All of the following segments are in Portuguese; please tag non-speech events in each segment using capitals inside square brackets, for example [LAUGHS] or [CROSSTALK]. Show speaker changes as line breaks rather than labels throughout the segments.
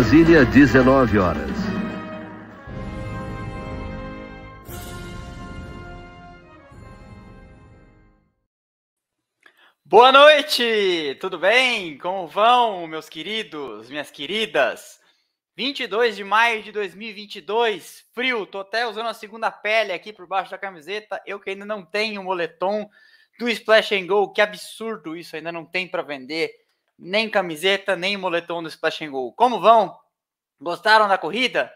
Brasília, 19 horas.
Boa noite! Tudo bem? Como vão, meus queridos, minhas queridas? 22 de maio de 2022, frio, tô até usando a segunda pele aqui por baixo da camiseta. Eu que ainda não tenho moletom do Splash and Go, que absurdo isso, ainda não tem para vender nem camiseta, nem moletom do Splash and Go. Como vão? Gostaram da corrida?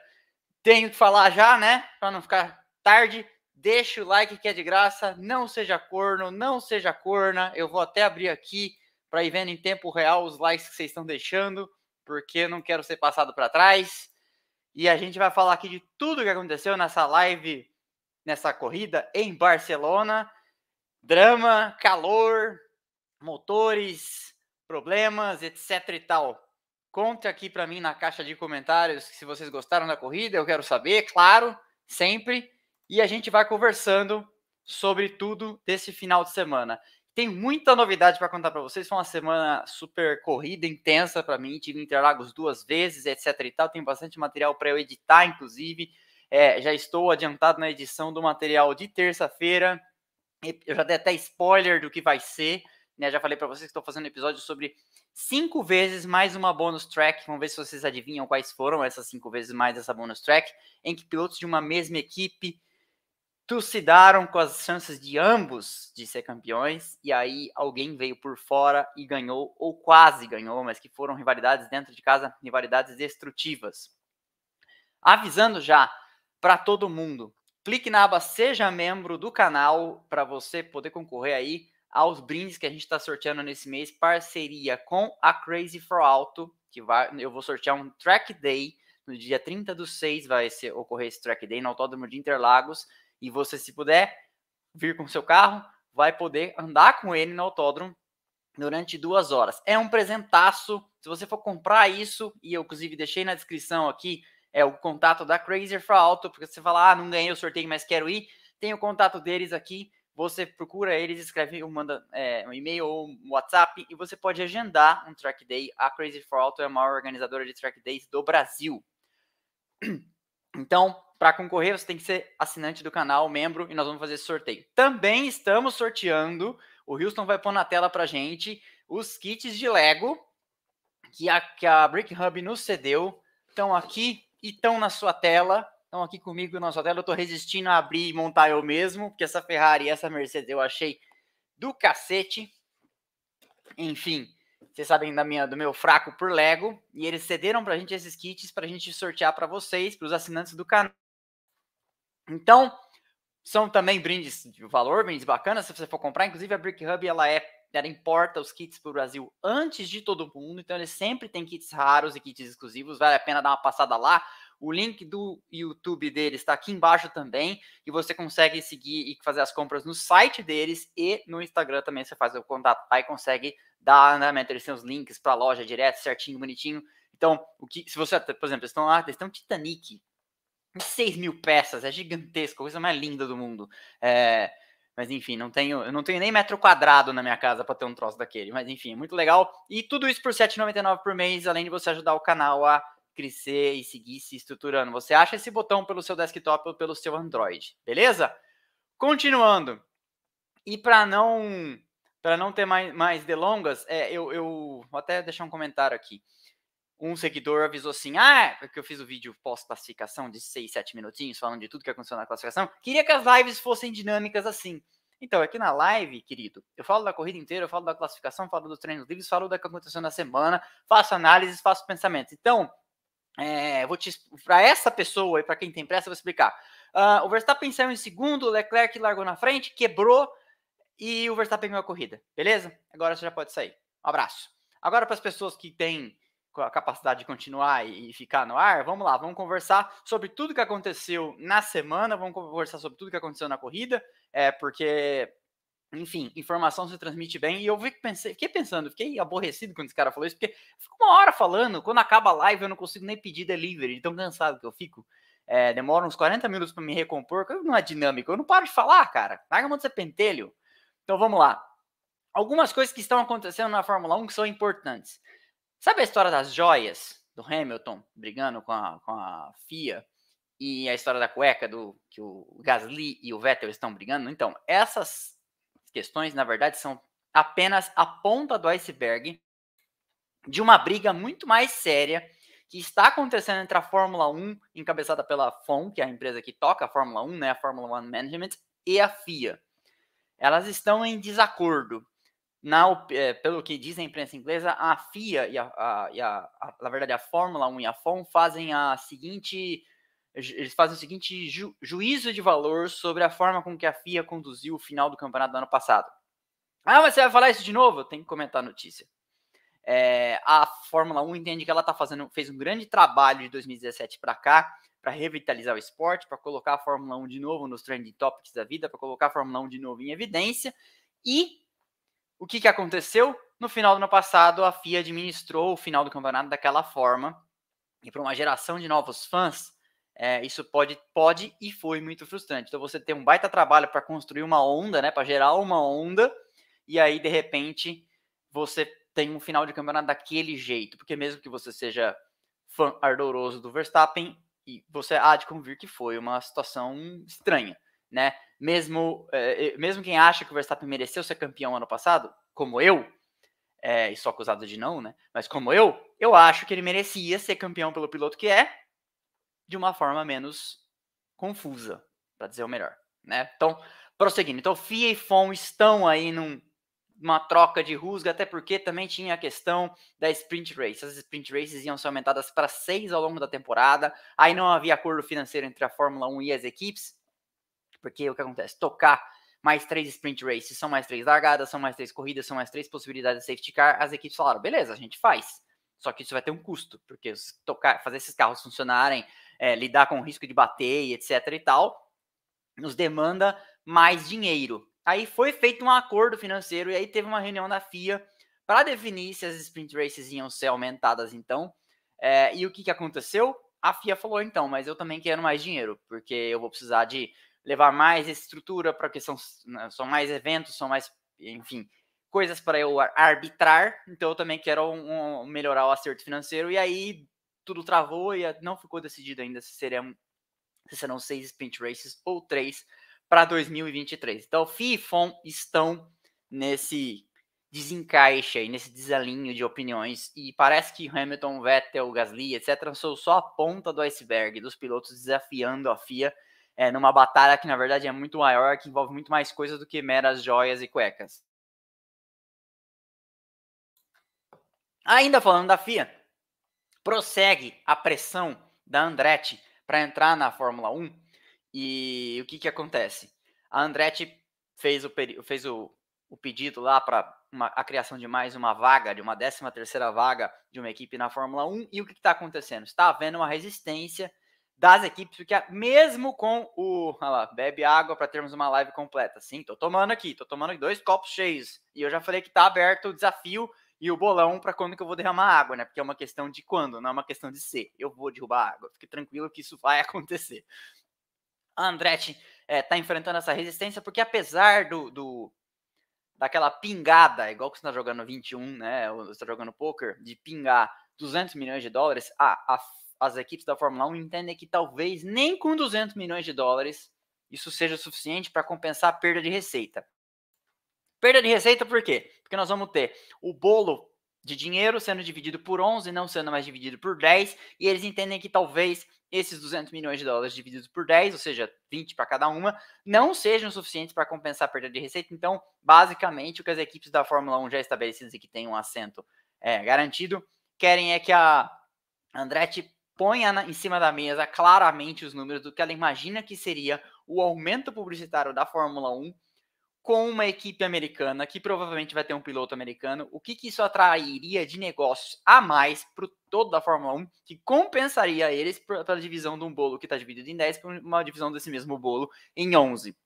Tenho que falar já, né? Para não ficar tarde. Deixa o like que é de graça. Não seja corno, não seja corna. Eu vou até abrir aqui para ir vendo em tempo real os likes que vocês estão deixando, porque não quero ser passado para trás. E a gente vai falar aqui de tudo que aconteceu nessa live, nessa corrida em Barcelona. Drama, calor, motores, problemas, etc e tal. Conte aqui para mim na caixa de comentários se vocês gostaram da corrida, eu quero saber, claro, sempre. E a gente vai conversando sobre tudo desse final de semana. Tem muita novidade para contar para vocês. Foi uma semana super corrida, intensa para mim. Tive Interlagos duas vezes, etc e tal. Tem bastante material para eu editar, inclusive. É, já estou adiantado na edição do material de terça-feira. Eu já dei até spoiler do que vai ser. Né? Já falei para vocês que estou fazendo episódio sobre cinco vezes mais uma bonus track. Vamos ver se vocês adivinham quais foram essas cinco vezes mais essa bonus track, em que pilotos de uma mesma equipe trucidaram com as chances de ambos de ser campeões, e aí alguém veio por fora e ganhou, ou quase ganhou, mas que foram rivalidades dentro de casa, rivalidades destrutivas. Avisando já para todo mundo, clique na aba Seja Membro do canal para você poder concorrer aí aos brindes que a gente está sorteando nesse mês, parceria com a Crazy for Auto, que vai, eu vou sortear um track day no dia 30 do 6, vai ser, ocorrer esse track day no Autódromo de Interlagos, e você, se puder, vir com seu carro, vai poder andar com ele no autódromo durante duas horas. É um presentaço. Se você for comprar isso, e eu inclusive deixei na descrição aqui, é o contato da Crazy for Auto, porque você fala, ah, não ganhei o sorteio, mas quero ir, tem o contato deles aqui você procura eles, escreve, manda é, um e-mail ou um WhatsApp e você pode agendar um track day. A Crazy for Auto é a maior organizadora de track days do Brasil. [CLEARS THROAT] Então, para concorrer, você tem que ser assinante do canal, membro, e nós vamos fazer esse sorteio. Também estamos sorteando, o Houston vai pôr na tela para gente, os kits de Lego que a, que a Brick Hub nos cedeu. Estão aqui e estão na sua tela estão aqui comigo no nosso hotel. Eu estou resistindo a abrir e montar eu mesmo, porque essa Ferrari e essa Mercedes eu achei do cacete. Enfim, vocês sabem da minha, do meu fraco por Lego. E eles cederam para a gente esses kits para a gente sortear para vocês, para os assinantes do canal. Então, são também brindes de valor, brindes bacanas, se você for comprar. Inclusive, a Brick Hub, ela é ela importa os kits para o Brasil antes de todo mundo, então eles sempre têm kits raros e kits exclusivos, vale a pena dar uma passada lá. O link do YouTube deles está aqui embaixo também. E você consegue seguir e fazer as compras no site deles e no Instagram também. Você faz o contato e consegue dar andamento. Eles têm os links para a loja direto, certinho, bonitinho. Então, o que, se você, por exemplo, eles estão lá, eles estão Titanic. 6 mil peças, é gigantesco, a coisa mais linda do mundo. É, mas enfim, não tenho, eu não tenho nem metro quadrado na minha casa para ter um troço daquele. Mas enfim, é muito legal. E tudo isso por R$ 7,99 por mês, além de você ajudar o canal a crescer e seguir se estruturando. Você acha esse botão pelo seu desktop ou pelo seu Android, beleza? Continuando. E para não para não ter mais, mais delongas, é, eu, eu vou até deixar um comentário aqui. Um seguidor avisou assim: Ah, porque eu fiz o vídeo pós-classificação de 6, 7 minutinhos, falando de tudo que aconteceu na classificação. Queria que as lives fossem dinâmicas assim. Então, aqui na live, querido, eu falo da corrida inteira, eu falo da classificação, falo dos treinos livres, falo do que aconteceu na semana, faço análises, faço pensamentos. Então, é, vou te para essa pessoa e para quem tem pressa, eu vou explicar. Uh, o Verstappen saiu em segundo, o Leclerc largou na frente, quebrou e o Verstappen ganhou a corrida, beleza? Agora você já pode sair. Um abraço. Agora para as pessoas que têm a capacidade de continuar e ficar no ar, vamos lá, vamos conversar sobre tudo que aconteceu na semana, vamos conversar sobre tudo que aconteceu na corrida, é porque enfim, informação se transmite bem. E eu pensei, fiquei pensando, fiquei aborrecido quando esse cara falou isso, porque fico uma hora falando, quando acaba a live eu não consigo nem pedir delivery, tão cansado que eu fico. É, demora uns 40 minutos para me recompor, não é dinâmico. Eu não paro de falar, cara. Larga a mão de ser pentelho. Então vamos lá. Algumas coisas que estão acontecendo na Fórmula 1 que são importantes. Sabe a história das joias do Hamilton brigando com a, com a FIA? E a história da cueca do que o Gasly e o Vettel estão brigando? Então, essas questões, na verdade, são apenas a ponta do iceberg de uma briga muito mais séria que está acontecendo entre a Fórmula 1, encabeçada pela FOM, que é a empresa que toca a Fórmula 1, né, a Fórmula 1 Management, e a FIA. Elas estão em desacordo. Na, é, pelo que diz a imprensa inglesa, a FIA e a, a, e a, a, na verdade a Fórmula 1 e a FOM fazem a seguinte eles fazem o seguinte ju, juízo de valor sobre a forma com que a FIA conduziu o final do campeonato do ano passado. Ah, mas você vai falar isso de novo? Tenho que comentar a notícia. É, a Fórmula 1 entende que ela tá fazendo, fez um grande trabalho de 2017 para cá, para revitalizar o esporte, para colocar a Fórmula 1 de novo nos trending topics da vida, para colocar a Fórmula 1 de novo em evidência. E o que, que aconteceu? No final do ano passado, a FIA administrou o final do campeonato daquela forma. E para uma geração de novos fãs, é, isso pode, pode e foi muito frustrante. Então você tem um baita trabalho para construir uma onda, né? Para gerar uma onda, e aí, de repente, você tem um final de campeonato daquele jeito, porque mesmo que você seja fã ardoroso do Verstappen, e você há de convir que foi uma situação estranha, né? Mesmo, é, mesmo quem acha que o Verstappen mereceu ser campeão ano passado, como eu, é, e sou acusado de não, né? Mas como eu, eu acho que ele merecia ser campeão pelo piloto que é, de uma forma menos confusa, para dizer o melhor, né? Então, prosseguindo. Então, FIA e FOM estão aí num, uma troca de rusga, até porque também tinha a questão da sprint race. As sprint races iam ser aumentadas para seis ao longo da temporada. Aí não havia acordo financeiro entre a Fórmula 1 e as equipes, porque o que acontece? Tocar mais três sprint races, são mais três largadas, são mais três corridas, são mais três possibilidades de safety car. As equipes falaram, beleza, a gente faz. Só que isso vai ter um custo, porque tocar, fazer esses carros funcionarem, é, lidar com o risco de bater e etc e tal, nos demanda mais dinheiro. Aí foi feito um acordo financeiro e aí teve uma reunião da FIA para definir se as sprint races iam ser aumentadas então. É, e o que, que aconteceu? A FIA falou então, mas eu também quero mais dinheiro, porque eu vou precisar de levar mais estrutura, porque são, né, são mais eventos, são mais, enfim, coisas para eu arbitrar. Então eu também quero um, um, melhorar o acerto financeiro. E aí tudo travou e não ficou decidido ainda se, seriam, se serão seis sprint races ou três para 2023. Então, FIA e FOM estão nesse desencaixe aí, nesse desalinho de opiniões, e parece que Hamilton, Vettel, Gasly, etc., são só a ponta do iceberg dos pilotos desafiando a FIA é, numa batalha que, na verdade, é muito maior, que envolve muito mais coisas do que meras joias e cuecas. Ainda falando da FIA, prossegue a pressão da Andretti para entrar na Fórmula 1 e o que, que acontece? A Andretti fez o, fez o, o pedido lá para a criação de mais uma vaga, de uma 13 terceira vaga de uma equipe na Fórmula 1. E o que está acontecendo? Está havendo uma resistência das equipes, porque mesmo com o. Olha lá, bebe água para termos uma live completa. Sim, tô tomando aqui, tô tomando dois copos cheios. E eu já falei que tá aberto o desafio e o bolão para quando que eu vou derramar água, né? Porque é uma questão de quando, não é uma questão de ser. Eu vou derrubar água. Fique tranquilo que isso vai [LAUGHS] acontecer a Andretti está eh, enfrentando essa resistência, porque apesar do, do daquela pingada, igual que você está jogando 21, né? Ou você está jogando poker, de pingar 200 milhões de dólares, a, a, as equipes da Fórmula 1 entendem que talvez nem com 200 milhões de dólares isso seja suficiente para compensar a perda de receita. Perda de receita por quê? Porque nós vamos ter o bolo de dinheiro sendo dividido por 11, não sendo mais dividido por 10, e eles entendem que talvez esses 200 milhões de dólares divididos por 10, ou seja, 20 para cada uma, não sejam suficientes para compensar a perda de receita. Então, basicamente, o que as equipes da Fórmula 1 já estabelecidas e que têm um assento é, garantido querem é que a Andretti ponha na, em cima da mesa claramente os números do que ela imagina que seria o aumento publicitário da Fórmula 1 com uma equipe americana, que provavelmente vai ter um piloto americano, o que, que isso atrairia de negócios a mais para o todo da Fórmula 1, que compensaria eles pela divisão de um bolo que está dividido em 10 para uma divisão desse mesmo bolo em 11.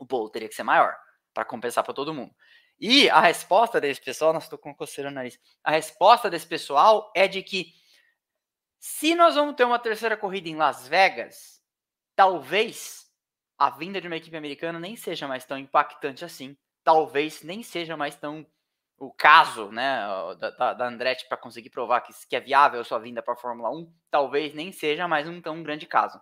O bolo teria que ser maior para compensar para todo mundo. E a resposta desse pessoal, nós estou com coceira no nariz. A resposta desse pessoal é de que se nós vamos ter uma terceira corrida em Las Vegas, talvez a vinda de uma equipe americana nem seja mais tão impactante assim. Talvez nem seja mais tão o caso né, da, da Andretti para conseguir provar que, que é viável a sua vinda para a Fórmula 1, talvez nem seja mais um tão grande caso.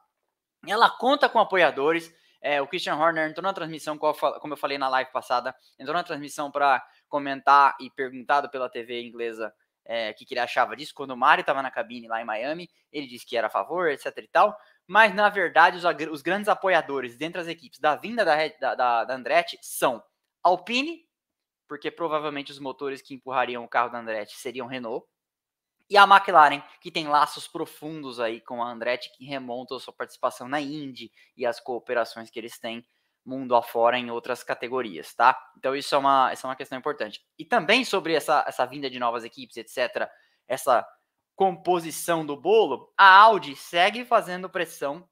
Ela conta com apoiadores. É, o Christian Horner entrou na transmissão, como eu falei na live passada, entrou na transmissão para comentar e perguntado pela TV inglesa é, o que, que, ele achava disso. Quando o Mário estava na cabine lá em Miami, ele disse que era a favor, etc e tal. Mas, na verdade, os, os grandes apoiadores dentro das equipes da vinda da, da, da, da Andretti são Alpine, porque provavelmente os motores que empurrariam o carro da Andretti seriam Renault. E a McLaren, que tem laços profundos aí com a Andretti, que remonta a sua participação na Indy e as cooperações que eles têm mundo afora em outras categorias, tá? Então isso é uma, essa é uma questão importante. E também sobre essa, essa vinda de novas equipes, etc., essa composição do bolo, a Audi segue fazendo pressão.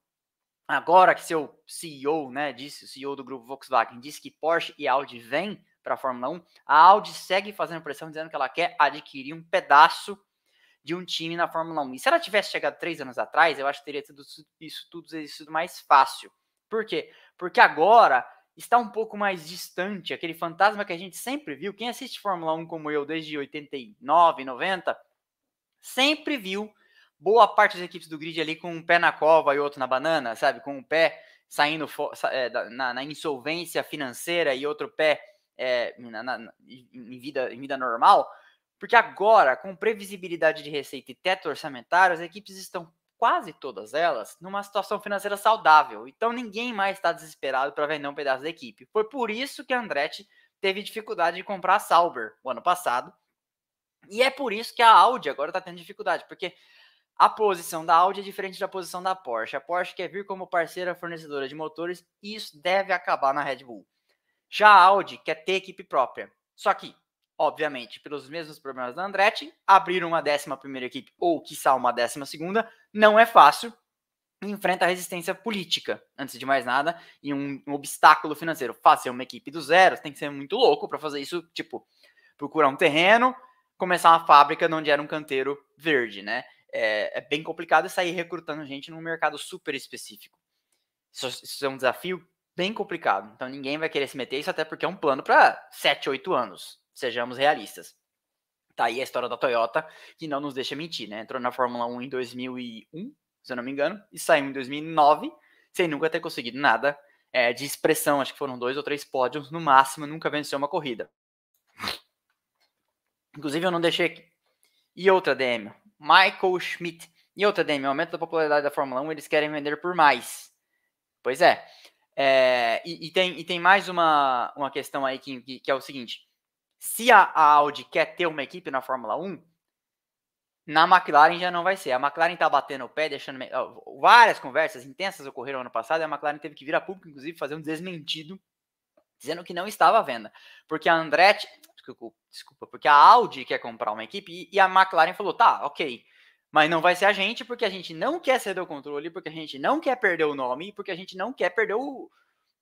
Agora que seu CEO, né, disse, o CEO do grupo Volkswagen, disse que Porsche e Audi vêm para a Fórmula 1, a Audi segue fazendo pressão dizendo que ela quer adquirir um pedaço de um time na Fórmula 1. E se ela tivesse chegado três anos atrás, eu acho que teria sido isso tudo sido mais fácil. Por quê? Porque agora está um pouco mais distante, aquele fantasma que a gente sempre viu. Quem assiste Fórmula 1 como eu desde 89, 90, sempre viu boa parte das equipes do grid ali com um pé na cova e outro na banana, sabe? Com um pé saindo é, na, na, insolvência financeira e outro pé é, na, na, em, vida, em vida normal. Porque agora, com previsibilidade de receita e teto orçamentário, as equipes estão quase todas elas numa situação financeira saudável. Então ninguém mais está desesperado para vender um pedaço da equipe. Foi por isso que a Andretti teve dificuldade de comprar a Sauber o ano passado. E é por isso que a Audi agora está tendo dificuldade, porque a posição da Audi é diferente da posição da Porsche. A Porsche quer vir como parceira fornecedora de motores e isso deve acabar na Red Bull. Já a Audi quer ter equipe própria. Só que obviamente, pelos mesmos problemas da Andretti, abrir uma décima primeira equipe ou, quiçá, uma décima segunda, não é fácil enfrenta resistência política, antes de mais nada, e um, um obstáculo financeiro. Fazer uma equipe do zero, tem que ser muito louco para fazer isso, tipo, procurar um terreno, começar uma fábrica onde era um canteiro verde, né? É, é bem complicado sair recrutando gente num mercado super específico. Isso, isso é um desafio bem complicado. Então ninguém vai querer se meter isso, até porque é um plano para 7, 8 anos sejamos realistas. Tá aí a história da Toyota, que não nos deixa mentir, né? Entrou na Fórmula 1 em 2001, se eu não me engano, e saiu em 2009, sem nunca ter conseguido nada é, de expressão. Acho que foram dois ou três pódios no máximo, nunca venceu uma corrida. Inclusive, eu não deixei aqui. E outra DM, Michael Schmidt. E outra DM, aumento da popularidade da Fórmula 1, eles querem vender por mais. Pois é. é e, e, tem, e tem mais uma, uma questão aí que, que, que é o seguinte se a, Audi quer ter uma equipe na Fórmula 1, na McLaren já não vai ser. A McLaren tá batendo o pé, deixando. Várias conversas intensas ocorreram ano passado e a McLaren teve que vir a público, inclusive, fazer um desmentido, dizendo que não estava à venda. Porque a Andretti. Desculpa, desculpa porque a Audi quer comprar uma equipe e a McLaren falou: tá, ok. Mas não vai ser a gente, porque a gente não quer ceder o controle, porque a gente não quer perder o nome, porque a gente não quer perder o,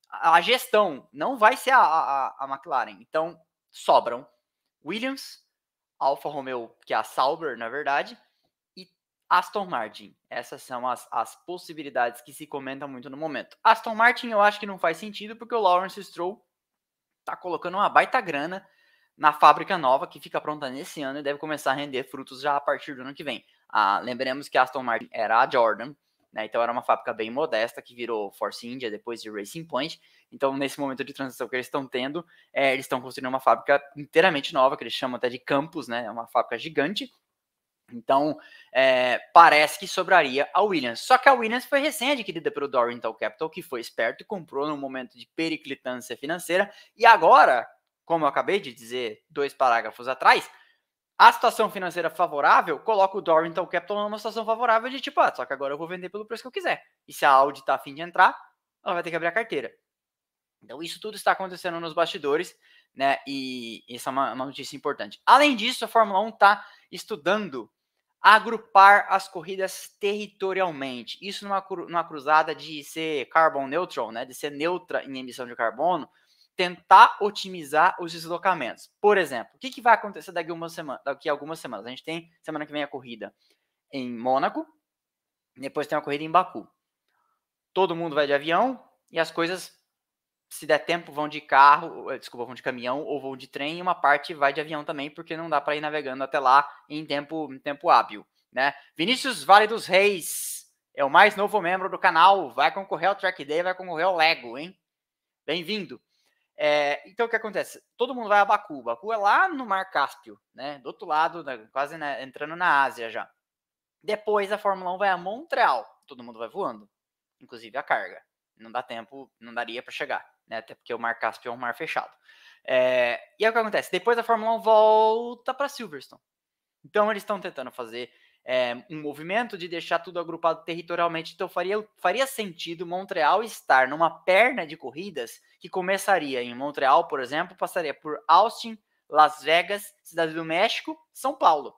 a gestão. Não vai ser a, a, a McLaren. Então, sobram Williams, Alfa Romeo, que é a Sauber, na verdade, e Aston Martin. Essas são as, as possibilidades que se comentam muito no momento. Aston Martin eu acho que não faz sentido, porque o Lawrence Stroll tá colocando uma baita grana na fábrica nova, que fica pronta nesse ano e deve começar a render frutos já a partir do ano que vem. Ah, lembremos que Aston Martin era a Jordan, né? Então era uma fábrica bem modesta que virou Force India depois de Racing Point. Então, nesse momento de transição que eles estão tendo, é, eles estão construindo uma fábrica inteiramente nova, que eles chamam até de campus, né? É uma fábrica gigante. Então, é, parece que sobraria a Williams. Só que a Williams foi recém-adquirida pelo Dorrington Capital, que foi esperto e comprou num momento de periclitância financeira. E agora, como eu acabei de dizer dois parágrafos atrás, a situação financeira favorável coloca o Dorrington Capital numa situação favorável de tipo, ah, só que agora eu vou vender pelo preço que eu quiser. E se a Audi tá afim de entrar, ela vai ter que abrir a carteira. Então isso tudo está acontecendo nos bastidores, né? E isso é uma, uma notícia importante. Além disso, a Fórmula 1 está estudando agrupar as corridas territorialmente. Isso numa, numa cruzada de ser carbon neutral, né? De ser neutra em emissão de carbono tentar otimizar os deslocamentos. Por exemplo, o que, que vai acontecer daqui, uma semana, daqui a algumas semanas? A gente tem semana que vem a corrida em Mônaco, depois tem a corrida em Baku. Todo mundo vai de avião e as coisas se der tempo, vão de carro, desculpa, vão de caminhão ou vão de trem, e uma parte vai de avião também, porque não dá para ir navegando até lá em tempo, em tempo hábil, né? Vinícius Vale dos Reis é o mais novo membro do canal, vai concorrer ao Track Day, vai concorrer ao Lego, hein? Bem-vindo. É, então, o que acontece? Todo mundo vai a Baku. Baku é lá no Mar Cáspio, né? Do outro lado, né? quase né? entrando na Ásia já. Depois, a Fórmula 1 vai a Montreal. Todo mundo vai voando, inclusive a carga. Não dá tempo, não daria para chegar, né? Até porque o Mar Cáspio é um mar fechado. É, e aí o que acontece? Depois a Fórmula 1 volta para Silverstone. Então, eles estão tentando fazer é, um movimento de deixar tudo agrupado territorialmente. Então faria, faria sentido Montreal estar numa perna de corridas que começaria em Montreal, por exemplo, passaria por Austin, Las Vegas, Cidade do México, São Paulo.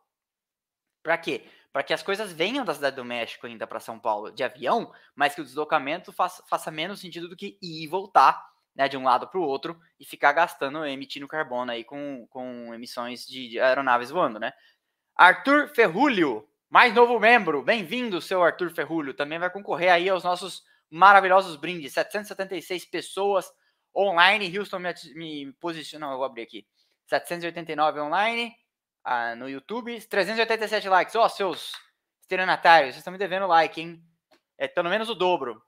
Para quê? Para que as coisas venham da Cidade do México ainda para São Paulo de avião, mas que o deslocamento faça, faça menos sentido do que ir e voltar né, de um lado para o outro e ficar gastando, emitindo carbono aí com, com emissões de, aeronaves voando, né? Arthur Ferrulho, mais novo membro, bem-vindo, seu Arthur Ferrulho. Também vai concorrer aí aos nossos maravilhosos brindes. 776 pessoas online. Houston me, me posiciona. Não, eu vou abrir aqui. 789 online ah, no YouTube. 387 likes. Ó, oh, seus estelionatários, vocês estão me devendo like, hein? É pelo menos o dobro.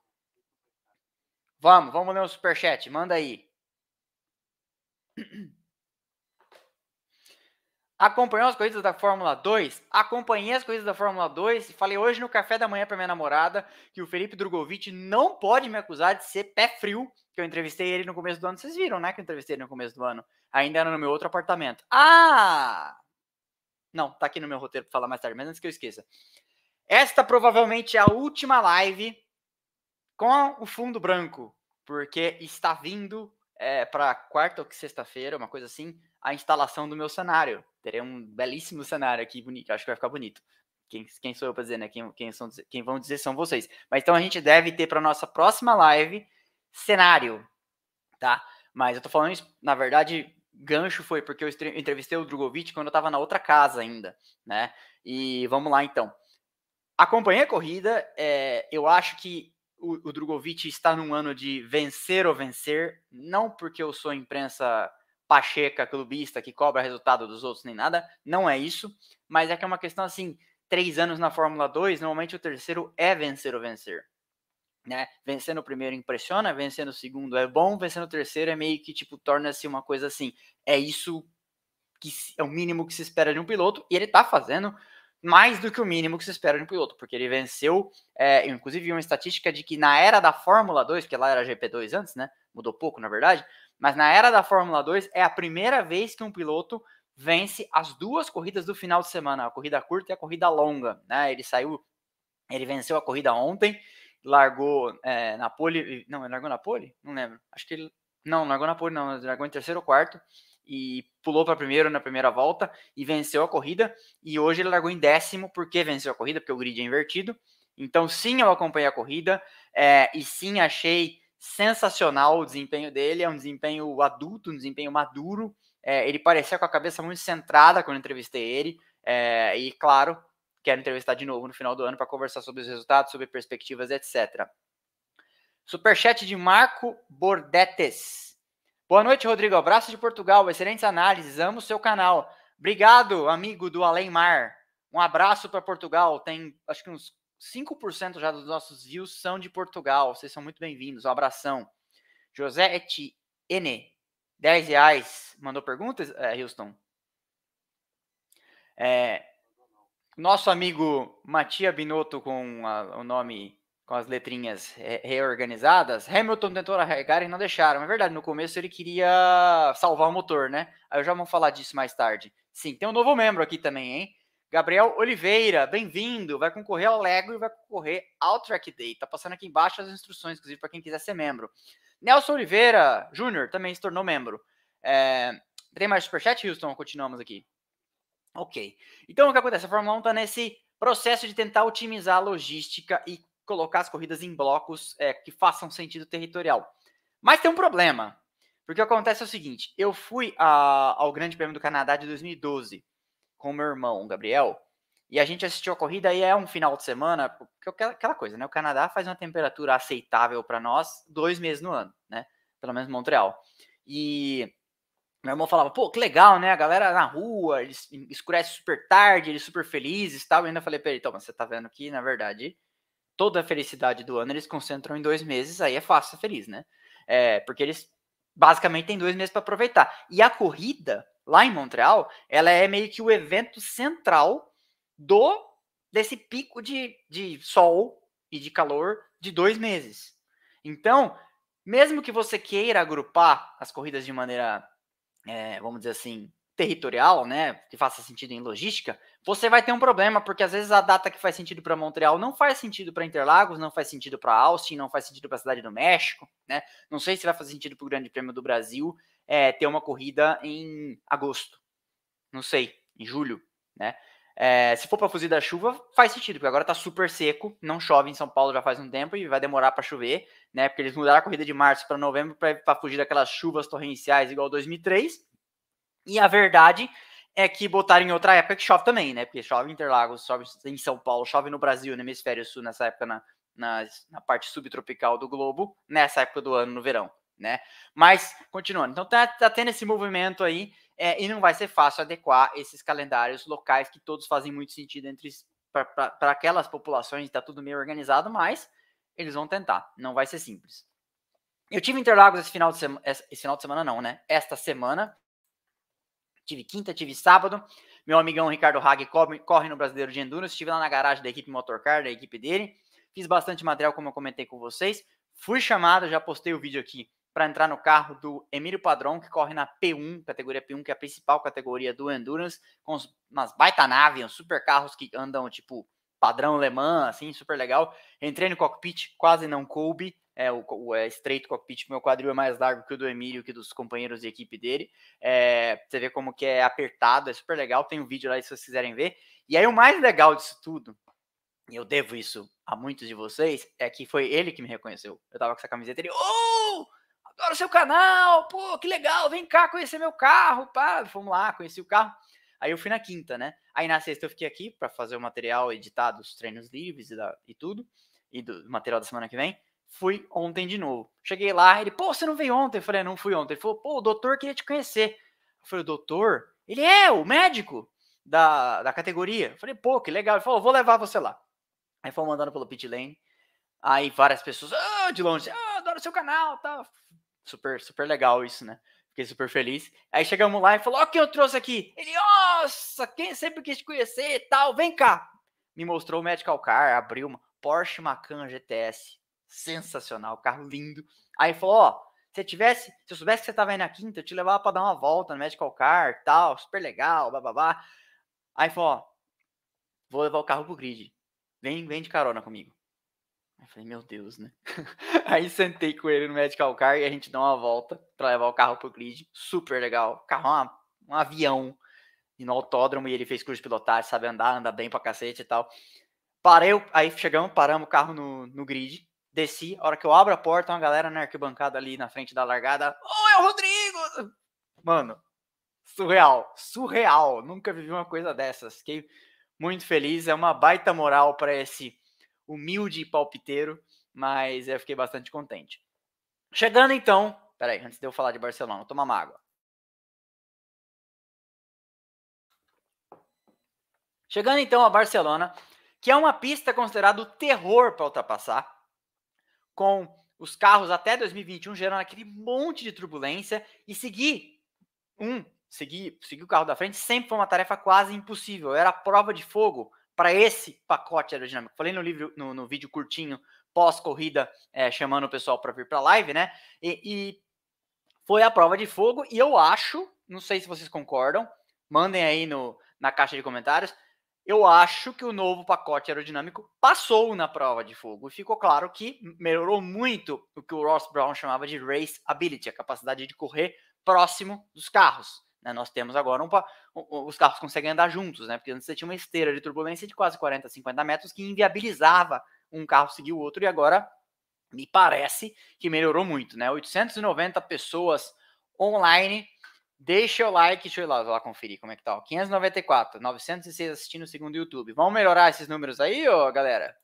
Vamos, vamos ler o superchat. Manda aí. [CLEARS THROAT] Acompanhou as corridas da Fórmula 2? Acompanhei as corridas da Fórmula 2 e falei hoje no café da manhã para minha namorada que o Felipe Drogovic não pode me acusar de ser pé frio, que eu entrevistei ele no começo do ano. Vocês viram, né, que eu entrevistei ele no começo do ano. Ainda era no meu outro apartamento. Ah! Não, tá aqui no meu roteiro para falar mais tarde, mas antes que eu esqueça. Esta provavelmente é a última live com o fundo branco, porque está vindo é, para quarta ou sexta-feira, uma coisa assim, a instalação do meu cenário. Terei um belíssimo cenário aqui, bonito. Acho que vai ficar bonito. Quem, quem sou eu para dizer, né? Quem, quem, são, quem vão dizer são vocês. Mas então a gente deve ter para nossa próxima live cenário, tá? Mas eu tô falando isso, na verdade, gancho foi porque eu entrevistei o Drogovic quando eu tava na outra casa ainda, né? E vamos lá então. Acompanhei a corrida, é, eu acho que o, o Drogovic está num ano de vencer ou vencer, não porque eu sou imprensa pacheca, clubista, que cobra resultado dos outros nem nada, não é isso, mas é que é uma questão assim, três anos na Fórmula 2, normalmente o terceiro é vencer ou vencer. Né? Vencendo o primeiro impressiona, vencendo o segundo é bom, vencendo o terceiro é meio que tipo torna-se uma coisa assim. É isso que é o mínimo que se espera de um piloto e ele tá fazendo mais do que o mínimo que se espera de um piloto, porque ele venceu, é, inclusive uma estatística de que na era da Fórmula 2, porque lá era GP2 antes, né? Mudou pouco, na verdade, mas na era da Fórmula 2 é a primeira vez que um piloto vence as duas corridas do final de semana, a corrida curta e a corrida longa, né? Ele saiu, ele venceu a corrida ontem, largou é, na pole, não, ele largou na pole? Não lembro. Acho que ele não, largou na pole não, largou em terceiro ou quarto e pulou para primeiro na primeira volta e venceu a corrida. E hoje ele largou em décimo porque venceu a corrida, porque o grid é invertido. Então, sim, eu acompanhei a corrida é, e sim achei sensacional o desempenho dele. É um desempenho adulto, um desempenho maduro. É, ele parecia com a cabeça muito centrada quando entrevistei ele. É, e, claro, quero entrevistar de novo no final do ano para conversar sobre os resultados, sobre perspectivas, etc. Superchat de Marco Bordetes. Boa noite, Rodrigo. Abraço de Portugal. Excelentes análises. Amo o seu canal. Obrigado, amigo do Além Mar. Um abraço para Portugal. Tem acho que uns 5% já dos nossos views são de Portugal. Vocês são muito bem-vindos. Um abração. José Etienne, 10 reais. Mandou perguntas, é, Houston? É, nosso amigo Matia Binotto com a, o nome com as letrinhas reorganizadas, Hamilton tentou arregar e não deixaram. É verdade, no começo ele queria salvar o motor, né? Aí eu já vamos falar disso mais tarde. Sim, tem um novo membro aqui também, hein? Gabriel Oliveira, bem-vindo. Vai concorrer ao Lego e vai concorrer ao Track Day. Tá passando aqui embaixo as instruções, inclusive, para quem quiser ser membro. Nelson Oliveira Júnior também se tornou membro. É... Tem mais superchat, Houston? Continuamos aqui. Ok. Então, o que acontece? A Fórmula 1 está nesse processo de tentar otimizar a logística e colocar as corridas em blocos é, que façam sentido territorial. Mas tem um problema, porque acontece o seguinte: eu fui a, ao Grande Prêmio do Canadá de 2012 com meu irmão, Gabriel, e a gente assistiu a corrida e é um final de semana, porque aquela coisa, né? O Canadá faz uma temperatura aceitável para nós dois meses no ano, né? Pelo menos Montreal. E meu irmão falava, pô, que legal, né? A galera na rua, eles escurecem super tarde, eles super felizes e tal. E ainda falei pra ele, então, mas você tá vendo que, na verdade, toda a felicidade do ano eles concentram em dois meses, aí é fácil ser feliz, né? É, porque eles basicamente têm dois meses para aproveitar. E a corrida, lá em Montreal, ela é meio que o evento central do desse pico de, de sol e de calor de dois meses. Então, mesmo que você queira agrupar as corridas de maneira, é, vamos dizer assim, territorial, né, que faça sentido em logística, você vai ter um problema, porque às vezes a data que faz sentido para Montreal não faz sentido para Interlagos, não faz sentido para Austin, não faz sentido para a cidade do México, né? Não sei se vai fazer sentido para o Grande Prêmio do Brasil é, ter uma corrida em agosto, não sei, em julho, né? É, se for para fugir da chuva, faz sentido, porque agora tá super seco, não chove em São Paulo já faz um tempo e vai demorar para chover, né? Porque eles mudaram a corrida de março para novembro para fugir daquelas chuvas torrenciais igual 2003. E a verdade é que botaram em outra época que chove também, né? Porque chove em Interlagos, chove em São Paulo, chove no Brasil, no hemisfério sul, nessa época na, na, na parte subtropical do globo, nessa época do ano, no verão, né? Mas, continuando, então tá, tá tendo esse movimento aí é, e não vai ser fácil adequar esses calendários locais que todos fazem muito sentido entre para aquelas populações, está tudo meio organizado, mas eles vão tentar, não vai ser simples. Eu tive Interlagos esse final de semana, esse final de semana não, né? Esta semana, tive quinta, tive sábado. Meu amigão Ricardo Hag corre, no Brasileiro de Endurance, estive lá na garagem da equipe Motorcar, da equipe dele. Fiz bastante material, como eu comentei com vocês. Fui chamado, já postei o vídeo aqui para entrar no carro do Emílio Padrão, que corre na P1, categoria P1, que é a principal categoria do Endurance, com umas baita naves, uns super carros que andam tipo padrão Le Mans, assim, super legal. Entrei no cockpit, quase não coube, é, o, o é estreito cockpit, meu quadril é mais largo que o do Emílio, que dos companheiros de equipe dele. É, você vê como que é apertado, é super legal, tem um vídeo lá se vocês quiserem ver. E aí o mais legal disso tudo, e eu devo isso a muitos de vocês, é que foi ele que me reconheceu. Eu tava com essa camiseta ele, oh! adoro seu canal, pô, que legal, vem cá conhecer meu carro, pá, fomos lá, conheci o carro. Aí eu fui na quinta, né? Aí na sexta eu fiquei aqui para fazer o material editado, os treinos livres e, da, e tudo, e do material da semana que vem. Fui ontem de novo. Cheguei lá, ele, pô, você não veio ontem? Eu falei, não fui ontem. Ele falou, pô, o doutor queria te conhecer. Eu falei, o doutor? Ele é o médico da, da categoria. Eu falei, pô, que legal. Ele falou, vou levar você lá. Aí fomos andando pelo pit lane. Aí várias pessoas, ah, de longe, ah, adoro seu canal, tá super, super legal isso, né? Fiquei super feliz. Aí chegamos lá e falou: Ó, quem eu trouxe aqui? Ele, nossa, quem sempre quis te conhecer e tal, vem cá. Me mostrou o Medical Car, abriu uma Porsche Macan GTS. Sensacional, carro lindo. Aí falou: Ó, se tivesse, se eu soubesse que você tava aí na quinta, eu te levava para dar uma volta no Medical Car tal, super legal, babá. Aí falou: Ó, vou levar o carro pro grid. Vem, vem de carona comigo. Eu falei, meu Deus, né? [LAUGHS] Aí sentei com ele no Medical Car e a gente deu uma volta para levar o carro pro grid. Super legal. O carro é uma, um avião. E no autódromo, e ele fez curso de pilotagem, sabe andar, anda bem pra cacete e tal. Parei, aí chegamos, paramos o carro no, no grid. Desci, a hora que eu abro a porta, uma galera na arquibancada ali na frente da largada. Oi, é o Rodrigo! Mano, surreal, surreal. Nunca vivi uma coisa dessas. Fiquei muito feliz. É uma baita moral para esse humilde e palpiteiro, mas eu fiquei bastante contente. Chegando então, peraí, antes de eu falar de Barcelona, toma uma água. Chegando então a Barcelona, que é uma pista considerada o terror para ultrapassar, com os carros até 2021 gerando aquele monte de turbulência e seguir um, seguir, seguir o carro da frente sempre foi uma tarefa quase impossível. Era prova de fogo para esse pacote aerodinâmico. Falei no, livro, no, no vídeo curtinho pós-corrida, é, chamando o pessoal para vir para a live, né? E, e, foi a prova de fogo. E eu acho, não sei se vocês concordam, mandem aí no, na caixa de comentários. Eu acho que o novo pacote aerodinâmico passou na prova de fogo e ficou claro que melhorou muito o que o Ross Brown chamava de race ability, a capacidade de correr próximo dos carros. Né? Nós temos agora um, um, os carros conseguem andar juntos, né? Porque antes você tinha uma esteira de turbulência de quase 40, 50 metros que inviabilizava um carro seguir o outro, e agora me parece que melhorou muito, né? 890 pessoas online. Deixa o like, deixa eu ir lá, lá conferir como é que tá. 594, 906 assistindo segundo YouTube. Vamos melhorar esses números aí, ô galera?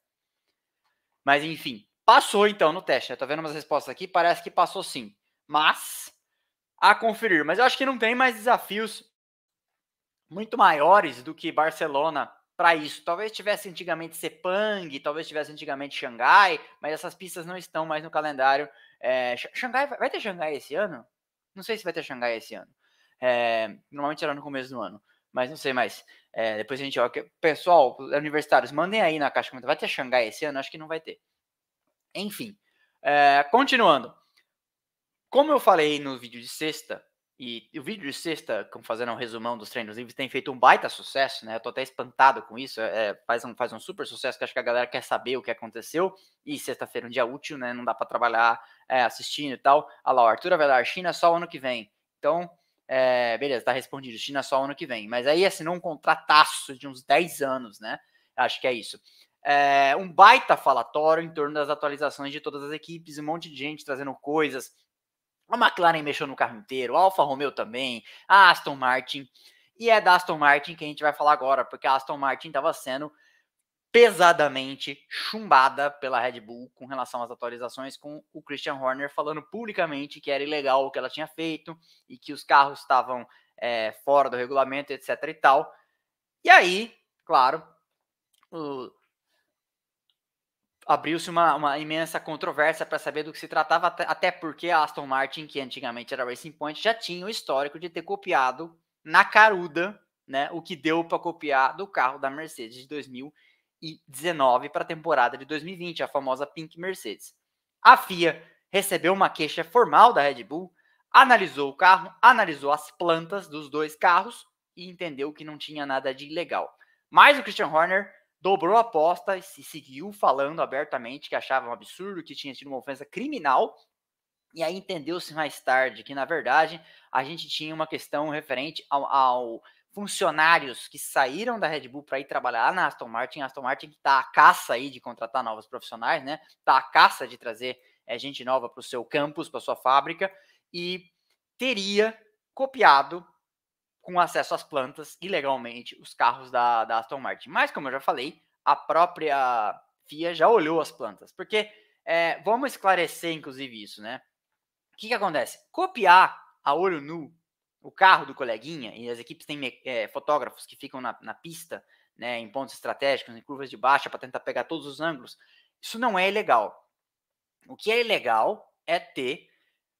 Mas enfim, passou então no teste. Eu tô vendo umas respostas aqui, parece que passou sim. Mas a conferir. Mas eu acho que não tem mais desafios muito maiores do que Barcelona para isso. Talvez tivesse antigamente Sepang, talvez tivesse antigamente Xangai, mas essas pistas não estão mais no calendário. É, Xangai vai ter Xangai esse ano? Não sei se vai ter Xangai esse ano. É, normalmente era no começo do ano, mas não sei mais. É, depois a gente olha. Pessoal, universitários, mandem aí na caixa comentário. Vai ter Xangai esse ano? Acho que não vai ter. Enfim, é, continuando. Como eu falei no vídeo de sexta, e, o vídeo de sexta, como fazendo um resumão dos treinos livres, tem feito um baita sucesso, né? Eu tô até espantado com isso. É, é, faz, um, faz um super sucesso que acho que a galera quer saber o que aconteceu. E sexta-feira é um dia útil, né? Não dá para trabalhar é, assistindo e tal. Olha lá, o Arthur Avelar, China só ano que vem. Então, é, beleza, tá respondido. China só ano que vem. Mas aí assinou um contrataço de uns 10 anos, né? Acho que é isso. É, um baita falatório em torno das atualizações de todas as equipes, um monte de gente trazendo coisas a McLaren mexeu no carro inteiro, a Alfa Romeo também, a Aston Martin. E é da Aston Martin que a gente vai falar agora, porque a Aston Martin estava sendo pesadamente chumbada pela Red Bull com relação às atualizações, com o Christian Horner falando publicamente que era ilegal o que ela tinha feito e que os carros estavam é, fora do regulamento, etc e tal. E aí, claro, o, abriu-se uma, uma, imensa controvérsia para saber do que se tratava, até porque a Aston Martin, que antigamente era Racing Point, já tinha o histórico de ter copiado na caruda né, o que deu para copiar do carro da Mercedes de 2019 para a temporada de 2020, a famosa Pink Mercedes. A FIA recebeu uma queixa formal da Red Bull, analisou o carro, analisou as plantas dos dois carros e entendeu que não tinha nada de ilegal. Mas o Christian Horner dobrou a aposta e seguiu falando abertamente que achava um absurdo, que tinha sido uma ofensa criminal. E aí entendeu-se mais tarde que, na verdade, a gente tinha uma questão referente ao, ao funcionários que saíram da Red Bull para ir trabalhar na Aston Martin. A Aston Martin está à caça aí de contratar novos profissionais, né? Está à caça de trazer é, gente nova para o seu campus, para sua fábrica, e teria copiado com acesso às plantas ilegalmente os carros da, da Aston Martin. Mas, como eu já falei, a própria FIA já olhou as plantas. Porque é, vamos esclarecer, inclusive, isso, né? O que, que acontece? Copiar a olho nu o carro do coleguinha, e as equipes têm é, fotógrafos que ficam na, na pista, né, em pontos estratégicos, em curvas de baixa, para tentar pegar todos os ângulos, isso não é ilegal. O que é ilegal é ter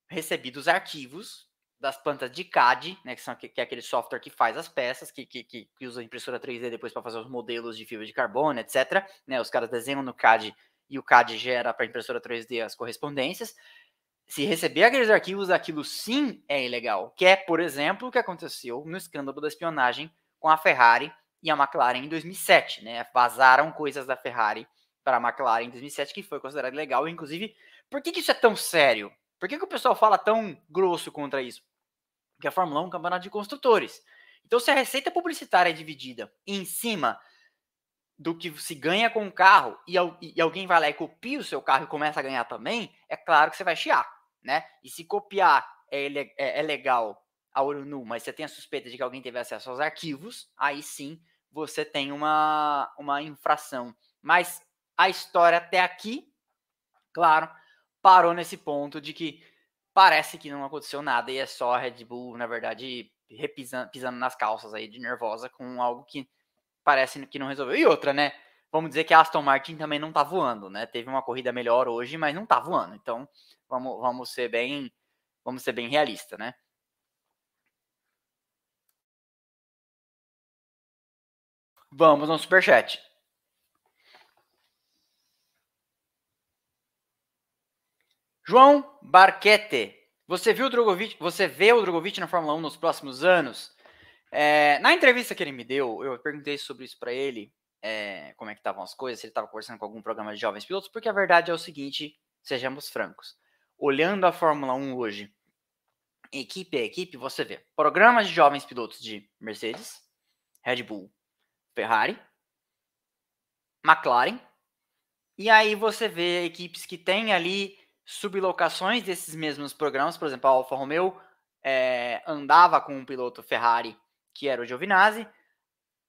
recebido os arquivos das plantas de CAD, né, que, são, que, que é aquele software que faz as peças, que, que, que usa a impressora 3D depois para fazer os modelos de fibra de carbono, etc. Né, os caras desenham no CAD e o CAD gera para a impressora 3D as correspondências. Se receber aqueles arquivos, aquilo sim é ilegal, que é, por exemplo, o que aconteceu no escândalo da espionagem com a Ferrari e a McLaren em 2007. Né? Vazaram coisas da Ferrari para a McLaren em 2007 que foi considerado ilegal. Inclusive, por que, que isso é tão sério? Por que, que o pessoal fala tão grosso contra isso? Porque a Fórmula 1 é um campeonato de construtores. Então, se a receita publicitária é dividida em cima do que se ganha com o carro e, e, alguém vai lá e copia o seu carro e começa a ganhar também, é claro que você vai chiar, né? E se copiar é, é, é legal a olho nu, mas você tem a suspeita de que alguém teve acesso aos arquivos, aí sim você tem uma, uma infração. Mas a história até aqui, claro, parou nesse ponto de que parece que não aconteceu nada e é só a Red Bull, na verdade, repisando, pisando nas calças aí de nervosa com algo que parece que não resolveu. E outra, né? Vamos dizer que a Aston Martin também não tá voando, né? Teve uma corrida melhor hoje, mas não tá voando. Então, vamos, vamos ser bem, vamos ser bem realista, né? Vamos no superchat. João Barquete. Você viu o Drogovic? Você vê o Drogovic na Fórmula 1 nos próximos anos? É, na entrevista que ele me deu, eu perguntei sobre isso para ele, é, como é que estavam as coisas, se ele estava conversando com algum programa de jovens pilotos, porque a verdade é o seguinte, sejamos francos. Olhando a Fórmula 1 hoje, equipe a equipe, você vê programas de jovens pilotos de Mercedes, Red Bull, Ferrari, McLaren, e aí você vê equipes que têm ali sublocações desses mesmos programas, por exemplo, a Alfa Romeo é, andava com um piloto Ferrari, que era o Giovinazzi,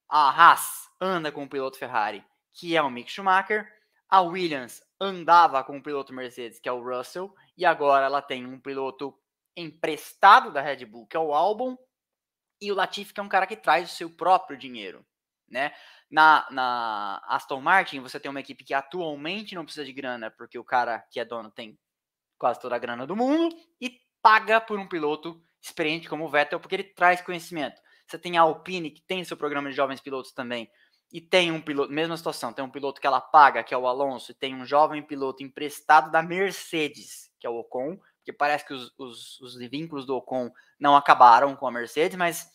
a Haas anda com um piloto Ferrari, que é o Mick Schumacher, a Williams andava com um piloto Mercedes, que é o Russell, e agora ela tem um piloto emprestado da Red Bull, que é o álbum, e o Latifi, que é um cara que traz o seu próprio dinheiro, né? Na, na Aston Martin, você tem uma equipe que atualmente não precisa de grana, porque o cara que é dono tem quase toda a grana do mundo, e paga por um piloto experiente como o Vettel, porque ele traz conhecimento. Você tem a Alpine, que tem seu programa de jovens pilotos também, e tem um piloto, mesma situação, tem um piloto que ela paga, que é o Alonso, e tem um jovem piloto emprestado da Mercedes, que é o Ocon, porque parece que os, os, os vínculos do Ocon não acabaram com a Mercedes, mas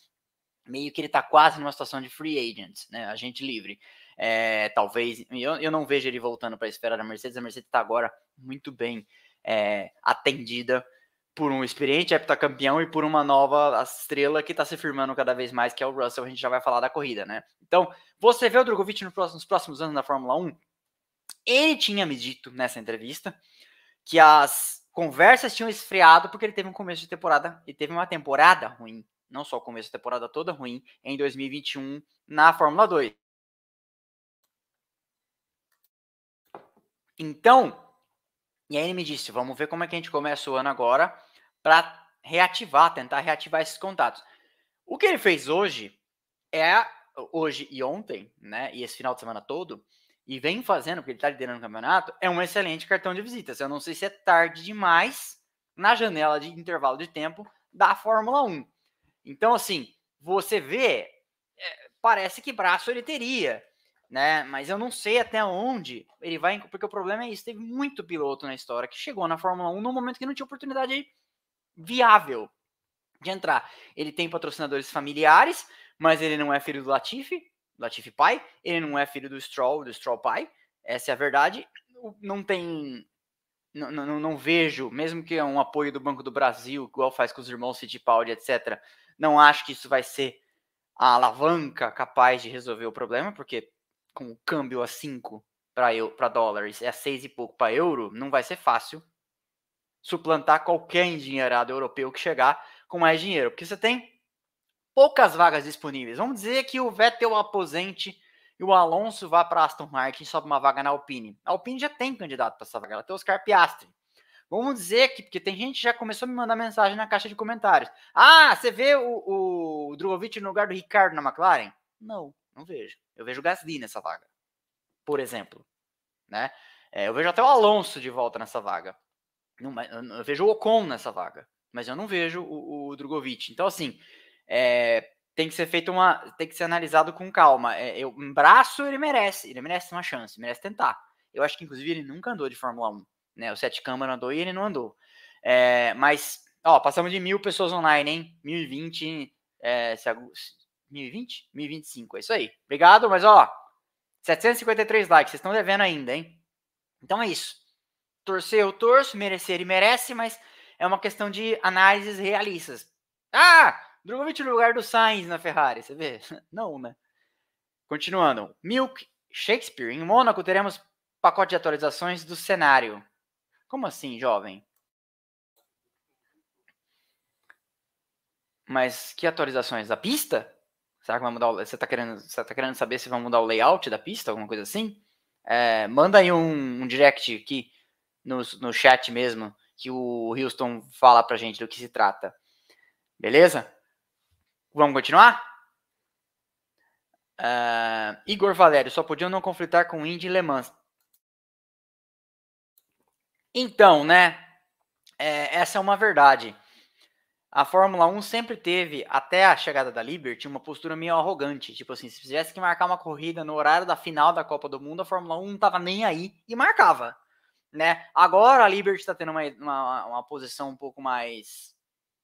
meio que ele está quase numa situação de free agent, né? Agente livre. É, talvez, eu, eu não vejo ele voltando para a esfera da Mercedes, a Mercedes está agora muito bem é, atendida por um experiente heptacampeão e por uma nova estrela que está se firmando cada vez mais, que é o Russell. A gente já vai falar da corrida, né? Então, você vê o Drogovic nos próximos, nos próximos anos na Fórmula 1? Ele tinha me dito nessa entrevista que as conversas tinham esfriado porque ele teve um começo de temporada e teve uma temporada ruim não só o começo da temporada toda ruim, em 2021 na Fórmula 2. Então, e aí ele me disse, vamos ver como é que a gente começa o ano agora para reativar, tentar reativar esses contatos. O que ele fez hoje é hoje e ontem, né, e esse final de semana todo, e vem fazendo, porque ele está liderando o campeonato, é um excelente cartão de visitas. Eu não sei se é tarde demais na janela de intervalo de tempo da Fórmula 1. Então, assim, você vê, é, parece que braço ele teria, né? Mas eu não sei até onde ele vai, porque o problema é isso. Teve muito piloto na história que chegou na Fórmula 1 no momento que não tinha oportunidade viável de entrar. Ele tem patrocinadores familiares, mas ele não é filho do Latifi, Latifi pai, ele não é filho do Stroll, do Stroll pai. Essa é a verdade. Não tem não, não, não, vejo, mesmo que é um apoio do Banco do Brasil, igual faz com os irmãos Fittipaldi, etc., não acho que isso vai ser a alavanca capaz de resolver o problema, porque com o câmbio a 5 para dólares é a 6 e pouco para euro, não vai ser fácil suplantar qualquer endinheirado europeu que chegar com mais dinheiro, porque você tem poucas vagas disponíveis. Vamos dizer que o Vettel aposente e o Alonso vá para Aston Martin e sobe uma vaga na Alpine. A Alpine já tem candidato para essa vaga, ela tem Oscar Piastri. Vamos dizer que, porque tem gente que já começou a me mandar mensagem na caixa de comentários. Ah, você vê o, o Drogovic no lugar do Ricardo na McLaren? Não, não vejo. Eu vejo o Gasly nessa vaga, por exemplo. Né? É, eu vejo até o Alonso de volta nessa vaga. Eu vejo o Ocon nessa vaga, mas eu não vejo o, o Drogovic. Então, assim, é, tem que ser feito uma. tem que ser analisado com calma. É, eu, um braço ele merece, ele merece uma chance, merece tentar. Eu acho que, inclusive, ele nunca andou de Fórmula 1 né? O Sete Câmara andou e ele não andou. É, mas, ó, passamos de mil pessoas online, hein? 1020, é, 1020? 1025, é isso aí. Obrigado, mas ó, 753 likes, vocês estão devendo ainda, hein? Então é isso. Torcer eu torço, merecer e merece, mas é uma questão de análises realistas. Ah, Drogovic no lugar do Sainz na Ferrari, você vê? [LAUGHS] Não, né? Continuando. Milk Shakespeare. Em Mônaco teremos pacote de atualizações do cenário. Como assim, jovem? Mas que atualizações? Da pista? Será que vai mudar o... Você está querendo, você tá querendo saber se vai mudar o layout da pista, alguma coisa assim? É, manda aí um, um, direct aqui no, no chat mesmo, que o Houston fala pra gente do que se trata. Beleza? Vamos continuar? Uh, Igor Valério, só podiam não conflitar com Indy e Le Mans. Então, né? É, essa é uma verdade. A Fórmula 1 sempre teve, até a chegada da Liberty, uma postura meio arrogante. Tipo assim, se tivesse que marcar uma corrida no horário da final da Copa do Mundo, a Fórmula 1 não tava nem aí e marcava. Né? Agora a Liberty está tendo uma, uma, uma, posição um pouco mais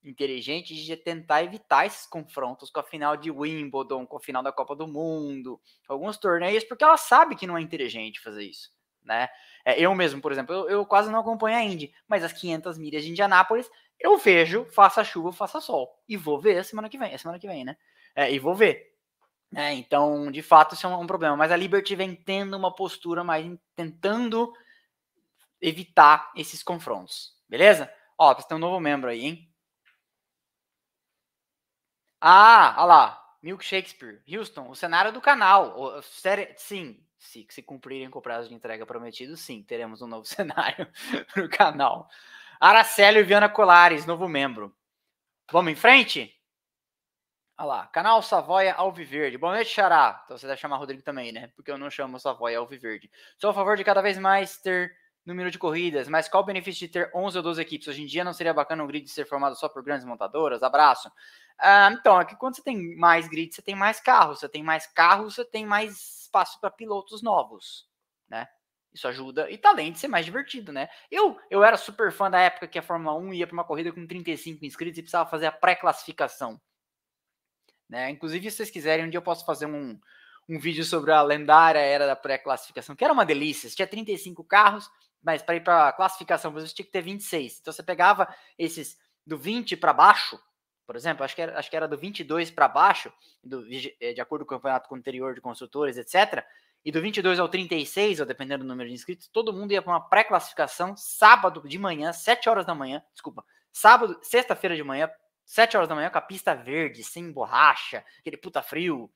inteligente de tentar evitar esses confrontos com a final de Wimbledon, com a final da Copa do Mundo, alguns torneios, porque ela sabe que não é inteligente fazer isso. Né? É, eu mesmo, por exemplo, eu, eu, quase não acompanho a Indy, mas as 500 milhas de Indianápolis eu vejo, faça chuva, faça sol. E vou ver a semana que vem, a semana que vem, né? É, e vou ver. É, então, de fato, isso é um, um, problema. Mas a Liberty vem tendo uma postura mais tentando evitar esses confrontos. Beleza? Ó, você tem um novo membro aí, hein? Ah, olha lá. Milk Shakespeare. Houston, o cenário do canal. O, série, sim, se, se cumprirem com o prazo de entrega prometido, sim, teremos um novo [LAUGHS] cenário para o canal. Aracélio Viana Colares, novo membro. Vamos em frente? Olha lá, canal Savoia Alviverde. Boa noite, Xará. Então você deve chamar Rodrigo também, né? Porque eu não chamo Savoia Alviverde. Sou a favor de cada vez mais ter número de corridas, mas qual o benefício de ter 11 ou 12 equipes? Hoje em dia não seria bacana um grid ser formado só por grandes montadoras? Abraço. Ah, então, é que quando você tem mais grid, você tem mais carros. Você tem mais carros, você tem mais espaço para pilotos novos, né? Isso ajuda e tá além de ser mais divertido, né? Eu, eu era super fã da época que a Fórmula 1 ia para uma corrida com 35 inscritos e precisava fazer a pré-classificação. Né? Inclusive, se vocês quiserem, um dia eu posso fazer um, um vídeo sobre a lendária era da pré-classificação, que era uma delícia. Você tinha 35 carros, mas para ir para a classificação você tinha que ter 26. Então você pegava esses do 20 para baixo, por exemplo, acho que era, acho que era do 22 para baixo, do, de acordo com o campeonato anterior de construtores, etc. E do 22 ao 36, ou dependendo do número de inscritos, todo mundo ia para uma pré-classificação sábado de manhã, 7 horas da manhã, desculpa, sábado, sexta-feira de manhã, 7 horas da manhã com a pista verde, sem borracha, aquele puta frio.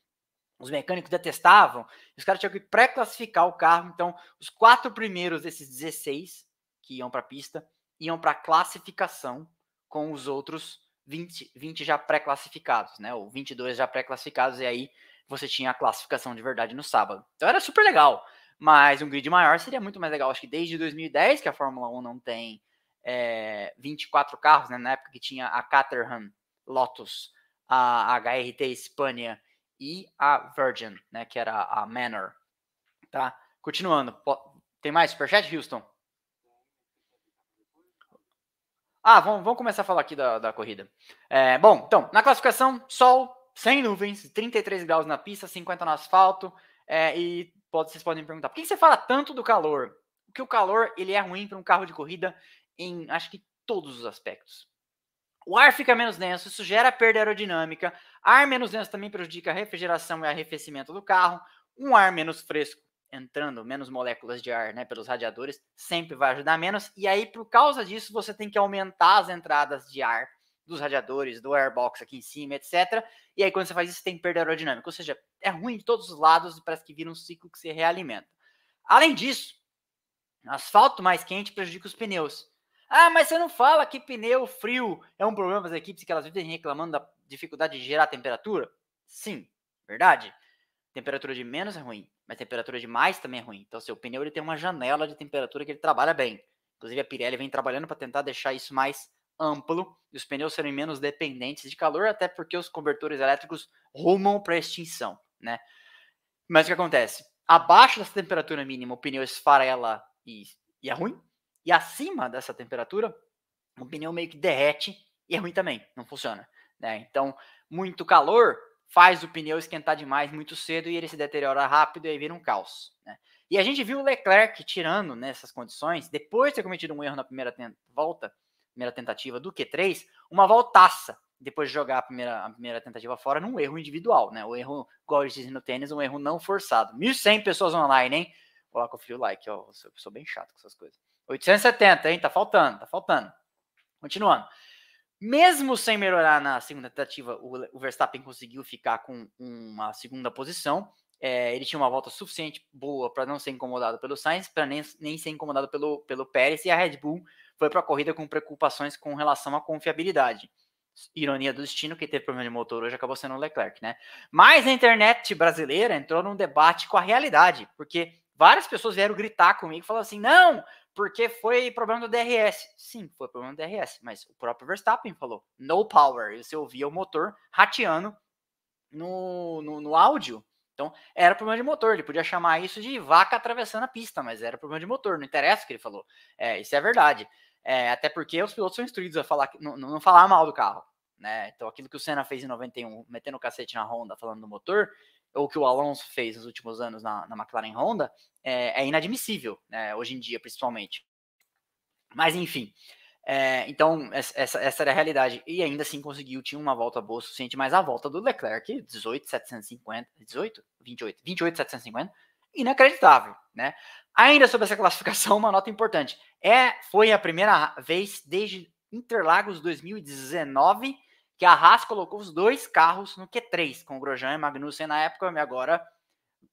Os mecânicos detestavam. Os caras tinham que pré-classificar o carro. Então, os quatro primeiros desses 16 que iam para a pista iam para classificação com os outros 20, 20 já pré-classificados, né? Ou 22 já pré-classificados, e aí você tinha a classificação de verdade no sábado. Então era super legal. Mas um grid maior seria muito mais legal. Acho que desde 2010 que a Fórmula 1 não tem é, 24 carros, né? Na época que tinha a Caterham, Lotus, a HRT Scania e a Virgin, né? Que era a Manor. Tá? Continuando. Tem mais superchat, Houston? Ah, vamos, vamos começar a falar aqui da, da corrida. É, bom, então, na classificação, sol, sem nuvens, 33 graus na pista, 50 no asfalto. É, e pode, vocês podem perguntar, por que você fala tanto do calor? Porque o calor ele é ruim para um carro de corrida em acho que todos os aspectos. O ar fica menos denso, isso gera perda aerodinâmica. Ar menos denso também prejudica a refrigeração e arrefecimento do carro. Um ar menos fresco entrando menos moléculas de ar né, pelos radiadores, sempre vai ajudar menos. E aí, por causa disso, você tem que aumentar as entradas de ar dos radiadores, do airbox aqui em cima, etc. E aí, quando você faz isso, tem perda aerodinâmica. Ou seja, é ruim de todos os lados e parece que vira um ciclo que se realimenta. Além disso, asfalto mais quente prejudica os pneus. Ah, mas você não fala que pneu frio é um problema para as equipes que elas vivem reclamando da dificuldade de gerar temperatura? Sim, verdade. Temperatura de menos é ruim, mas temperatura de mais também é ruim. Então, seu pneu ele tem uma janela de temperatura que ele trabalha bem. Inclusive, a Pirelli vem trabalhando para tentar deixar isso mais amplo e os pneus serem menos dependentes de calor, até porque os cobertores elétricos rumam para extinção, né? Mas o que acontece? Abaixo dessa temperatura mínima, o pneu esfarela e, e é ruim. E acima dessa temperatura, o pneu meio que derrete e é ruim também, não funciona. Né? Então, muito calor faz o pneu esquentar demais muito cedo e ele se deteriora rápido e aí vira um caos. Né? E a gente viu o Leclerc tirando nessas condições, depois de ter cometido um erro na primeira volta, primeira tentativa do Q3, uma voltaça depois de jogar a primeira, a primeira tentativa fora num erro individual, né? O erro, igual eles dizem no tênis, um erro não forçado. 1.100 pessoas online, hein? Vou lá conferir o like, ó. Eu sou, bem chato com essas coisas. 870, hein? Tá faltando, tá faltando. Continuando. Mesmo sem melhorar na segunda tentativa, o, Verstappen conseguiu ficar com uma segunda posição. É, ele tinha uma volta suficiente boa para não ser incomodado pelo Sainz, para nem, nem ser incomodado pelo, pelo Pérez, e a Red Bull foi para a corrida com preocupações com relação à confiabilidade. Ironia do destino, que teve problema de motor hoje acabou sendo o Leclerc, né? Mas a internet brasileira entrou num debate com a realidade, porque várias pessoas vieram gritar comigo falaram assim: não, porque foi problema do DRS. Sim, foi problema do DRS, mas o próprio Verstappen falou no power. E você ouvia o motor rateando no, no, no, áudio. Então, era problema de motor. Ele podia chamar isso de vaca atravessando a pista, mas era problema de motor. Não interessa o que ele falou. É, isso é verdade. É, até porque os pilotos são instruídos a falar, não, não falar mal do carro. Né? Então, aquilo que o Senna fez em 91, metendo o cacete na Honda, falando do motor, ou que o Alonso fez nos últimos anos na, na McLaren Honda, é, é inadmissível, né, hoje em dia, principalmente. Mas, enfim, é, então, essa, essa era a realidade. E ainda assim conseguiu, tinha uma volta boa suficiente, mas a volta do Leclerc, 18,750, 18? 28, 28,750, inacreditável, né? Ainda sobre essa classificação, uma nota importante. É, foi a primeira vez desde Interlagos 2019 que a Haas colocou os dois carros no Q3, com Grosjean e Magnussen na época, e agora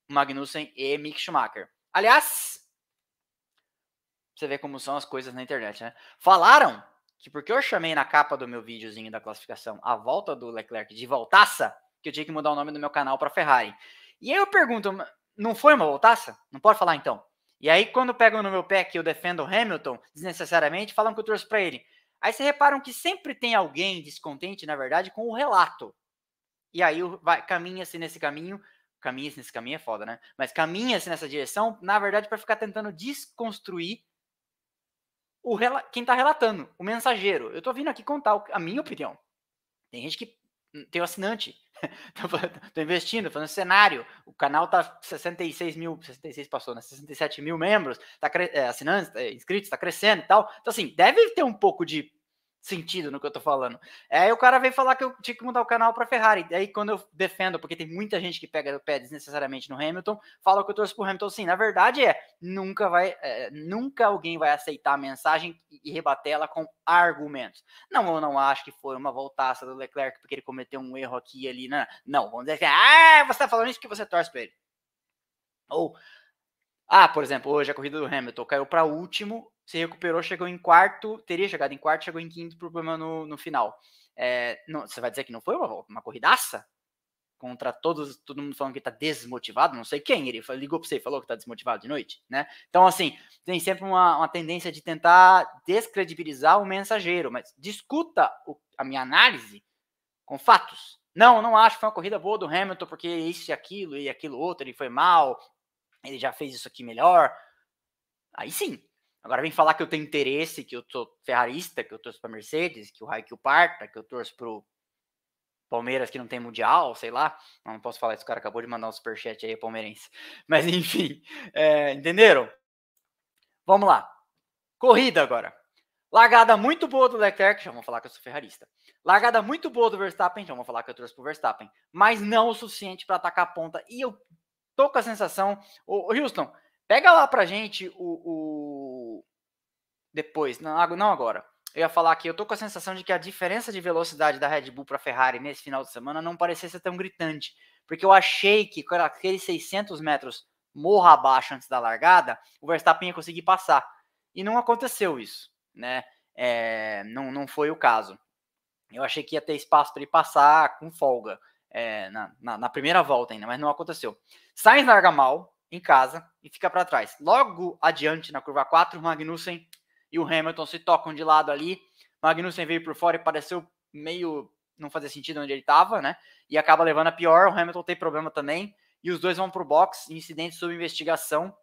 Magnussen e Mick Schumacher. Aliás, Você vê como são as coisas na internet, né? Falaram que porque eu chamei na capa do meu videozinho da classificação a volta do Leclerc de voltaça, que eu tinha que mudar o nome do meu canal para Ferrari. E aí eu pergunto, não foi uma voltaça? Não pode falar então. E aí quando pegam no meu pé que eu defendo o Hamilton desnecessariamente, falam que eu trouxe para ele. Aí vocês reparam que sempre tem alguém descontente, na verdade, com o relato. E aí caminha-se nesse caminho, caminha-se nesse caminho é foda, né? Mas caminha-se nessa direção, na verdade, para ficar tentando desconstruir o quem está relatando, o mensageiro. Eu estou vindo aqui contar a minha opinião. Tem gente que hum, tem o assinante. [LAUGHS] Estou investindo, fazendo cenário. O canal tá 66 mil, 66 passou, né? 67 mil membros, tá é, assinantes, é, inscritos, está crescendo e tal. Então, assim, deve ter um pouco de sentido no que eu tô falando. Aí o cara veio falar que eu tinha que mudar o canal para Ferrari. Daí quando eu defendo, porque tem muita gente que pega o pé desnecessariamente no Hamilton, fala que eu torço pro Hamilton. Sim, na verdade é, nunca vai, é, nunca alguém vai aceitar a mensagem e rebater ela com argumentos. Não, eu não acho que foi uma voltaça do Leclerc porque ele cometeu um erro aqui e ali. Não, não vamos dizer que, ah, você tá falando isso que você torce pra ele. Ou, ah, por exemplo, hoje a corrida do Hamilton caiu para último se recuperou, chegou em quarto, teria chegado em quarto, chegou em quinto, problema no, no final. É, não, você vai dizer que não foi uma, uma corridaça? Contra todos, todo mundo falando que tá desmotivado, não sei quem, ele ligou para você e falou que tá desmotivado de noite, né? Então, assim, tem sempre uma, uma tendência de tentar descredibilizar o mensageiro, mas discuta o, a minha análise com fatos. Não, não acho que foi uma corrida boa do Hamilton, porque isso e aquilo e aquilo outro, ele foi mal, ele já fez isso aqui melhor. Aí sim, Agora vem falar que eu tenho interesse, que eu sou ferrarista, que eu torço para Mercedes, que o Raikkonen parta, que eu torço pro Palmeiras que não tem mundial, sei lá. Não, não posso falar isso, o cara acabou de mandar um superchat aí, palmeirense. [LAUGHS] Mas enfim, é, entenderam? Vamos lá. Corrida agora. Largada muito boa do Leclerc, já vamos falar que eu sou ferrarista. Largada muito boa do Verstappen, já vamos falar que eu torço pro Verstappen. Mas não o suficiente para atacar a ponta. E eu tô com a sensação. Ô, Houston, pega lá pra gente o, o depois, não, não agora. Eu ia falar que eu tô com a sensação de que a diferença de velocidade da Red Bull para Ferrari nesse final de semana não parecia ser tão gritante, porque eu achei que com aqueles 600 metros morra abaixo antes da largada, o Verstappen ia conseguir passar. E não aconteceu isso, né? É, não, não foi o caso. Eu achei que ia ter espaço para ele passar com folga é, na, na, na, primeira volta ainda, mas não aconteceu. Sainz larga mal em casa e fica para trás. Logo adiante na curva 4, Magnussen e o Hamilton se tocam de lado ali. Magnussen veio por fora e pareceu meio não fazer sentido onde ele estava, né? E acaba levando a pior. O Hamilton tem problema também. E os dois vão para o box, incidente sob investigação.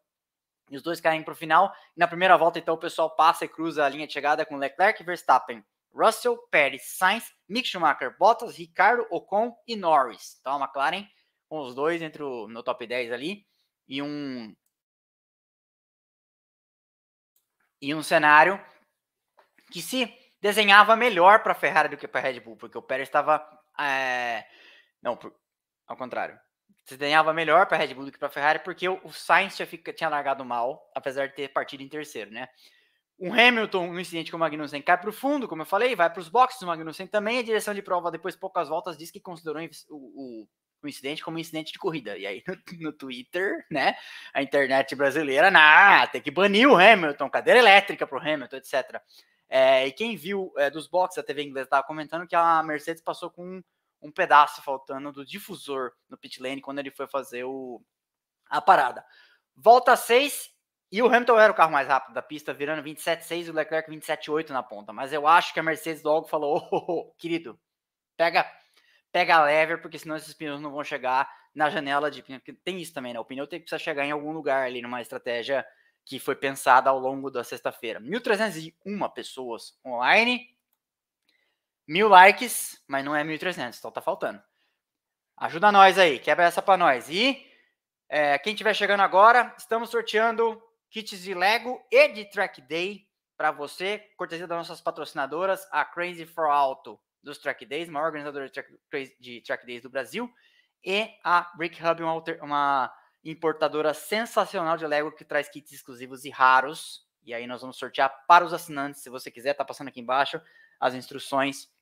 E os dois caem para o final. E na primeira volta, então, o pessoal passa e cruza a linha de chegada com Leclerc Verstappen. Russell, Pérez, Sainz, Mick Schumacher, Bottas, Ricardo, Ocon e Norris. Então a McLaren com os dois entre o, no top 10 ali. E um e um cenário que se desenhava melhor para a Ferrari do que para a Red Bull, porque o Pérez estava. É... Não, por... ao contrário. Se desenhava melhor para a Red Bull do que para a Ferrari, porque o Sainz tinha, largado mal, apesar de ter partido em terceiro, né? O Hamilton, no incidente com o Magnussen, cai para o fundo, como eu falei, vai para os boxes. O Magnussen também, a direção de prova, depois de poucas voltas, diz que considerou o, o o incidente como um incidente de corrida. E aí no, [LAUGHS] no Twitter, né, a internet brasileira, nah, tem que banir o Hamilton, cadeira elétrica para o Hamilton, etc. É, e quem viu é, dos boxes, a TV inglesa estava comentando que a Mercedes passou com um, um, pedaço faltando do difusor no pit lane quando ele foi fazer o, a parada. Volta 6 e o Hamilton era o carro mais rápido da pista, virando 27,6 e o Leclerc 27,8 na ponta. Mas eu acho que a Mercedes logo falou: oh, oh, oh, querido, pega pega lever, porque senão esses pneus não vão chegar na janela de pneu. Tem isso também, né? O pneu tem que precisar chegar em algum lugar ali numa estratégia que foi pensada ao longo da sexta-feira. 1.301 pessoas online, mil likes, mas não é 1.300, então tá faltando. Ajuda nós aí, quebra essa para nós. E é, quem estiver chegando agora, estamos sorteando kits de Lego e de Track Day para você, cortesia das nossas patrocinadoras, a Crazy for Auto dos Track Days, maior organizadora de track, de track Days do Brasil, e a Brick Hub, uma, uma importadora sensacional de Lego que traz kits exclusivos e raros. E aí nós vamos sortear para os assinantes, se você quiser, tá passando aqui embaixo as instruções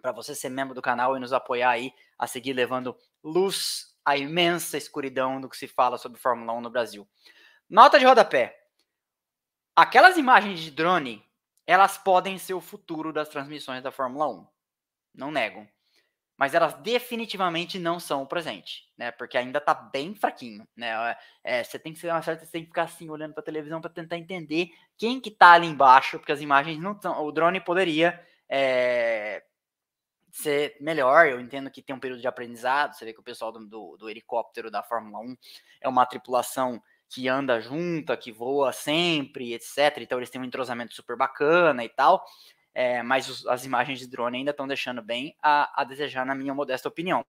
para você ser membro do canal e nos apoiar aí a seguir levando luz à imensa escuridão do que se fala sobre Fórmula 1 no Brasil. Nota de rodapé. aquelas imagens de drone, elas podem ser o futuro das transmissões da Fórmula 1. Não nego. Mas elas definitivamente não são o presente, né? Porque ainda tá bem fraquinho, né? É, você tem que ser uma certa, você tem que ficar assim olhando para a televisão para tentar entender quem que tá ali embaixo, porque as imagens não estão. O drone poderia é, ser melhor. Eu entendo que tem um período de aprendizado. Você vê que o pessoal do, do, do helicóptero da Fórmula 1 é uma tripulação que anda junta, que voa sempre, etc. Então eles têm um entrosamento super bacana e tal. É, mas os, as imagens de drone ainda estão deixando bem a, a, desejar, na minha modesta opinião.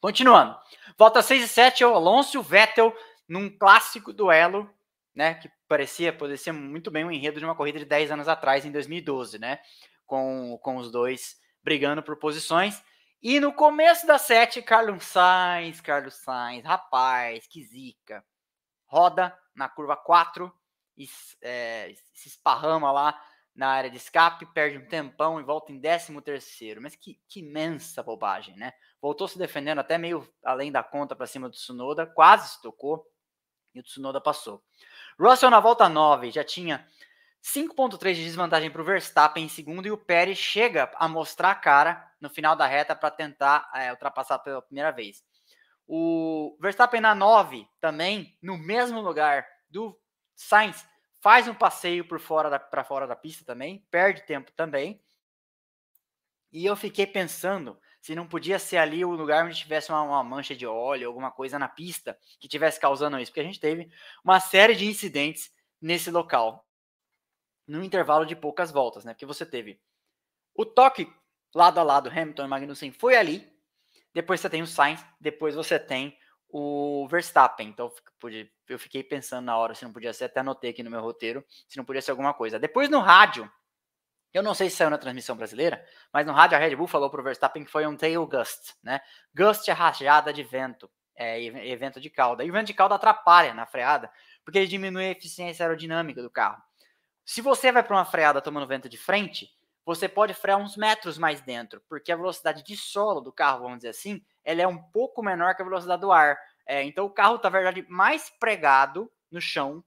Continuando. Volta 6 e 7, o Alonso e o Vettel num clássico duelo, né? Que parecia, poderia ser muito bem um enredo de uma corrida de 10 anos atrás, em 2012, né? Com, com os dois brigando por posições. E no começo da sete, Carlos Sainz, Carlos Sainz, rapaz, que zica. Roda na curva 4 e é, se esparrama lá na área de escape, perde um tempão e volta em 13 terceiro. Mas que, que imensa bobagem, né? Voltou se defendendo até meio além da conta para cima do Tsunoda, quase se tocou e o Tsunoda passou. Russell na volta 9 já tinha 5,3 de desvantagem para o Verstappen em segundo e o Pérez chega a mostrar a cara no final da reta para tentar é, ultrapassar pela primeira vez. O Verstappen na 9 também, no mesmo lugar do Sainz, faz um passeio por fora para fora da pista também, perde tempo também. E eu fiquei pensando se não podia ser ali o lugar onde tivesse uma, uma mancha de óleo, alguma coisa na pista que tivesse causando isso, porque a gente teve uma série de incidentes nesse local no intervalo de poucas voltas, né? Porque você teve o toque lado a lado, Hamilton e Magnussen foi ali, depois você tem o Sainz, depois você tem o Verstappen. Então eu fiquei pensando na hora se não podia ser, até anotei aqui no meu roteiro, se não podia ser alguma coisa. Depois no rádio, eu não sei se saiu na transmissão brasileira, mas no rádio a Red Bull falou para o Verstappen que foi um tail gust, né? Gust é rajada de vento, é evento de cauda. E o vento de cauda atrapalha na freada, porque ele diminui a eficiência aerodinâmica do carro. Se você vai para uma freada tomando vento de frente, você pode frear uns metros mais dentro, porque a velocidade de solo do carro, vamos dizer assim, ela é um pouco menor que a velocidade do ar. É, então o carro está, na verdade, mais pregado no chão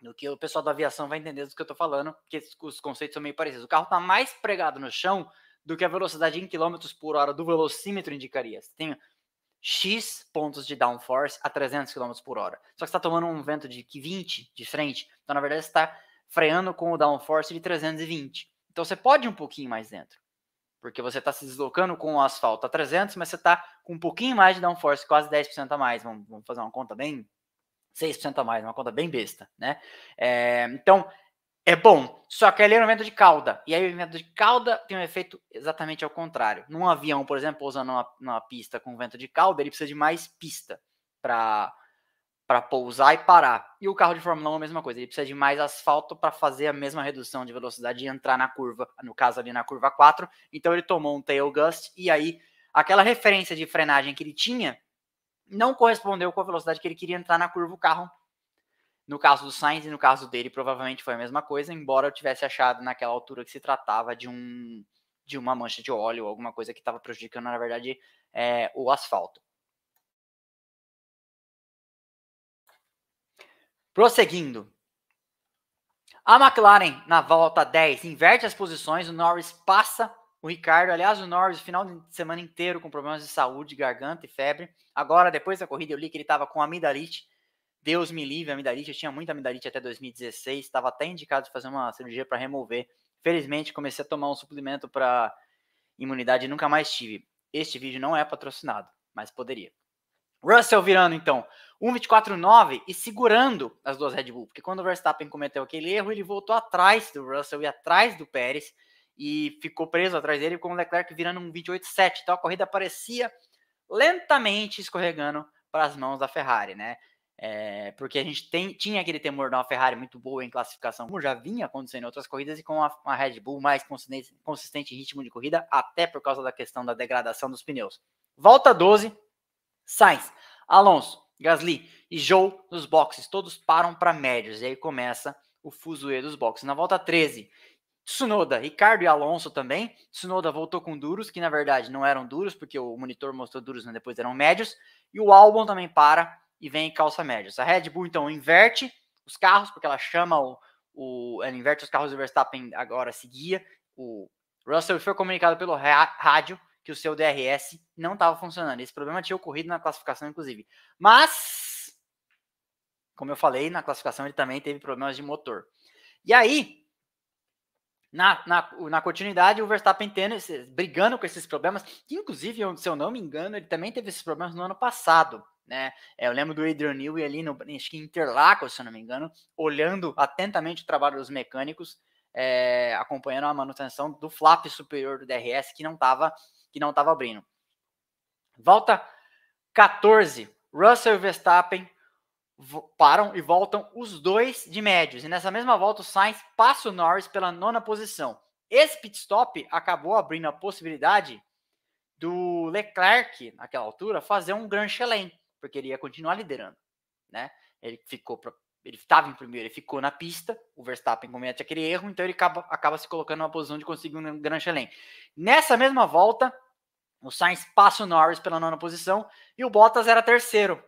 do que o pessoal da aviação vai entender do que eu estou falando, porque os conceitos são meio parecidos. O carro está mais pregado no chão do que a velocidade em quilômetros por hora do velocímetro indicaria. Você tem X pontos de downforce a 300 km por hora. Só que está tomando um vento de 20 de frente, então na verdade está freando com o downforce de 320. Então você pode ir um pouquinho mais dentro, porque você está se deslocando com o asfalto a 300, mas você está com um pouquinho mais de downforce, quase 10% a mais. Vamos, vamos, fazer uma conta bem 6% a mais, uma conta bem besta, né? É, então é bom, só que ele é um vento de cauda. E aí o vento de cauda tem um efeito exatamente ao contrário. Num avião, por exemplo, usando uma, uma pista com vento de cauda, ele precisa de mais pista para para pousar e parar. E o carro de Fórmula 1 é a mesma coisa, ele precisa de mais asfalto para fazer a mesma redução de velocidade e entrar na curva, no caso ali na curva 4. Então ele tomou um tail gust e aí aquela referência de frenagem que ele tinha não correspondeu com a velocidade que ele queria entrar na curva o carro. No caso do Sainz e no caso dele provavelmente foi a mesma coisa, embora eu tivesse achado naquela altura que se tratava de um de uma mancha de óleo alguma coisa que estava prejudicando na verdade é, o asfalto. Prosseguindo. A McLaren, na volta 10, inverte as posições. O Norris passa o Ricardo. Aliás, o Norris, final de semana inteiro com problemas de saúde, garganta e febre. Agora, depois da corrida, eu li que ele estava com amidalite. Deus me livre, amidalite. Eu tinha muita amidalite até 2016. Estava até indicado de fazer uma cirurgia para remover. Felizmente, comecei a tomar um suplemento para imunidade e nunca mais tive. Este vídeo não é patrocinado, mas poderia. Russell virando, então, 1,24,9 e segurando as duas Red Bull, porque quando o Verstappen cometeu aquele erro, ele voltou atrás do Russell e atrás do Pérez e ficou preso atrás dele com o Leclerc virando um 28,7. Então a corrida parecia lentamente escorregando para as mãos da Ferrari, né? É, porque a gente tem, tinha aquele temor de uma Ferrari muito boa em classificação, como já vinha acontecendo em outras corridas, e com uma, Red Bull mais consistente, consistente em ritmo de corrida, até por causa da questão da degradação dos pneus. Volta 12, Sainz, Alonso, Gasly e Joe nos boxes, todos param para médios, e aí começa o fuzuê dos boxes. Na volta 13, Tsunoda, Ricardo e Alonso também. Tsunoda voltou com duros, que na verdade não eram duros, porque o monitor mostrou duros, mas depois eram médios. E o Albon também para e vem em calça médios. A Red Bull então inverte os carros, porque ela chama o, o ela inverte os carros do Verstappen agora seguia. O Russell foi comunicado pelo rádio que o seu DRS não estava funcionando. Esse problema tinha ocorrido na classificação, inclusive. Mas, como eu falei, na classificação ele também teve problemas de motor. E aí, na, na, na continuidade, o Verstappen tendo brigando com esses problemas, que inclusive, se eu não me engano, ele também teve esses problemas no ano passado. Né? É, eu lembro do Adrian Newey ali no acho que Interlagos, se eu não me engano, olhando atentamente o trabalho dos mecânicos, é, acompanhando a manutenção do flap superior do DRS que não estava que não estava abrindo. Volta 14. Russell e Verstappen param e voltam os dois de médios. E nessa mesma volta, o Sainz passa o Norris pela nona posição. Esse pit stop acabou abrindo a possibilidade do Leclerc, naquela altura, fazer um Grand Chelem, porque ele ia continuar liderando. Né? Ele ficou ele estava em primeiro, ele ficou na pista, o Verstappen comete aquele erro, então ele acaba, acaba se colocando numa posição de conseguir um Grand Chelem. Nessa mesma volta, o Sainz passa o Norris pela nona posição e o Bottas era terceiro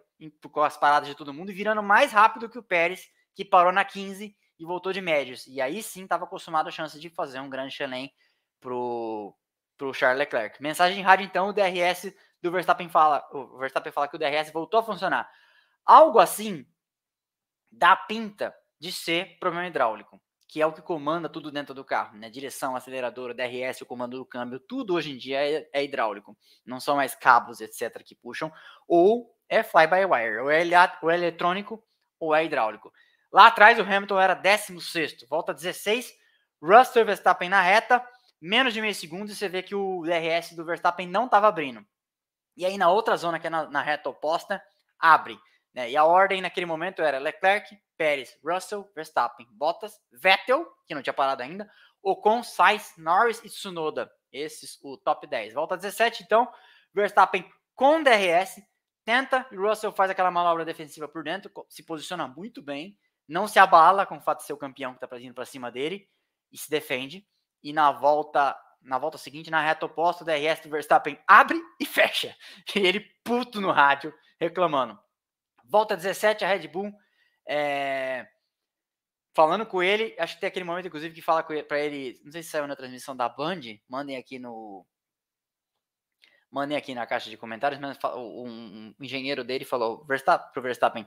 com as paradas de todo mundo e virando mais rápido que o Pérez, que parou na 15 e voltou de médios. E aí sim estava acostumado a chance de fazer um grande Chelem pro, pro Charles Leclerc. Mensagem de rádio então, o DRS do Verstappen fala, o Verstappen fala que o DRS voltou a funcionar. Algo assim dá pinta de ser problema hidráulico que é o que comanda tudo dentro do carro, né? Direção, acelerador, DRS, o comando do câmbio, tudo hoje em dia é, é hidráulico. Não são mais cabos, etc., que puxam, ou é fly-by-wire, ou é, ou é eletrônico, ou é hidráulico. Lá atrás o Hamilton era 16, volta 16, Russell Verstappen na reta, menos de meio segundo, e você vê que o DRS do Verstappen não estava abrindo. E aí na outra zona, que é na, na reta oposta, abre. Né? E a ordem naquele momento era Leclerc, Pérez, Russell, Verstappen, Bottas, Vettel, que não tinha parado ainda, Ocon, Sainz, Norris e Tsunoda. Esses, o top 10. Volta 17, então, Verstappen com DRS, tenta e Russell faz aquela manobra defensiva por dentro, se posiciona muito bem, não se abala com o fato de ser o campeão que está indo para cima dele e se defende. E na volta na volta seguinte, na reta oposta, o DRS do Verstappen abre e fecha. [LAUGHS] E ele puto no rádio, reclamando. Volta 17, a Red Bull. É, falando com ele, acho que tem aquele momento, inclusive, que fala para ele. Não sei se saiu na transmissão da Band. Mandem aqui no. Mandem aqui na caixa de comentários. Mas um, engenheiro dele falou Verstappen, pro Verstappen: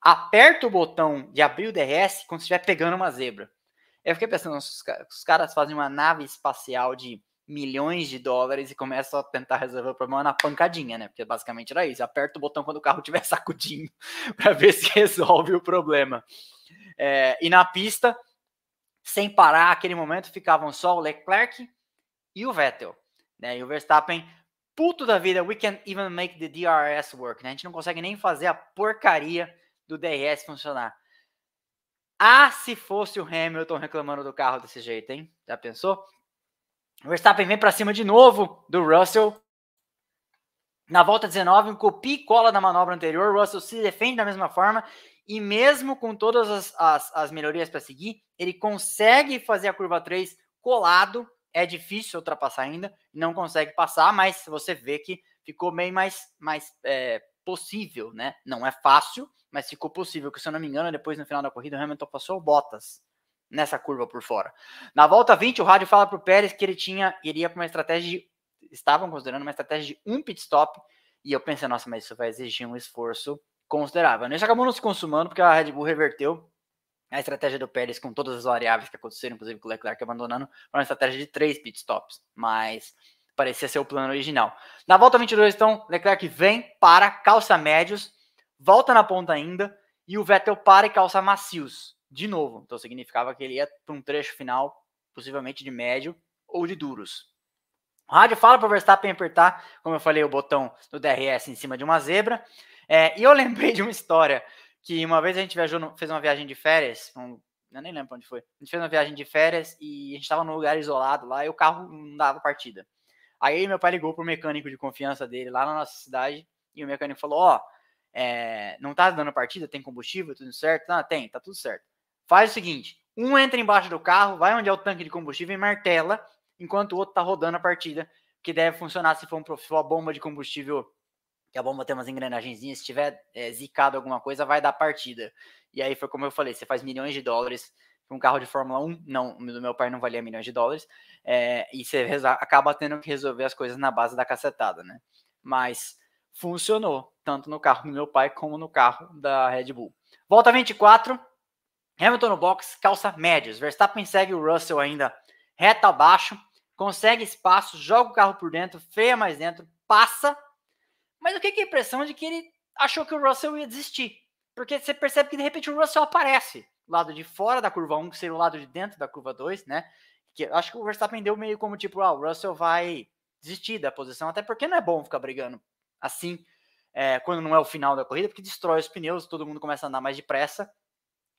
aperta o botão de abrir o DRS quando estiver pegando uma zebra. Eu fiquei pensando, os caras fazem uma nave espacial de milhões de dólares e começa a tentar resolver o problema na pancadinha, né? Porque basicamente era isso. Aperta o botão quando o carro estiver [LAUGHS] sacudindo [LAUGHS] para ver se resolve o problema. É, e na pista, sem parar, aquele momento ficavam só o Leclerc e o Vettel. Né? E o Verstappen, puto da vida, we can even make the DRS work. Né? A gente não consegue nem fazer a porcaria do DRS funcionar. Ah, se fosse o Hamilton reclamando do carro desse jeito, hein? Já pensou? O Verstappen vem para cima de novo do Russell. Na volta 19, um copia e cola da manobra anterior. O Russell se defende da mesma forma. E mesmo com todas as, as, as melhorias para seguir, ele consegue fazer a curva 3 colado. É difícil ultrapassar ainda. Não consegue passar, mas você vê que ficou bem mais, mais é, possível, né? Não é fácil, mas ficou possível. Que se eu não me engano, depois no final da corrida, o Hamilton passou o Bottas nessa curva por fora. Na volta 20, o rádio fala para o Pérez que ele tinha, iria para uma estratégia de, estavam considerando uma estratégia de um pit stop, e eu pensei, nossa, mas isso vai exigir um esforço considerável. Isso acabou não se consumando, porque a Red Bull reverteu a estratégia do Pérez com todas as variáveis que aconteceram, inclusive com o Leclerc abandonando, para uma estratégia de três pit stops, mas parecia ser o plano original. Na volta 22, então, Leclerc vem, para, calça médios, volta na ponta ainda, e o Vettel para e calça macios de novo. Então significava que ele ia para um trecho final, possivelmente de médio ou de duros. O rádio fala para o Verstappen apertar, como eu falei, o botão do DRS em cima de uma zebra. É, e eu [LAUGHS] lembrei de uma história que uma vez a gente viajou, fez uma viagem de férias, um, eu nem lembro onde foi. A gente fez uma viagem de férias e a gente estava num lugar isolado lá e o carro não dava partida. Aí meu pai ligou pro mecânico de confiança dele lá na nossa cidade e o mecânico falou: Ó, oh, é, não tá dando partida, tem combustível, tudo certo? Ah, tem, tá tudo certo. Faz o seguinte: um entra embaixo do carro, vai onde é o tanque de combustível e martela, enquanto o outro tá rodando a partida, que deve funcionar se for, um, se for bomba de combustível que a bomba tem umas engrenagenzinhas, se tiver é, zicado alguma coisa, vai dar partida. E aí foi como eu falei, você faz milhões de dólares um carro de Fórmula 1, não, do meu pai não valia milhões de dólares, é, e você acaba tendo que resolver as coisas na base da cacetada, né? Mas funcionou, tanto no carro do meu pai como no carro da Red Bull. Volta 24, Hamilton no box, calça médios. Verstappen segue o Russell ainda reta abaixo, consegue espaço, joga o carro por dentro, freia mais dentro, passa. Mas o que é a impressão de que ele achou que o Russell ia desistir? Porque você percebe que de repente o Russell aparece lado de fora da curva 1, que seria o lado de dentro da curva 2, né? Que acho que o Verstappen deu meio como tipo, ah, o Russell vai desistir da posição, até porque não é bom ficar brigando assim é, quando não é o final da corrida, porque destrói os pneus, todo mundo começa a andar mais depressa.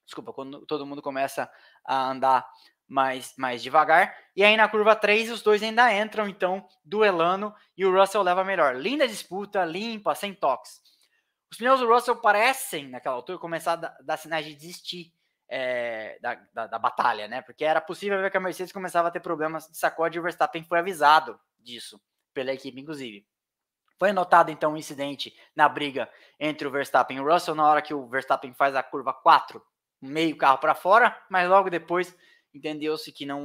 Desculpa, quando todo mundo começa a andar mais, mais devagar. E aí na curva 3 os dois ainda entram, então, duelando e o Russell leva melhor. Linda disputa, limpa, sem toques. Os pneus do Russell parecem, naquela altura, começar a dar, sinais de desistir é, da, da, da, batalha, né? Porque era possível ver que a Mercedes começava a ter problemas de sacode e o Verstappen foi avisado disso pela equipe, inclusive. Foi notado então um incidente na briga entre o Verstappen e o Russell na hora que o Verstappen faz a curva 4, meio carro para fora, mas logo depois entendeu-se que não,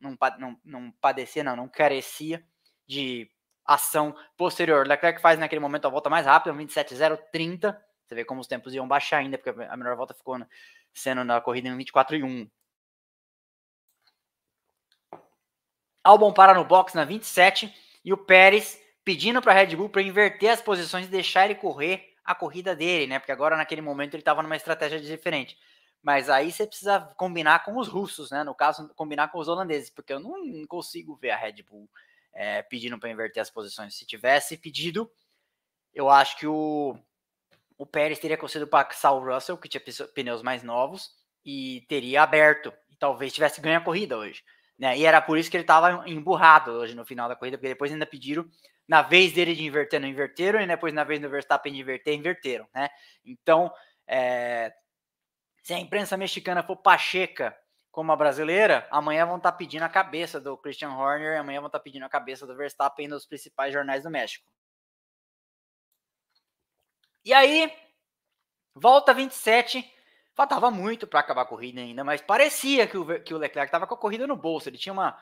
não, não, não padecia, não, não carecia de ação posterior. Leclerc faz naquele momento a volta mais rápida, 27.030. Você vê como os tempos iam baixar ainda, porque a melhor volta ficou sendo na corrida em 24 e 1. Albon para no box na 27 e o Pérez pedindo para a Red Bull para inverter as posições e deixar ele correr a corrida dele, né? Porque agora naquele momento ele estava numa estratégia diferente. Mas aí você precisa combinar com os russos, né? No caso, combinar com os holandeses, porque eu não consigo ver a Red Bull é, pedindo para inverter as posições. Se tivesse pedido, eu acho que o o Pérez teria conseguido passar o Russell, que tinha pneus mais novos, e teria aberto. E talvez tivesse ganho a corrida hoje. Né? E era por isso que ele estava emburrado hoje no final da corrida, porque depois ainda pediram, na vez dele de inverter, não inverteram, e depois na vez do Verstappen de inverter, inverteram. Né? Então, é, se a imprensa mexicana for pacheca como a brasileira, amanhã vão estar tá pedindo a cabeça do Christian Horner, amanhã vão estar tá pedindo a cabeça do Verstappen nos principais jornais do México. E aí, volta 27. Faltava muito para acabar a corrida ainda, mas parecia que o, que o Leclerc estava com a corrida no bolso. Ele tinha uma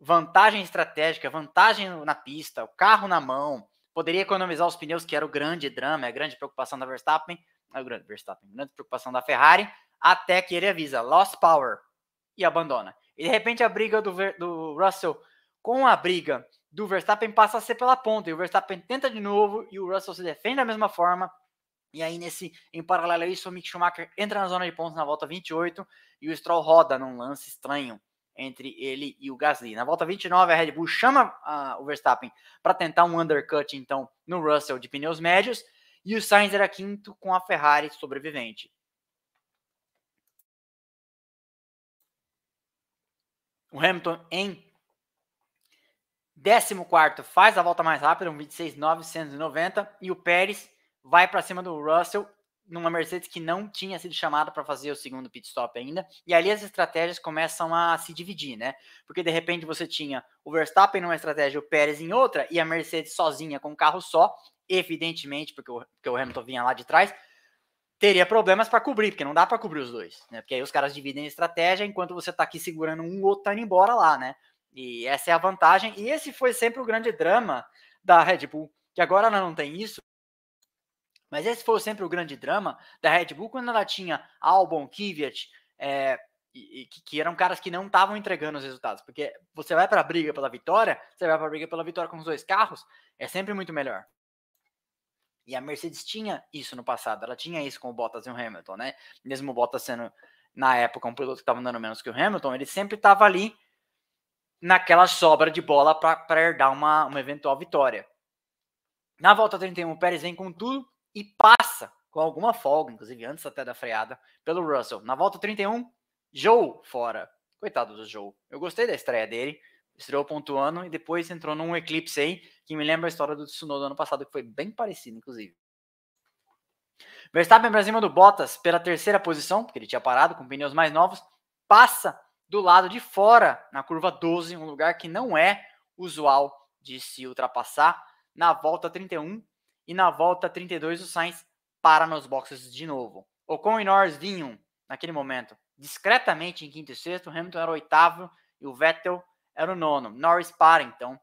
vantagem estratégica, vantagem na pista, o carro na mão, poderia economizar os pneus, que era o grande drama, a grande preocupação da Verstappen, a grande Verstappen, grande preocupação da Ferrari, até que ele avisa, lost power, e abandona. E de repente a briga do, do Russell com a briga do Verstappen passa a ser pela ponta. E o Verstappen tenta de novo e o Russell se defende da mesma forma. E aí, nesse, em paralelo a isso, o Mick Schumacher entra na zona de pontos na volta 28 e o Stroll roda num lance estranho entre ele e o Gasly. Na volta 29, a Red Bull chama uh, o Verstappen para tentar um undercut, então, no Russell de pneus médios. E o Sainz era quinto com a Ferrari sobrevivente. O Hamilton em 14 faz a volta mais rápida, um 26.990, e o Pérez vai para cima do Russell numa Mercedes que não tinha sido chamada para fazer o segundo pit stop ainda. E ali as estratégias começam a se dividir, né? Porque de repente você tinha o Verstappen numa estratégia, o Pérez em outra, e a Mercedes sozinha com um carro só, evidentemente, porque o, porque o Hamilton vinha lá de trás, teria problemas para cobrir, porque não dá para cobrir os dois, né? Porque aí os caras dividem a estratégia enquanto você está aqui segurando um, o outro tá indo embora lá, né? E essa é a vantagem. E esse foi sempre o grande drama da Red Bull, que agora ela não tem isso. Mas esse foi sempre o grande drama da Red Bull quando ela tinha Albon, Kvyat, é, e, que, que, eram caras que não estavam entregando os resultados. Porque você vai para a briga pela vitória, você vai para a briga pela vitória com os dois carros, é sempre muito melhor. E a Mercedes tinha isso no passado, ela tinha isso com o Bottas e o Hamilton, né? Mesmo o Bottas sendo, na época, um piloto que estava andando menos que o Hamilton, ele sempre estava ali naquela sobra de bola para herdar uma, uma eventual vitória. Na volta 31, o Pérez vem com tudo e passa com alguma folga, inclusive antes até da freada, pelo Russell. Na volta 31, Joe fora. Coitado do Joe. Eu gostei da estreia dele. Estreou pontuando e depois entrou num eclipse aí, que me lembra a história do Tsunoda ano passado, que foi bem parecido, inclusive. Verstappen para cima do Bottas pela terceira posição, porque ele tinha parado com pneus mais novos, passa do lado de fora, na curva 12, um lugar que não é usual de se ultrapassar na volta 31. E na volta 32, o Sainz para nos boxes de novo. Ocon e Norris vinham, naquele momento, discretamente em quinto e sexto. Hamilton era o oitavo e o Vettel era o nono. Norris para, então,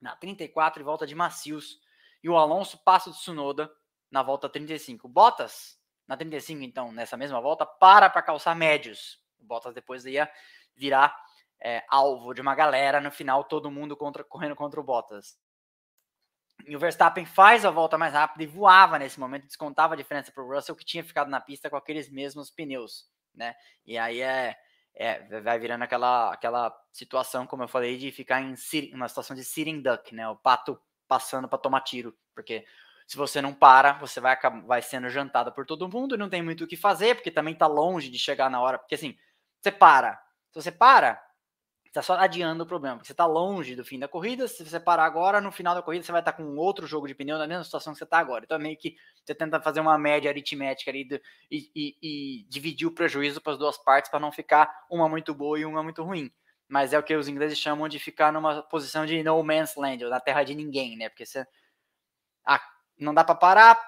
na 34 e volta de macios. E o Alonso passa do Tsunoda na volta 35. Bottas, na 35, então, nessa mesma volta, para para calçar médios. O Bottas depois ia virar é, alvo de uma galera. No final, todo mundo contra, correndo contra o Bottas. E o Verstappen faz a volta mais rápida e voava nesse momento, descontava a diferença para o Russell, que tinha ficado na pista com aqueles mesmos pneus, né? E aí é, é, vai virando aquela, aquela situação, como eu falei, de ficar em uma situação de sitting duck, né? O pato passando para tomar tiro, porque se você não para, você vai, vai sendo jantado por todo mundo e não tem muito o que fazer, porque também está longe de chegar na hora, porque assim, você para, se você para, está só adiando o problema, porque você está longe do fim da corrida. Se você parar agora, no final da corrida, você vai estar tá com outro jogo de pneu na mesma situação que você está agora. Então, é meio que você tenta fazer uma média aritmética ali do, e, e, e dividir o prejuízo para as duas partes para não ficar uma muito boa e uma muito ruim. Mas é o que os ingleses chamam de ficar numa posição de no man's land, ou na terra de ninguém, né? Porque você ah, não dá para parar,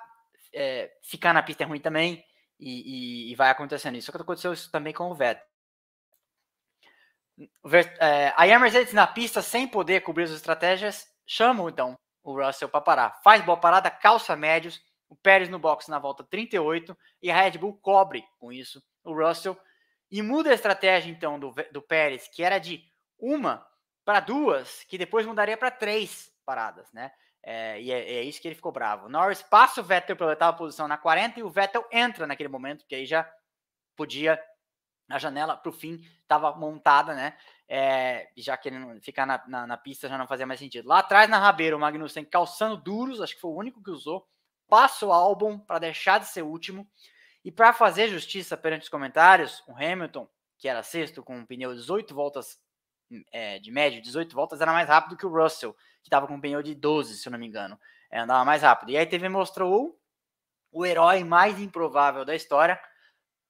é, ficar na pista é ruim também, e, e, vai acontecendo isso. Só que aconteceu isso também com o Vettel. É, aí a Mercedes na pista, sem poder cobrir as estratégias, chamam então o Russell para parar. Faz boa parada, calça médios, o Pérez no box na volta 38 e a Red Bull cobre com isso o Russell e muda a estratégia então do, do Pérez, que era de uma para duas, que depois mudaria para três paradas, né? É, e é, é, isso que ele ficou bravo. Norris passa o Vettel pela oitava posição na 40 e o Vettel entra naquele momento, que aí já podia a janela para o fim estava montada, né? É, já querendo ficar na, na, na, pista já não fazia mais sentido. Lá atrás, na rabeira, o Magnussen calçando duros, acho que foi o único que usou. Passa o álbum para deixar de ser último. E para fazer justiça perante os comentários, o Hamilton, que era sexto com um pneu 18 voltas é, de médio, 18 voltas, era mais rápido que o Russell, que estava com um pneu de 12, se eu não me engano. É, andava mais rápido. E aí a TV mostrou o herói mais improvável da história,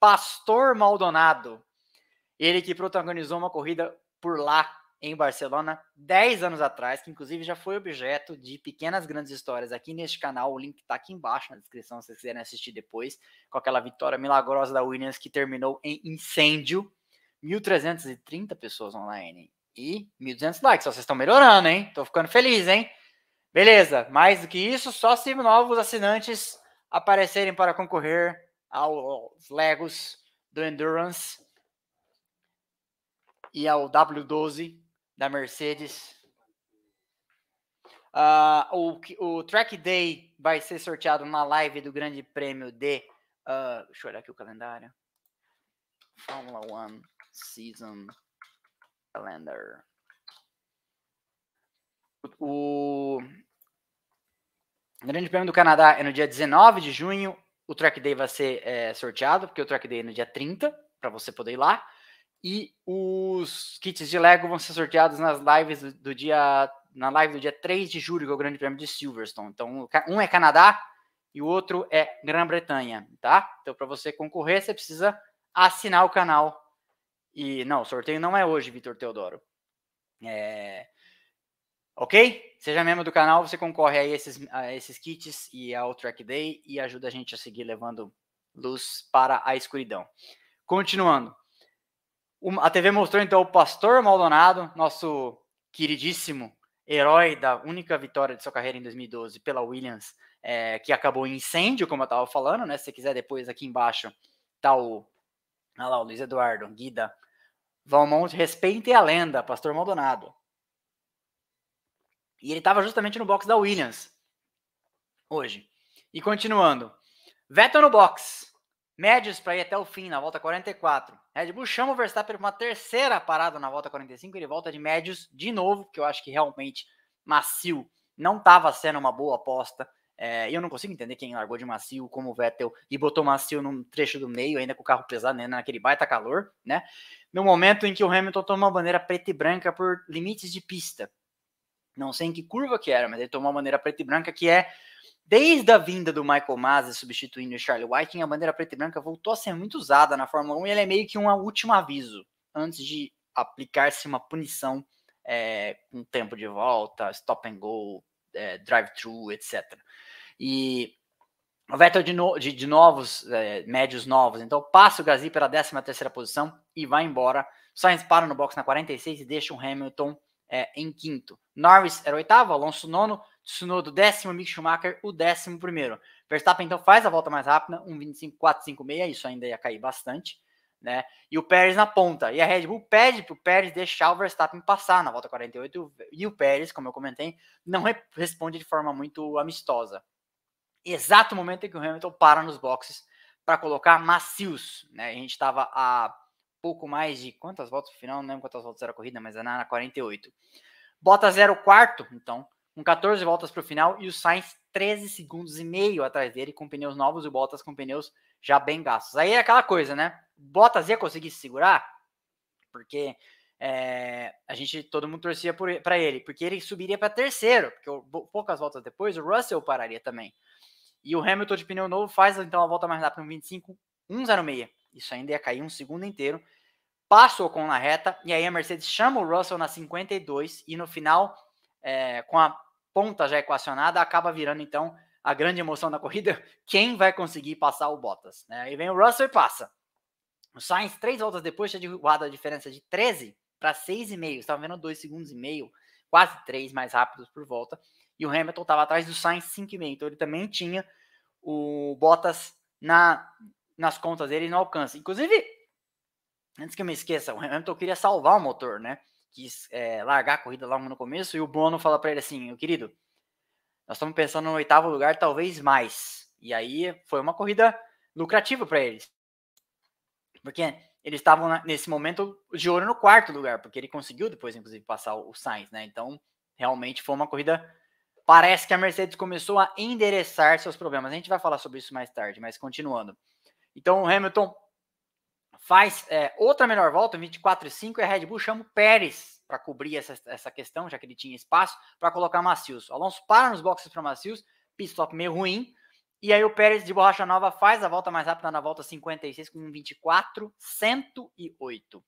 Pastor Maldonado. Ele que protagonizou uma corrida por lá em Barcelona 10 anos atrás, que inclusive já foi objeto de pequenas grandes histórias aqui neste canal. O link está aqui embaixo na descrição se vocês quiserem assistir depois, com aquela vitória milagrosa da Williams que terminou em incêndio. 1.330 pessoas online e 1.200 likes. Vocês estão melhorando, hein? Tô ficando feliz, hein? Beleza, mais do que isso, só se novos assinantes aparecerem para concorrer aos Legos do Endurance e ao W12 da Mercedes. Uh, o, o Track Day vai ser sorteado na live do Grande Prêmio de. Uh, deixa eu olhar aqui o calendário. Fórmula 1 Season Calendar. O, Grande Prêmio do Canadá é no dia 19 de junho o Track Day vai ser é, sorteado, porque o Track Day é no dia 30, para você poder ir lá. E os kits de Lego vão ser sorteados nas lives do, dia. Na live do dia 3 de julho, que é o Grande Prêmio de Silverstone. Então, um é Canadá e o outro é Grã-Bretanha, tá? Então, para você concorrer, você precisa assinar o canal. E não, o sorteio não é hoje, Vitor Teodoro. É, Ok? Seja membro do canal, você concorre a esses, a esses kits e ao Track Day e ajuda a gente a seguir levando luz para a escuridão. Continuando. A TV mostrou então o Pastor Maldonado, nosso queridíssimo herói da única vitória de sua carreira em 2012 pela Williams, é, que acabou em incêndio, como eu estava falando, né? Se você quiser depois aqui embaixo tá o, lá, o Luiz Eduardo, Guida Valmont, respeite a lenda, Pastor Maldonado. E ele estava justamente no box da Williams hoje. E continuando. Vettel no box. Médios para ir até o fim, na volta 44. Red Bull chama o Verstappen para uma terceira parada na volta 45. Ele volta de médios de novo, que eu acho que realmente macio não estava sendo uma boa aposta. É, eu não consigo entender quem largou de macio como o Vettel e botou macio num trecho do meio, ainda com o carro pesado, né, naquele baita calor, né? No momento em que o Hamilton toma uma bandeira preta e branca por limites de pista. Não sei em que curva que era, mas ele tomou a bandeira preta e branca, que é desde a vinda do Michael Masi substituindo o Charlie Whiting, a bandeira preta e branca voltou a ser muito usada na Fórmula 1 e ele é meio que um último aviso antes de aplicar-se uma punição é, com tempo de volta, stop and go, é, drive-thru, etc. E o Vettel de, no, de, de novos, é, médios novos, então passa o Gasly pela 13 terceira posição e vai embora. Sainz para no box na 46 e deixa o Hamilton é, em quinto. Norris era oitavo, Alonso nono, Tsunoda décimo, Mick Schumacher o décimo primeiro. Verstappen então faz a volta mais rápida, 1.25.456, isso ainda ia cair bastante, né? E o Pérez na ponta. E a Red Bull pede para o Pérez deixar o Verstappen passar na volta 48 e o Pérez, como eu comentei, não responde de forma muito amistosa. Exato momento em que o Hamilton para nos boxes para colocar macios, né? A gente estava a pouco mais de quantas voltas no final, não lembro quantas voltas era a corrida, mas era na 48. Bota 0 quarto, então, com 14 voltas para o final, e o Sainz 13 segundos e meio atrás dele, com pneus novos e o Bottas com pneus já bem gastos. Aí é aquela coisa, né? Bottas ia conseguir se segurar, porque é, a gente, todo mundo torcia para ele, porque ele subiria para terceiro, porque poucas voltas depois o Russell pararia também. E o Hamilton de pneu novo faz então a volta mais rápida no 25, 106. Isso ainda ia cair um segundo inteiro. Passa o Ocon na reta, e aí a Mercedes chama o Russell na 52, e no final, é, com a ponta já equacionada, acaba virando então a grande emoção da corrida, [LAUGHS] quem vai conseguir passar o Bottas. Né? Aí vem o Russell e passa. O Sainz, três voltas depois, tinha derrubado a diferença de 13 para 6,5. Estava vendo 2 segundos e meio, quase 3 mais rápidos por volta. E o Hamilton estava atrás do Sainz 5,5. Então ele também tinha o Bottas na, nas contas dele no alcance. Inclusive, antes que eu me esqueça, o Hamilton queria salvar o motor, né? Quis é, largar a corrida logo no começo e o Bono fala para ele assim: meu querido, nós estamos pensando no oitavo lugar, talvez mais. E aí foi uma corrida lucrativa para eles. Porque eles estavam nesse momento de ouro no quarto lugar, porque ele conseguiu depois, inclusive, passar o Sainz, né? Então, realmente foi uma corrida. Parece que a Mercedes começou a endereçar seus problemas. A gente vai falar sobre isso mais tarde, mas continuando. Então o Hamilton faz é, outra melhor volta, 24,5, e a Red Bull chama o Pérez para cobrir essa, essa questão, já que ele tinha espaço, para colocar Macios. O Alonso para nos boxes para Macios, pit stop meio ruim, e aí o Pérez de borracha nova faz a volta mais rápida na volta 56 com 24, 108.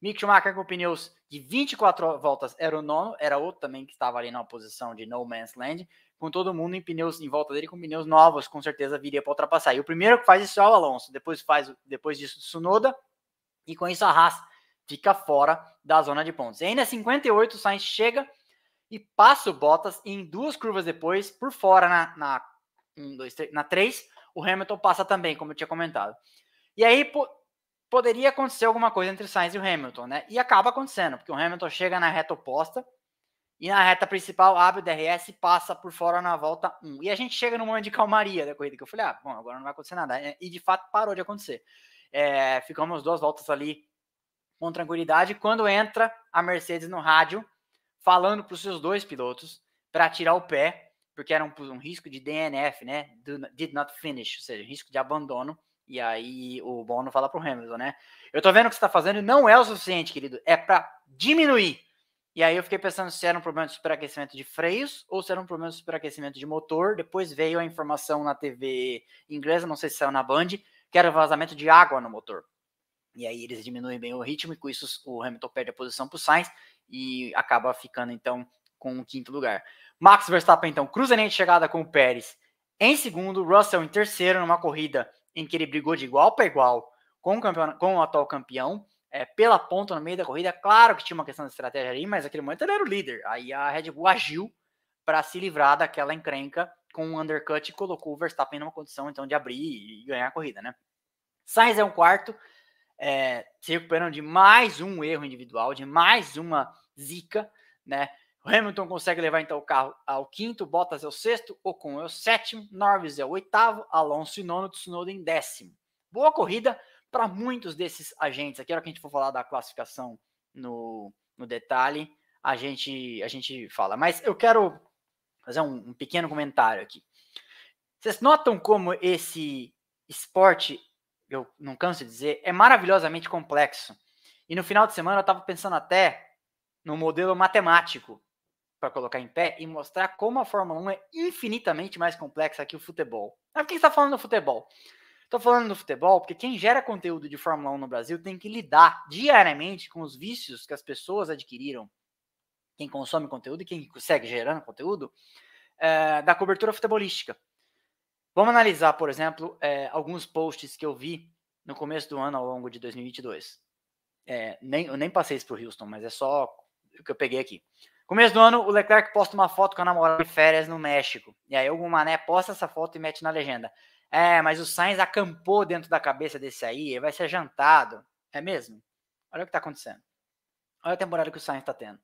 Mick Schumacher com pneus de 24 voltas era o nono, era outro também que estava ali na posição de no man's land com todo mundo em pneus em volta dele com pneus novos, com certeza viria para ultrapassar. E o primeiro que faz isso é o Alonso, depois faz depois disso o Tsunoda e com isso a Haas fica fora da zona de pontos. E ainda 58 o Sainz chega e passa o Bottas em duas curvas depois por fora na na um, dois, três, na 3, o Hamilton passa também, como eu tinha comentado. E aí po poderia acontecer alguma coisa entre o Sainz e o Hamilton, né? E acaba acontecendo, porque o Hamilton chega na reta oposta e na reta principal, abre o DRS e passa por fora na volta 1. E a gente chega no momento de calmaria da corrida, que eu falei, ah, bom, agora não vai acontecer nada. E de fato parou de acontecer. É, ficamos duas voltas ali com tranquilidade. Quando entra a Mercedes no rádio, falando para os seus dois pilotos para tirar o pé, porque era um, um, risco de DNF, né? Did not finish, ou seja, risco de abandono. E aí o Bono fala para o Hamilton, né? Eu tô vendo o que você está fazendo não é o suficiente, querido. É para diminuir e aí eu fiquei pensando se era um problema de superaquecimento de freios ou se era um problema de superaquecimento de motor. Depois veio a informação na TV inglesa, não sei se saiu na Band, que era vazamento de água no motor. E aí eles diminuem bem o ritmo e com isso o Hamilton perde a posição para o Sainz e acaba ficando então com o quinto lugar. Max Verstappen então cruza a linha de chegada com o Pérez em segundo, Russell em terceiro numa corrida em que ele brigou de igual para igual com o, campeão, com o atual campeão é, pela ponta no meio da corrida. Claro que tinha uma questão de estratégia ali, mas naquele momento ele era o líder. Aí a Red Bull agiu para se livrar daquela encrenca com um undercut e colocou o Verstappen numa condição então de abrir e ganhar a corrida, né? Sainz é um quarto, é, se recuperando de mais um erro individual, de mais uma zica, né? O Hamilton consegue levar então o carro ao quinto, Bottas é o sexto, Ocon é o sétimo, Norris é o oitavo, Alonso e nono, Tsunoda em décimo. Boa corrida, para muitos desses agentes, aqui, a hora que a gente for falar da classificação no, no detalhe, a gente, a gente fala. Mas eu quero fazer um, um pequeno comentário aqui. Vocês notam como esse esporte, eu não canso de dizer, é maravilhosamente complexo. E no final de semana eu estava pensando até no modelo matemático para colocar em pé e mostrar como a Fórmula 1 é infinitamente mais complexa que o futebol. Mas por que está falando do futebol? Estou falando do futebol porque quem gera conteúdo de Fórmula 1 no Brasil tem que lidar diariamente com os vícios que as pessoas adquiriram, quem consome conteúdo e quem segue gerando conteúdo, é, da cobertura futebolística. Vamos analisar, por exemplo, é, alguns posts que eu vi no começo do ano ao longo de 2022. É, nem, eu nem passei isso para o Houston, mas é só o que eu peguei aqui. Começo do ano, o Leclerc posta uma foto com a namorada de férias no México. E aí o Mané posta essa foto e mete na legenda. É, mas o Sainz acampou dentro da cabeça desse aí, vai ser jantado. É mesmo? Olha o que está acontecendo. Olha a temporada que o Sainz está tendo.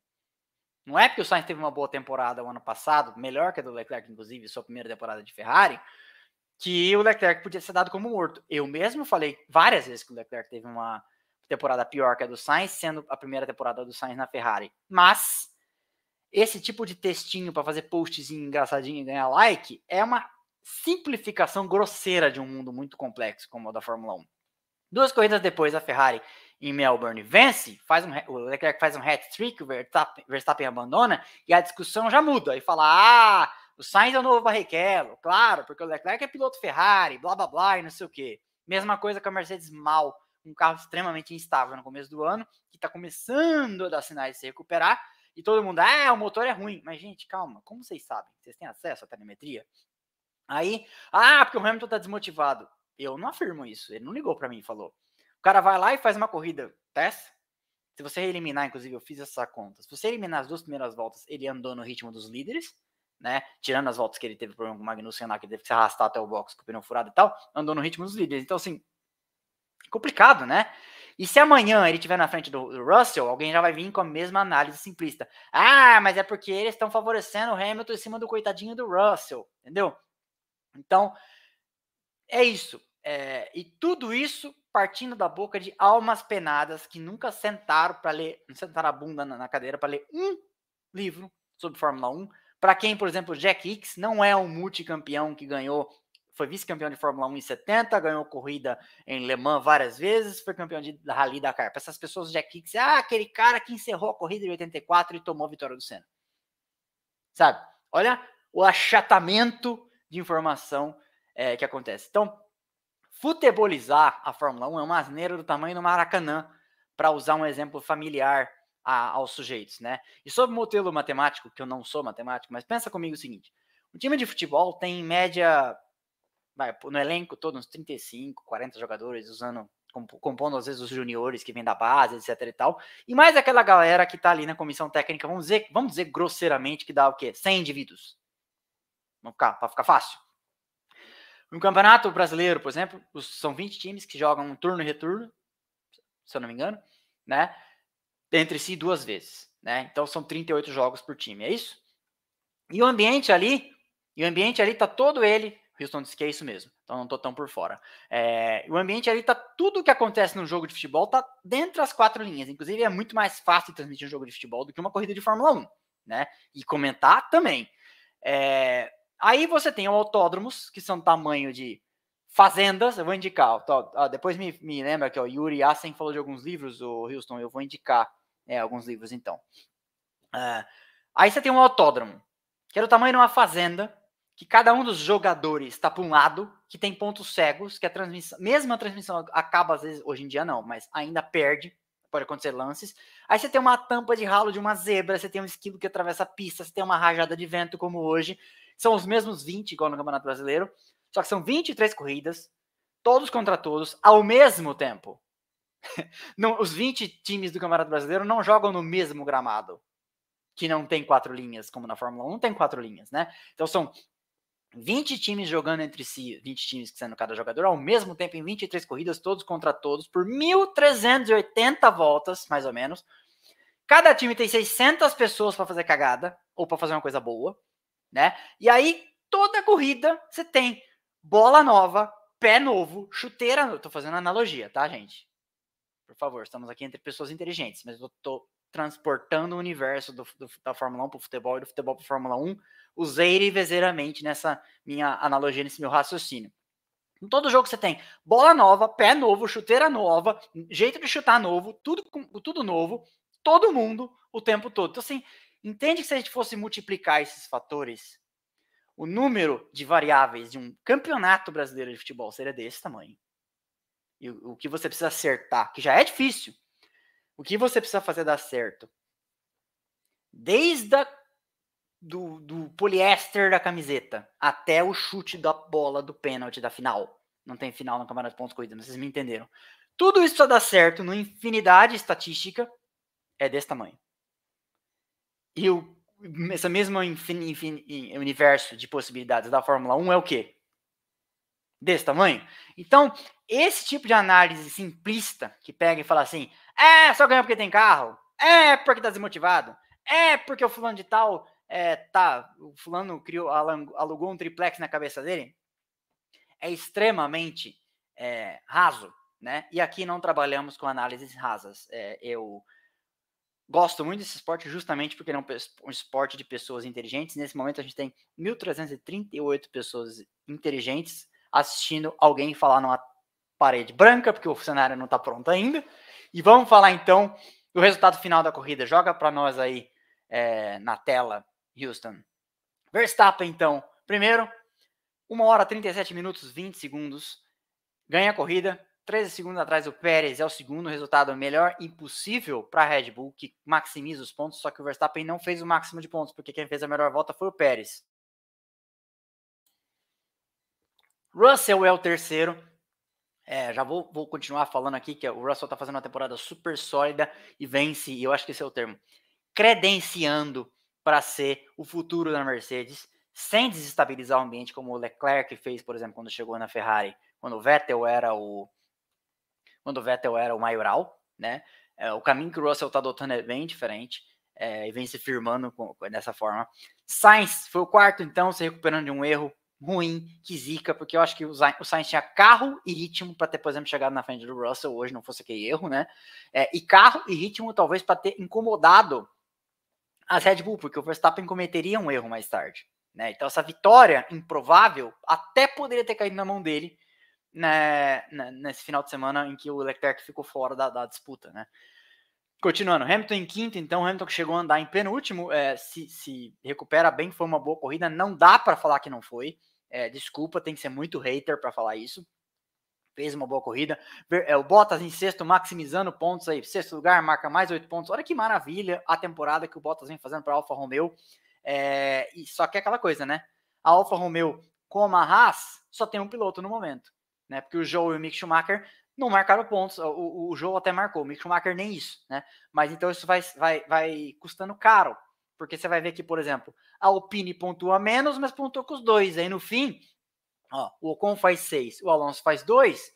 Não é porque o Sainz teve uma boa temporada o ano passado, melhor que a do Leclerc, inclusive, sua primeira temporada de Ferrari, que o Leclerc podia ser dado como morto. Eu mesmo falei várias vezes que o Leclerc teve uma temporada pior que a do Sainz, sendo a primeira temporada do Sainz na Ferrari. Mas esse tipo de textinho para fazer postzinho engraçadinho e ganhar like é uma simplificação grosseira de um mundo muito complexo como o da Fórmula 1. Duas corridas depois, a Ferrari em Melbourne vence, faz um, o Leclerc faz um hat-trick, o Verstappen, Verstappen abandona, e a discussão já muda. Aí fala, ah, o Sainz é o novo Barrichello, claro, porque o Leclerc é piloto Ferrari, blá, blá, blá, e não sei o quê. Mesma coisa com a Mercedes mal, um carro extremamente instável no começo do ano, que está começando a dar sinais de se recuperar, e todo mundo, ah, o motor é ruim. Mas, gente, calma, como vocês sabem? Vocês têm acesso à telemetria? Aí, ah, porque o Hamilton tá desmotivado. Eu não afirmo isso. Ele não ligou para mim e falou. O cara vai lá e faz uma corrida, testa. Se você eliminar, inclusive, eu fiz essa conta. Se você eliminar as duas primeiras voltas, ele andou no ritmo dos líderes, né? Tirando as voltas que ele teve problema com o Magnussen lá, que teve que se arrastar até o box com o pneu furado e tal, andou no ritmo dos líderes. Então, assim, complicado, né? E se amanhã ele estiver na frente do, Russell, alguém já vai vir com a mesma análise simplista. Ah, mas é porque eles estão favorecendo o Hamilton em cima do coitadinho do Russell, entendeu? Então, é isso. É, e tudo isso partindo da boca de almas penadas que nunca sentaram para ler, não sentaram a bunda na, na cadeira para ler um livro sobre Fórmula 1. Para quem, por exemplo, Jack Hicks não é um multicampeão que ganhou foi vice-campeão de Fórmula 1 em 70, ganhou corrida em Le Mans várias vezes, foi campeão de Rally Dakar. Para essas pessoas, Jack Hicks, ah, aquele cara que encerrou a corrida em 84 e tomou a vitória do Senna. Sabe? Olha o achatamento de informação é, que acontece. Então, futebolizar a Fórmula 1 é uma asneira do tamanho do Maracanã, para usar um exemplo familiar a, aos sujeitos, né? E sobre o modelo matemático, que eu não sou matemático, mas pensa comigo o seguinte: um time de futebol tem em média vai, no elenco todo, uns 35, 40 jogadores, usando, compondo às vezes os juniores que vêm da base, etc e tal, e mais aquela galera que tá ali na comissão técnica, vamos dizer, vamos dizer grosseiramente que dá o quê? 100 indivíduos. Ficar, para ficar fácil. No Campeonato Brasileiro, por exemplo, são 20 times que jogam um turno e retorno, se eu não me engano, né? Entre si duas vezes, né? Então são 38 jogos por time, é isso? E o ambiente ali, e o ambiente ali tá todo ele Houston disse que é isso mesmo. Então não tô tão por fora. É, o ambiente ali tá. Tudo o que acontece no jogo de futebol tá dentro das quatro linhas. Inclusive, é muito mais fácil transmitir um jogo de futebol do que uma corrida de Fórmula 1, né? E comentar também. É, aí você tem autódromos, que são tamanho de fazendas. Eu vou indicar. Depois me, me lembra que o Yuri Assen falou de alguns livros, o Houston. Eu vou indicar é, alguns livros então. É, aí você tem um autódromo, que é o tamanho de uma fazenda que cada um dos jogadores está para um lado, que tem pontos cegos, que a transmissão, mesmo a transmissão acaba às vezes, hoje em dia não, mas ainda perde, pode acontecer lances. Aí você tem uma tampa de ralo de uma zebra, você tem um esquilo que atravessa a pista, você tem uma rajada de vento como hoje. São os mesmos 20 igual no Campeonato Brasileiro, só que são 23 corridas, todos contra todos, ao mesmo tempo. [LAUGHS] não, os 20 times do Campeonato Brasileiro não jogam no mesmo gramado, que não tem quatro linhas, como na Fórmula 1 não tem quatro linhas, né? Então são 20 times jogando entre si, 20 times que sendo cada jogador, ao mesmo tempo em 23 corridas, todos contra todos, por 1.380 voltas, mais ou menos. Cada time tem 600 pessoas para fazer cagada, ou para fazer uma coisa boa, né? E aí, toda corrida, você tem bola nova, pé novo, chuteira. Tô fazendo analogia, tá, gente? Por favor, estamos aqui entre pessoas inteligentes, mas eu tô transportando o universo do, do, da Fórmula 1 para o futebol e do futebol para a Fórmula 1 usei vezeiramente nessa minha analogia, nesse meu raciocínio. Em todo jogo você tem bola nova, pé novo, chuteira nova, jeito de chutar novo, tudo, tudo novo, todo mundo o tempo todo. Então, assim, entende que se a gente fosse multiplicar esses fatores, o número de variáveis de um campeonato brasileiro de futebol seria desse tamanho. E o, que você precisa acertar, que já é difícil, o que você precisa fazer dar certo? Desde a do, do poliéster da camiseta até o chute da bola do pênalti da final. Não tem final no Campeonato de Pontos Corridos, mas vocês me entenderam. Tudo isso precisa dar certo numa infinidade estatística é desse tamanho. E o, infin, infin, universo de possibilidades da Fórmula 1 é o quê? Desse tamanho? Então, esse tipo de análise simplista que pega e fala assim: é, só ganha porque tem carro, é porque tá desmotivado, é porque o fulano de tal é, tá, o fulano criou, alugou um triplex na cabeça dele, é extremamente é, raso, né? E aqui não trabalhamos com análises rasas. É, eu gosto muito desse esporte justamente porque é um esporte de pessoas inteligentes. Nesse momento a gente tem 1.338 pessoas inteligentes assistindo alguém falar numa parede branca, porque o cenário não está pronto ainda. E vamos falar então do resultado final da corrida. Joga para nós aí é, na tela Houston. Verstappen, então, primeiro, 1 hora 37 minutos 20 segundos, ganha a corrida, 13 segundos atrás do Pérez é o segundo resultado melhor impossível para a Red Bull, que maximiza os pontos, só que o Verstappen não fez o máximo de pontos, porque quem fez a melhor volta foi o Pérez. Russell é o terceiro. É, já vou, vou continuar falando aqui que o Russell está fazendo uma temporada super sólida e vence, e eu acho que esse é o termo, credenciando para ser o futuro da Mercedes, sem desestabilizar o ambiente, como o Leclerc fez, por exemplo, quando chegou na Ferrari, quando o Vettel era o quando o Vettel era o maioral, né? É, o caminho que o Russell está adotando é bem diferente é, e vem se firmando com, dessa forma. Sainz foi o quarto, então, se recuperando de um erro ruim, que zica, porque eu acho que o Sainz tinha carro e ritmo para ter, por exemplo, chegado na frente do Russell hoje, não fosse aquele erro, né? É, e carro e ritmo talvez para ter incomodado as Red Bull, porque o Verstappen cometeria um erro mais tarde. Né? Então, essa vitória improvável até poderia ter caído na mão dele né, nesse final de semana em que o Leclerc ficou fora da, da, disputa. Né? Continuando, Hamilton em quinto, então Hamilton que chegou a andar em penúltimo, é, se, se recupera bem, foi uma boa corrida, não dá para falar que não foi. É, desculpa, tem que ser muito hater para falar isso fez uma boa corrida. É, o Bottas em sexto, maximizando pontos aí. Sexto lugar, marca mais oito pontos. Olha que maravilha a temporada que o Bottas vem fazendo para a Alfa Romeo. É, e só que é aquela coisa, né? A Alfa Romeo, como a Haas, só tem um piloto no momento. Né? Porque o Joe e o Mick Schumacher não marcaram pontos. O, o, Joe até marcou, o Mick Schumacher nem isso. Né? Mas então isso vai, vai, vai custando caro. Porque você vai ver que, por exemplo, a Alpine pontua menos, mas pontuou com os dois. Aí no fim, Ó, o Ocon faz 6, o Alonso faz 2,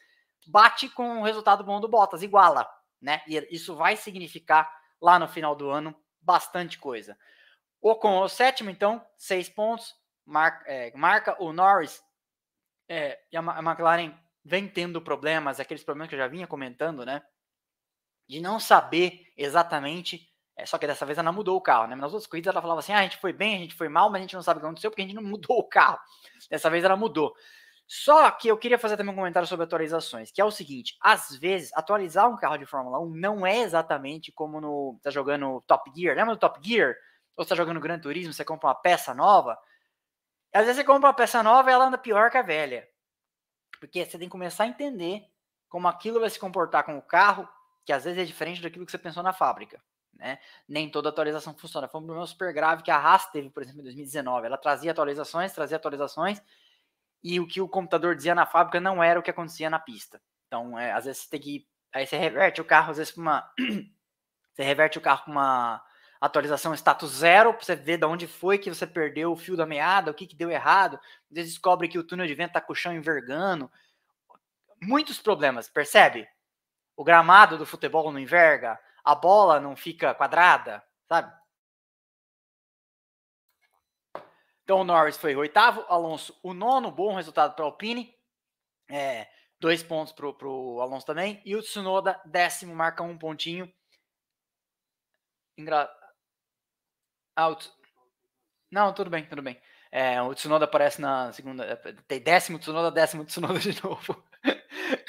bate com o resultado bom do Bottas, iguala, né? E isso vai significar lá no final do ano bastante coisa. O Ocon é o sétimo, então, 6 pontos, marca, é, marca o Norris é, e a, McLaren vem tendo problemas, aqueles problemas que eu já vinha comentando, né? De não saber exatamente é, só que dessa vez ela mudou o carro, né? Nas outras corridas ela falava assim: ah, a gente foi bem, a gente foi mal, mas a gente não sabe o que aconteceu porque a gente não mudou o carro. Dessa vez ela mudou. Só que eu queria fazer também um comentário sobre atualizações, que é o seguinte: às vezes, atualizar um carro de Fórmula 1 não é exatamente como no. tá jogando Top Gear. Lembra do Top Gear? Ou você tá jogando Gran Turismo, você compra uma peça nova. Às vezes você compra uma peça nova e ela anda pior que a velha. Porque você tem que começar a entender como aquilo vai se comportar com o carro, que às vezes é diferente daquilo que você pensou na fábrica. Né? Nem toda atualização funciona. Foi um problema super grave que a Haas teve, por exemplo, em 2019. Ela trazia atualizações, trazia atualizações, e o que o computador dizia na fábrica não era o que acontecia na pista. Então, é, às vezes você tem que. Aí você reverte o carro, às vezes, uma. [CLEARS THROAT] você reverte o carro com uma atualização status zero, para você ver de onde foi que você perdeu o fio da meada, o que, que deu errado. Às vezes descobre que o túnel de vento está com o chão envergando. Muitos problemas, percebe? O gramado do futebol não enverga, a bola não fica quadrada, sabe? Então o Norris foi o oitavo, Alonso o nono, bom resultado para o Alpine. É, dois pontos para o Alonso também. E o Tsunoda, décimo, marca um pontinho. Engra... Out. Não, tudo bem, tudo bem. É, o Tsunoda aparece na segunda. É, tem décimo Tsunoda, décimo Tsunoda [LAUGHS] de novo.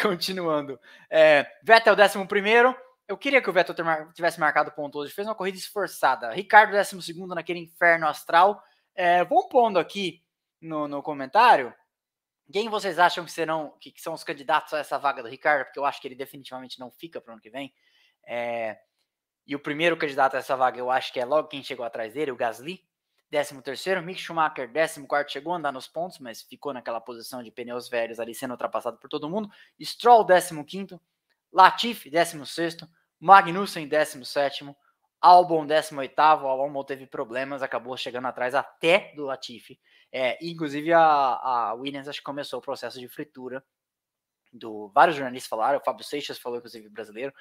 Continuando. É, Vettel, décimo primeiro. Eu queria que o Vettel tivesse marcado ponto hoje. Fez uma corrida esforçada. Ricardo, 12 naquele inferno astral. É, vão pondo aqui no, no comentário quem vocês acham que serão que, que, são os candidatos a essa vaga do Ricardo, porque eu acho que ele definitivamente não fica para o ano que vem. É, e o primeiro candidato a essa vaga eu acho que é logo quem chegou atrás dele, o Gasly. 13º, Mick Schumacher, 14º, chegou a andar nos pontos, mas ficou naquela posição de pneus velhos ali, sendo ultrapassado por todo mundo. Stroll, 15º, Latifi, 16º, Magnussen, 17º, Albon, 18º, o Albon teve problemas, acabou chegando atrás até do Latifi. É, inclusive, a, a Williams acho que começou o processo de fritura do vários jornalistas falaram, o Fábio Seixas falou, inclusive brasileiro,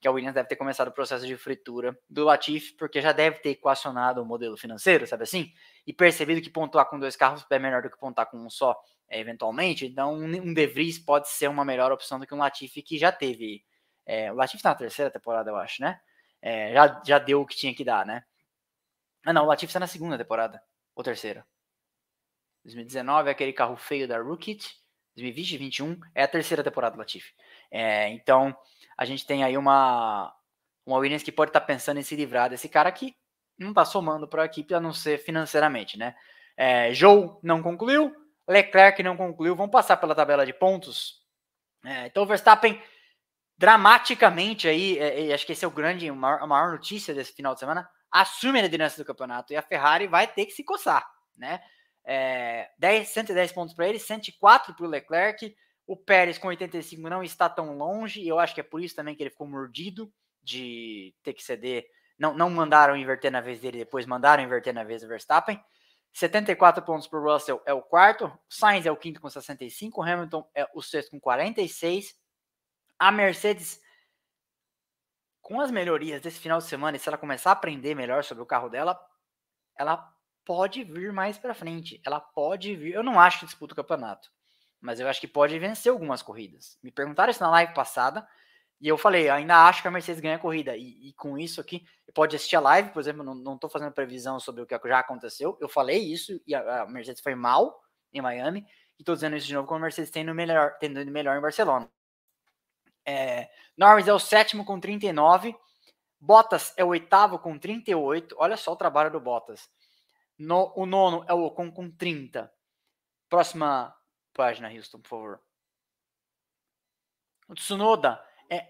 que a Williams deve ter começado o processo de fritura do Latifi, porque já deve ter equacionado o modelo financeiro, sabe assim? E percebido que pontuar com dois carros é melhor do que pontuar com um só, é, eventualmente. Então, um De Vries pode ser uma melhor opção do que um Latifi que já teve. É, o Latifi tá na terceira temporada, eu acho, né? É, já, já deu o que tinha que dar, né? Ah, não, o Latifi está na segunda temporada, ou terceira. 2019 é aquele carro feio da Rookie 2020 e 2021 é a terceira temporada do Latifi. É, então, a gente tem aí uma, uma Williams que pode estar tá pensando em se livrar desse cara que não está somando para a equipe, a não ser financeiramente, né? É, Joe não concluiu, Leclerc não concluiu, vão passar pela tabela de pontos. É, então, o Verstappen, dramaticamente aí, é, acho que esse é o grande, a maior, a maior notícia desse final de semana, assume a liderança do campeonato e a Ferrari vai ter que se coçar, né? É, 10, 110 pontos para ele, 104 para o Leclerc. O Pérez com 85 não está tão longe, e eu acho que é por isso também que ele ficou mordido de ter que ceder. Não, não mandaram inverter na vez dele, depois mandaram inverter na vez do Verstappen. 74 pontos para o Russell é o quarto, Sainz é o quinto com 65, Hamilton é o sexto com 46. A Mercedes, com as melhorias desse final de semana, e se ela começar a aprender melhor sobre o carro dela, ela pode vir mais para frente. Ela pode vir. Eu não acho que disputa o campeonato, mas eu acho que pode vencer algumas corridas. Me perguntaram isso na live passada e eu falei, ainda acho que a Mercedes ganha a corrida. E, e com isso aqui, pode assistir a live, por exemplo, não estou fazendo previsão sobre o que já aconteceu. Eu falei isso e a, a Mercedes foi mal em Miami. E estou dizendo isso de novo, como a Mercedes tendo melhor, tendo melhor em Barcelona. É, Norris é o sétimo com 39. Bottas é o oitavo com 38. Olha só o trabalho do Bottas. No, o nono é o Ocon com 30. Próxima página, Houston, por favor. O Tsunoda é.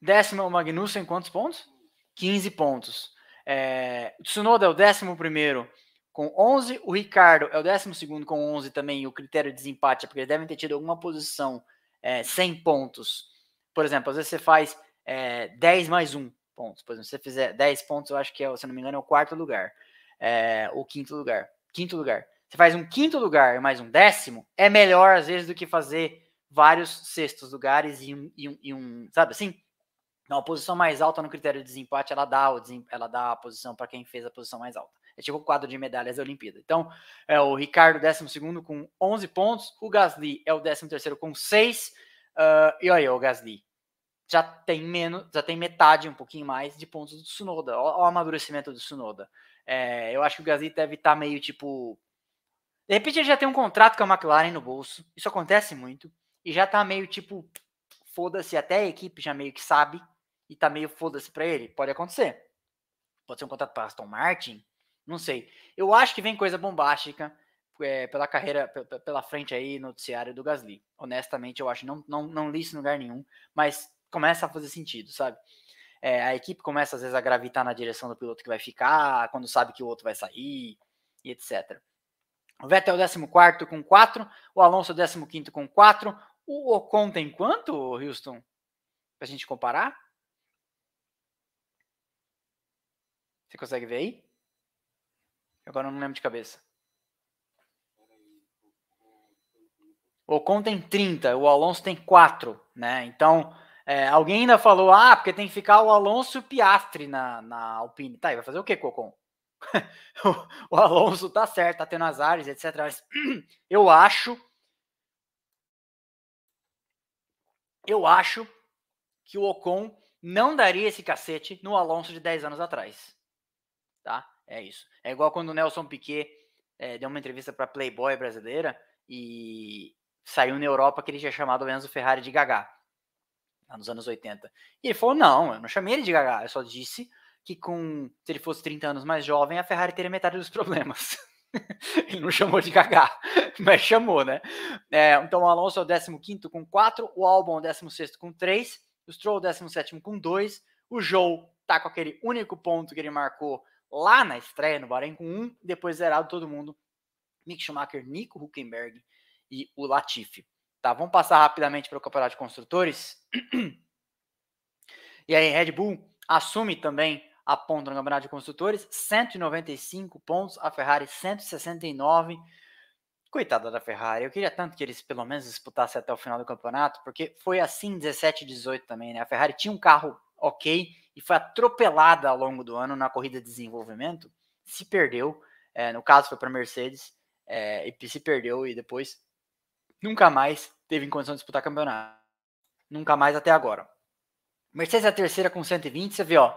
Décimo o Magnussen, quantos pontos? 15 pontos. É, o Tsunoda é o décimo primeiro com 11. O Ricardo é o décimo segundo com 11 também. O critério de desempate é porque eles devem ter tido alguma posição é, 100 pontos. Por exemplo, às vezes você faz é, 10 mais 1 pontos. Por exemplo, se você fizer 10 pontos, eu acho que, é, se não me engano, é o quarto lugar. É, o quinto lugar. Quinto lugar. Você faz um quinto lugar mais um décimo, é melhor, às vezes, do que fazer vários sextos lugares e um, e um, e um sabe assim? Então, a posição mais alta no critério de desempate, ela dá, o desem, ela dá a posição para quem fez a posição mais alta. É tipo o quadro de medalhas da Olimpíada. Então, é o Ricardo, 12 com 11 pontos. O Gasly é o 13 com 6. Uh, e aí, o Gasly já tem menos, já tem metade, um pouquinho mais de pontos do Tsunoda. Olha o amadurecimento do Tsunoda. É, eu acho que o Gasly deve estar tá meio tipo. De repente ele já tem um contrato com a McLaren no bolso. Isso acontece muito. E já tá meio tipo. Foda-se, até a equipe já meio que sabe. E tá meio foda-se pra ele. Pode acontecer. Pode ser um contrato para Aston Martin. Não sei. Eu acho que vem coisa bombástica é, pela carreira, pela frente aí, noticiário do Gasly. Honestamente, eu acho. Não, não, não li isso em lugar nenhum. Mas começa a fazer sentido, sabe? É, a equipe começa às vezes a gravitar na direção do piloto que vai ficar, quando sabe que o outro vai sair, e etc. O Vettel 14 com 4, o Alonso 15 com 4, o Ocon tem quanto, Houston? Pra gente comparar? Você consegue ver aí? Agora eu não lembro de cabeça. O Ocon tem 30, o Alonso tem 4, né? Então, é, alguém ainda falou, ah, porque tem que ficar o Alonso e o Piastri na, na Alpine. Tá, e vai fazer o que, Cocon? [LAUGHS] o, Alonso tá certo, tá tendo as áreas, etc. Mas [CLEARS THROAT] eu acho. Eu acho que o Ocon não daria esse cacete no Alonso de 10 anos atrás. Tá? É isso. É igual quando o Nelson Piquet é, deu uma entrevista para Playboy brasileira e saiu na Europa que ele tinha chamado o Enzo Ferrari de Gagá nos anos 80. E ele falou: não, eu não chamei ele de gaga, eu só disse que com se ele fosse 30 anos mais jovem, a Ferrari teria metade dos [LAUGHS] problemas. ele não chamou de gaga, [LAUGHS] mas chamou, né? É, então o Alonso é o 15 com 4, o Albon é o 16 com 3, o Stroll é o 17 com 2, o Joe tá com aquele único ponto que ele marcou lá na estreia no Bahrein com um, depois zerado todo mundo. Mick Schumacher, Nico Huckenberg e o Latifi. Tá, vamos passar rapidamente para o Campeonato de Construtores. [CLEARS THROAT] E aí, Red Bull assume também a ponta no Campeonato de Construtores, 195 pontos, a Ferrari 169. Coitada da Ferrari, eu queria tanto que eles pelo menos disputassem até o final do campeonato, porque foi assim 17 e 18 também, né? A Ferrari tinha um carro ok e foi atropelada ao longo do ano na corrida de desenvolvimento, se perdeu, é, no caso foi para a Mercedes, é, e se perdeu e depois nunca mais teve em condição de disputar campeonato. Nunca mais até agora. Mercedes é a terceira com 120, você vê, ó.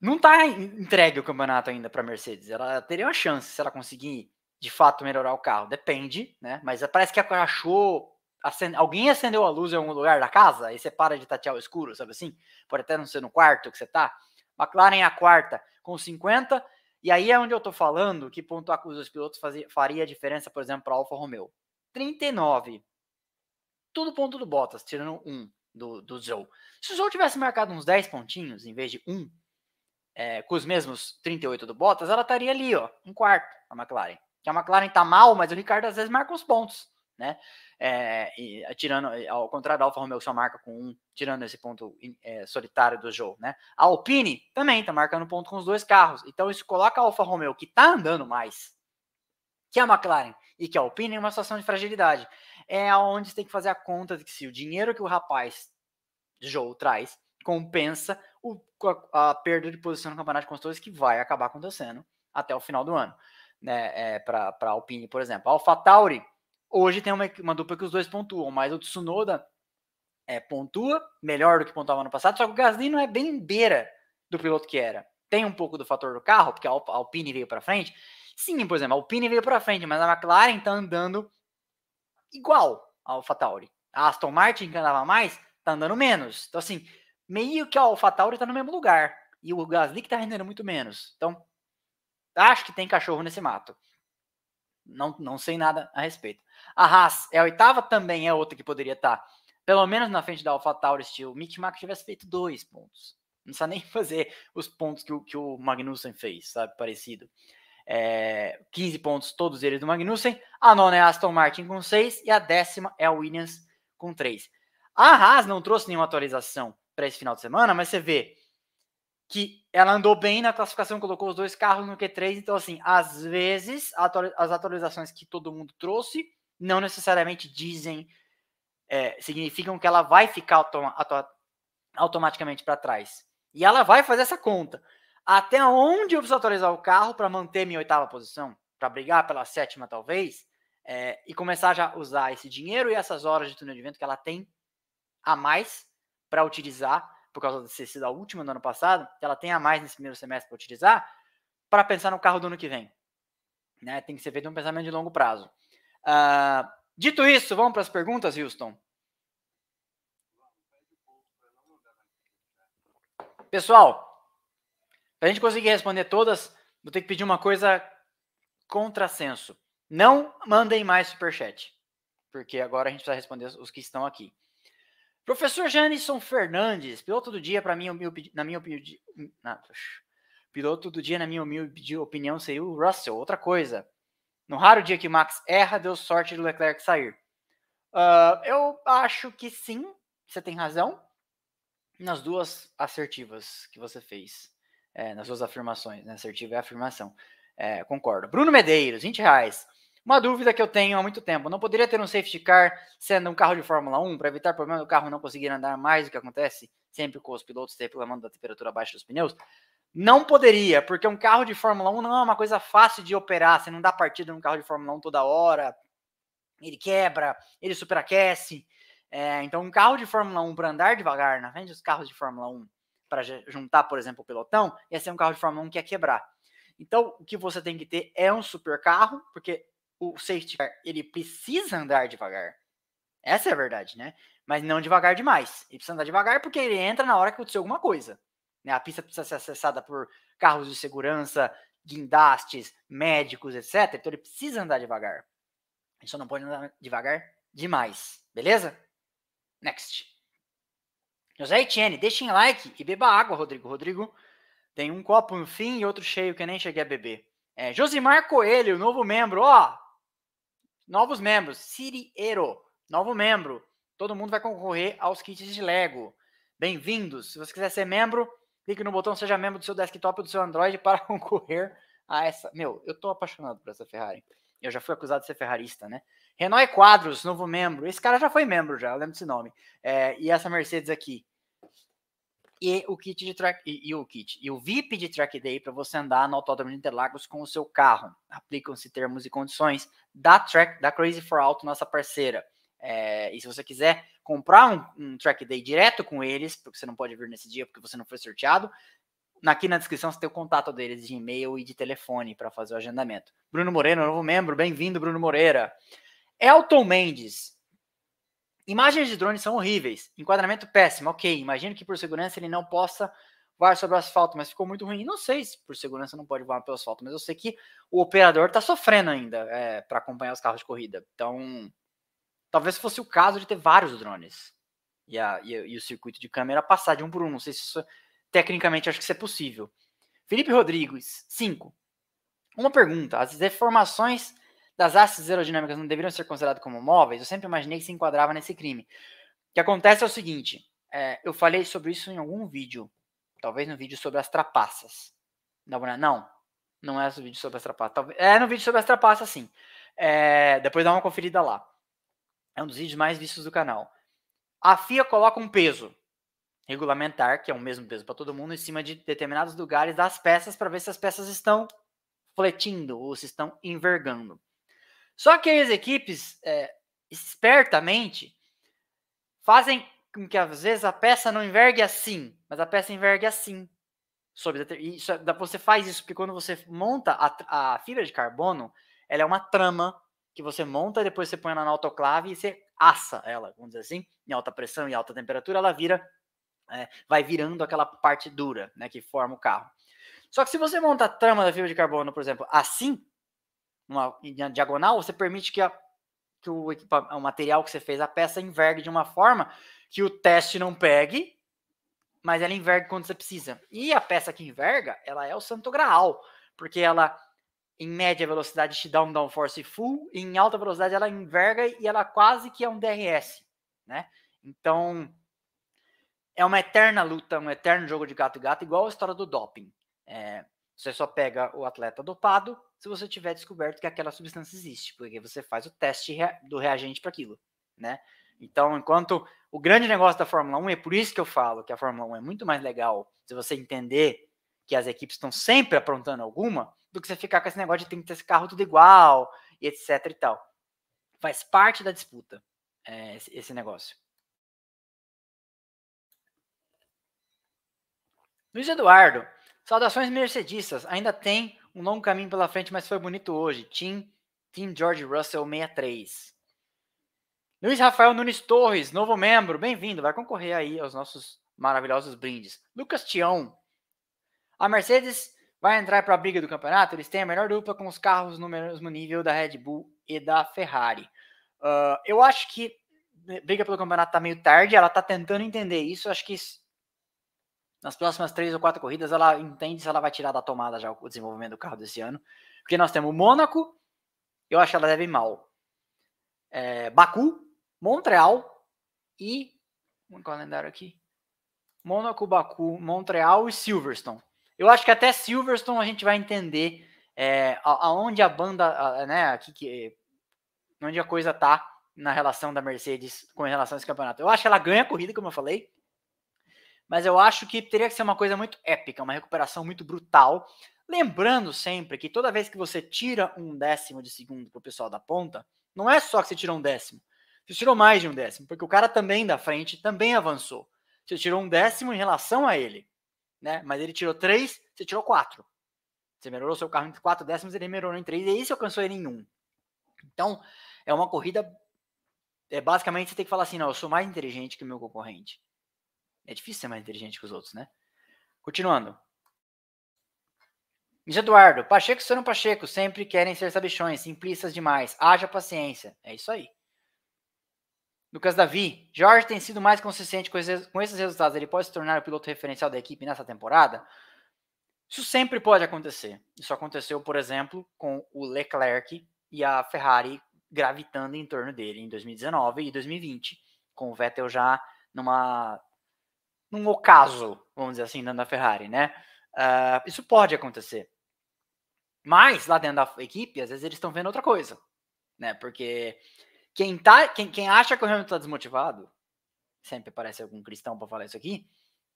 Não tá entregue o campeonato ainda para Mercedes. Ela teria uma chance se ela conseguir de fato melhorar o carro. Depende, né? Mas parece que achou. Acende, alguém acendeu a luz em algum lugar da casa e você para de tatear o escuro, sabe assim? Pode até não ser no quarto que você tá. McLaren é a quarta com 50. E aí é onde eu tô falando que pontuar com os dois pilotos fazia, faria diferença, por exemplo, para Alfa Romeo. 39. Tudo ponto do Bottas, tirando um do, do Zou. Se o Zou tivesse marcado uns 10 pontinhos em vez de um, é, com os mesmos 38 do Bottas, ela estaria ali, ó, em quarto, a McLaren. Que a McLaren tá mal, mas o Ricardo às vezes marca os pontos, né? É, e, tirando, ao contrário da Alfa Romeo que só marca com um, tirando esse ponto é, solitário do jogo, né? A Alpine também tá marcando ponto com os dois carros. Então isso coloca a Alfa Romeo, que tá andando mais que a McLaren e que a Alpine, em uma situação de fragilidade é onde você tem que fazer a conta de que se o dinheiro que o rapaz jogo traz compensa o, a, a, perda de posição no campeonato de construtores que vai acabar acontecendo até o final do ano. Né, é, para a Alpine, por exemplo. A AlphaTauri hoje tem uma, uma dupla que os dois pontuam, mas o Tsunoda é, pontua melhor do que pontuava no passado, só que o Gasly não é bem beira do piloto que era. Tem um pouco do fator do carro, porque a Alpine veio para frente. Sim, por exemplo, a Alpine veio para frente, mas a McLaren está andando igual ao AlphaTauri. A Aston Martin, que andava mais, tá andando menos. Então, assim, meio que a AlphaTauri tá no mesmo lugar. E o Gasly que tá rendendo muito menos. Então, acho que tem cachorro nesse mato. Não, não sei nada a respeito. A Haas é a oitava, também é outra que poderia estar, tá, pelo menos na frente da AlphaTauri, se o Mick Schumacher tivesse feito dois pontos. Não precisa nem [LAUGHS] fazer os pontos que o, que o Magnussen fez, sabe? Parecido é, 15 pontos, todos eles do Magnussen. A nona é a Aston Martin com 6 e a décima é a Williams com 3. A Haas não trouxe nenhuma atualização para esse final de semana, mas você vê que ela andou bem na classificação, colocou os dois carros no Q3. Então, assim, às vezes as atualizações que todo mundo trouxe não necessariamente dizem, é, significam que ela vai ficar autom automaticamente para trás. E ela vai fazer essa conta até onde eu preciso atualizar o carro para manter minha oitava posição, para brigar pela sétima talvez, é, e começar já a usar esse dinheiro e essas horas de túnel de vento que ela tem a mais para utilizar, por causa de ter sido a última do ano passado, que ela tem a mais nesse primeiro semestre para utilizar, para pensar no carro do ano que vem. Né? Tem que ser feito um pensamento de longo prazo. Uh, dito isso, vamos para as perguntas, Houston. Pessoal, para a gente conseguir responder todas, vou ter que pedir uma coisa contrassenso. Não mandem mais superchat, porque agora a gente precisa responder os que estão aqui. Professor Janison Fernandes, piloto do dia, para mim, na minha opinião, piloto do dia, na minha humilde opinião, seria o Russell. Outra coisa, no raro dia que Max erra, deu sorte do Leclerc sair. Uh, eu acho que sim, você tem razão nas duas assertivas que você fez é, nas suas afirmações, né? Assertiva é afirmação. É, concordo. Bruno Medeiros, 20 reais. Uma dúvida que eu tenho há muito tempo. Não poderia ter um safety car sendo um carro de Fórmula 1 para evitar problema do carro não conseguir andar mais do que acontece sempre com os pilotos reclamando da temperatura abaixo dos pneus? Não poderia, porque um carro de Fórmula 1 não é uma coisa fácil de operar. Você não dá partida num carro de Fórmula 1 toda hora. Ele quebra, ele superaquece. É, então, um carro de Fórmula 1 para andar devagar na frente dos carros de Fórmula 1 para juntar, por exemplo, o pelotão, ia ser um carro de Fórmula 1 que ia quebrar. Então, o que você tem que ter é um super carro, porque o safety car, ele precisa andar devagar. Essa é a verdade, né? Mas não devagar demais. Ele precisa andar devagar porque ele entra na hora que acontecer alguma coisa. Né? A pista precisa ser acessada por carros de segurança, guindastes, médicos, etc. Então ele precisa andar devagar. Ele só não pode andar devagar demais. Beleza? Next. José Etienne, deixem like e beba água, Rodrigo. Rodrigo tem um copo no fim e outro cheio que eu nem cheguei a beber. É, Josimar Coelho, novo membro, ó. Novos membros. Siriero, novo membro. Todo mundo vai concorrer aos kits de Lego. Bem-vindos. Se você quiser ser membro, clique no botão Seja Membro do seu desktop ou do seu Android para [LAUGHS] concorrer a essa. Meu, eu tô apaixonado por essa Ferrari. Eu já fui acusado de ser ferrarista, né? Renault Quadros, novo membro. Esse cara já foi membro, já, eu lembro desse nome. É, e essa Mercedes aqui. E o kit de track. E, e o kit. E o VIP de track day para você andar no Autódromo de Interlagos com o seu carro. Aplicam-se termos e condições da track da Crazy for Auto, nossa parceira. É, e se você quiser comprar um, um, track day direto com eles, porque você não pode vir nesse dia porque você não foi sorteado, aqui na descrição você tem o contato deles de e-mail e de telefone para fazer o agendamento. Bruno Moreira, novo membro, bem-vindo, Bruno Moreira. Elton Mendes. Imagens de drones são horríveis. Enquadramento péssimo. Ok, imagino que por segurança ele não possa voar sobre o asfalto, mas ficou muito ruim. Não sei se por segurança não pode voar pelo asfalto, mas eu sei que o operador está sofrendo ainda é, para acompanhar os carros de corrida. Então, talvez fosse o caso de ter vários drones e, a, e, e, o circuito de câmera passar de um por um. Não sei se isso, tecnicamente, acho que isso é possível. Felipe Rodrigues, 5. Uma pergunta: as deformações das hastes aerodinâmicas não deveriam ser consideradas como móveis, eu sempre imaginei que se enquadrava nesse crime. O que acontece é o seguinte: é, eu falei sobre isso em algum vídeo, talvez no vídeo sobre as trapaças. Não, não, não é no vídeo sobre as trapaças. Talvez, é no vídeo sobre as trapaças, sim. É, depois dá uma conferida lá. É um dos vídeos mais vistos do canal. A FIA coloca um peso regulamentar, que é o mesmo peso para todo mundo, em cima de determinados lugares das peças para ver se as peças estão fletindo ou se estão envergando. Só que as equipes, é, espertamente, fazem com que às vezes a peça não envergue assim, mas a peça envergue assim. Sobre, isso, é, você faz isso porque quando você monta a, a fibra de carbono, ela é uma trama que você monta, depois você põe ela na autoclave e você assa ela, vamos dizer assim, em alta pressão e alta temperatura, ela vira, é, vai virando aquela parte dura, né, que forma o carro. Só que se você monta a trama da fibra de carbono, por exemplo, assim, numa diagonal, você permite que, a, que o, o material que você fez, a peça, envergue de uma forma que o teste não pegue, mas ela envergue quando você precisa. E a peça que enverga, ela é o santo graal, porque ela, em média velocidade, te dá um downforce full, e em alta velocidade ela enverga e ela quase que é um DRS, né? Então, é uma eterna luta, um eterno jogo de gato e gato, igual a história do doping. É, você só pega o atleta dopado se você tiver descoberto que aquela substância existe, porque você faz o teste do reagente para aquilo, né? Então, enquanto o grande negócio da Fórmula 1, é por isso que eu falo que a Fórmula 1 é muito mais legal se você entender que as equipes estão sempre aprontando alguma, do que você ficar com esse negócio de tem que ter esse carro tudo igual, e etc e tal. Faz parte da disputa é, esse negócio. Luiz Eduardo, saudações mercedistas. Ainda tem um longo caminho pela frente, mas foi bonito hoje. Team, Team George Russell 63. Luiz Rafael Nunes Torres, novo membro, bem-vindo. Vai concorrer aí aos nossos maravilhosos brindes. Lucas Tião. A Mercedes vai entrar para a briga do campeonato. Eles têm a melhor dupla com os carros no mesmo nível da Red Bull e da Ferrari. Uh, eu acho que briga pelo campeonato está meio tarde. Ela está tentando entender isso. Acho que nas próximas três ou quatro corridas, ela entende se ela vai tirar da tomada já o desenvolvimento do carro desse ano. Porque nós temos Mônaco, eu acho que ela deve ir mal. É, Baku, Montreal e. Vamos calendário aqui. Mônaco, Baku, Montreal e Silverstone. Eu acho que até Silverstone a gente vai entender é, aonde a banda, né, aqui que, onde a coisa tá na relação da Mercedes com relação a esse campeonato. Eu acho que ela ganha a corrida, como eu falei mas eu acho que teria que ser uma coisa muito épica, uma recuperação muito brutal. Lembrando sempre que toda vez que você tira um décimo de segundo para o pessoal da ponta, não é só que você tirou um décimo, você tirou mais de um décimo, porque o cara também da frente também avançou. Você tirou um décimo em relação a ele, né? Mas ele tirou três, você tirou quatro. Você melhorou seu carro em quatro décimos, ele melhorou em três, e aí você alcançou ele em um. Então, é uma corrida. É, basicamente, você tem que falar assim: não, eu sou mais inteligente que o meu concorrente. É difícil ser mais inteligente que os outros, né? Continuando. Luiz Eduardo, Pacheco e Sono Pacheco sempre querem ser sabichões, simplistas demais. Haja paciência. É isso aí. Lucas Davi, Jorge tem sido mais consistente com esses, com esses resultados. Ele pode se tornar o piloto referencial da equipe nessa temporada? Isso sempre pode acontecer. Isso aconteceu, por exemplo, com o Leclerc e a Ferrari gravitando em torno dele em 2019 e 2020, com o Vettel já numa num ocaso, vamos dizer assim, dentro da Ferrari, né? Uh, isso pode acontecer. Mas lá dentro da equipe, às vezes eles estão vendo outra coisa, né? Porque quem, tá, quem, quem acha que o Hamilton está desmotivado, sempre aparece algum cristão para falar isso aqui,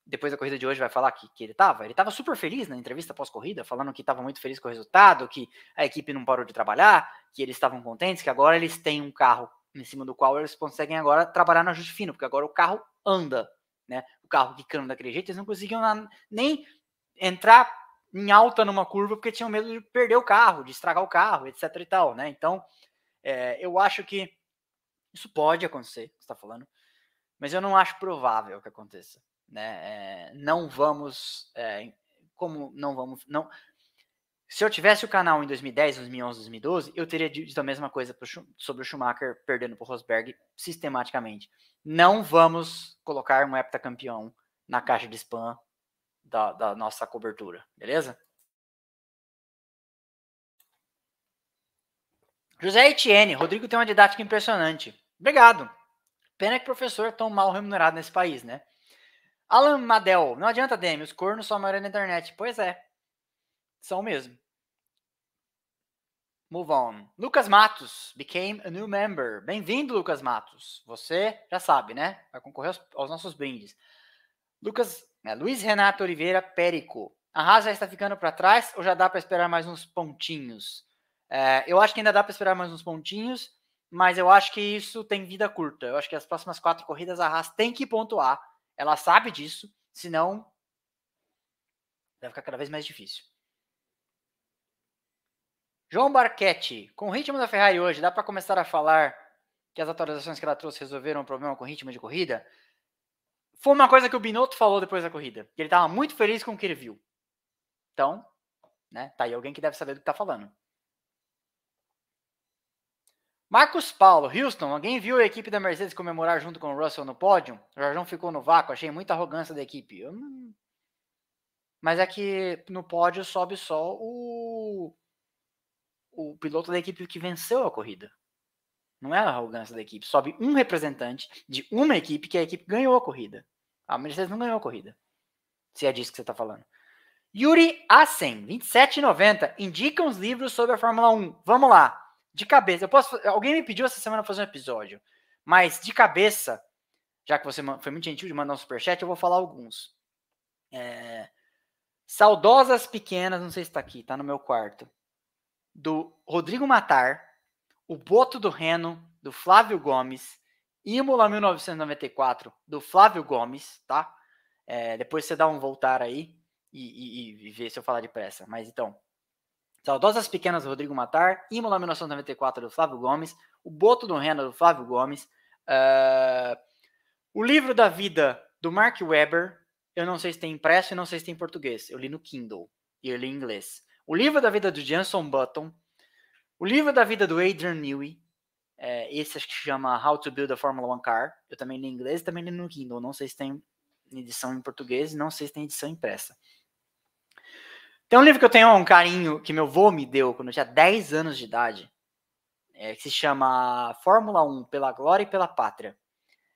depois da corrida de hoje vai falar que, que ele estava. Ele estava super feliz na entrevista pós-corrida, falando que estava muito feliz com o resultado, que a equipe não parou de trabalhar, que eles estavam contentes, que agora eles têm um carro em cima do qual eles conseguem agora trabalhar no ajuste fino, porque agora o carro anda, né? O carro quicando daquele jeito, eles não conseguiam nem entrar em alta numa curva porque tinham medo de perder o carro, de estragar o carro, etc e tal, né? Então, é, eu acho que isso pode acontecer, você está falando, mas eu não acho provável que aconteça né? É, não vamos, é, como não vamos, não. Se eu tivesse o canal em 2010, 2011, 2012, eu teria dito a mesma coisa pro, sobre o Schumacher perdendo para o Rosberg sistematicamente. Não vamos colocar um heptacampeão na caixa de spam da, da nossa cobertura, beleza? José Etienne, Rodrigo tem uma didática impressionante. Obrigado. Pena que professor é tão mal remunerado nesse país, né? Alan Madel, não adianta, Demi, os cornos a maioria na internet. Pois é, são mesmo. Move on. Lucas Matos became a new member. Bem-vindo, Lucas Matos. Você já sabe, né? Vai concorrer aos, aos nossos brindes. Lucas, é, Luiz Renato Oliveira Périco. A Haas já está ficando para trás ou já dá para esperar mais uns pontinhos? É, eu acho que ainda dá para esperar mais uns pontinhos, mas eu acho que isso tem vida curta. Eu acho que as próximas quatro corridas a Haas tem que pontuar ela sabe disso, senão vai ficar cada vez mais difícil. João Barquete, com o ritmo da Ferrari hoje, dá para começar a falar que as atualizações que ela trouxe resolveram o problema com o ritmo de corrida? Foi uma coisa que o Binotto falou depois da corrida, ele estava muito feliz com o que ele viu. Então, né, tá aí alguém que deve saber do que está falando. Marcos Paulo, Houston, alguém viu a equipe da Mercedes comemorar junto com o Russell no pódio? O Jorjão ficou no vácuo, achei muita arrogância da equipe. Não... Mas é que no pódio sobe só o... o piloto da equipe que venceu a corrida. Não é a arrogância da equipe. Sobe um representante de uma equipe que a equipe ganhou a corrida. A Mercedes não ganhou a corrida. Se é disso que você está falando. Yuri Assen, 27,90. Indica uns livros sobre a Fórmula 1. Vamos lá de cabeça, eu posso. Alguém me pediu essa semana fazer um episódio, mas de cabeça, já que você foi muito gentil de mandar um superchat, eu vou falar alguns. É, Saudosas Pequenas, não sei se está aqui, está no meu quarto. Do Rodrigo Matar, O Boto do Reno, do Flávio Gomes, Imola 1994, do Flávio Gomes, tá? É, depois você dá um voltar aí e, e, e ver se eu falar depressa. Mas então, Saudosas Pequenas do Rodrigo Matar, Imola 1994 do Flávio Gomes, O Boto do Rena do Flávio Gomes, uh, O Livro da Vida do Mark Webber, eu não sei se tem impresso e não sei se tem em português, eu li no Kindle e eu li em inglês. O Livro da Vida do Jenson Button, O Livro da Vida do Adrian Newey, é, esse acho que chama How to Build a Formula One Car, eu também li em inglês e também li no Kindle, não sei se tem edição em português não sei se tem edição impressa. Tem um livro que eu tenho um carinho que meu avô me deu quando eu tinha 10 anos de idade, é, que se chama Fórmula 1 pela Glória e pela Pátria.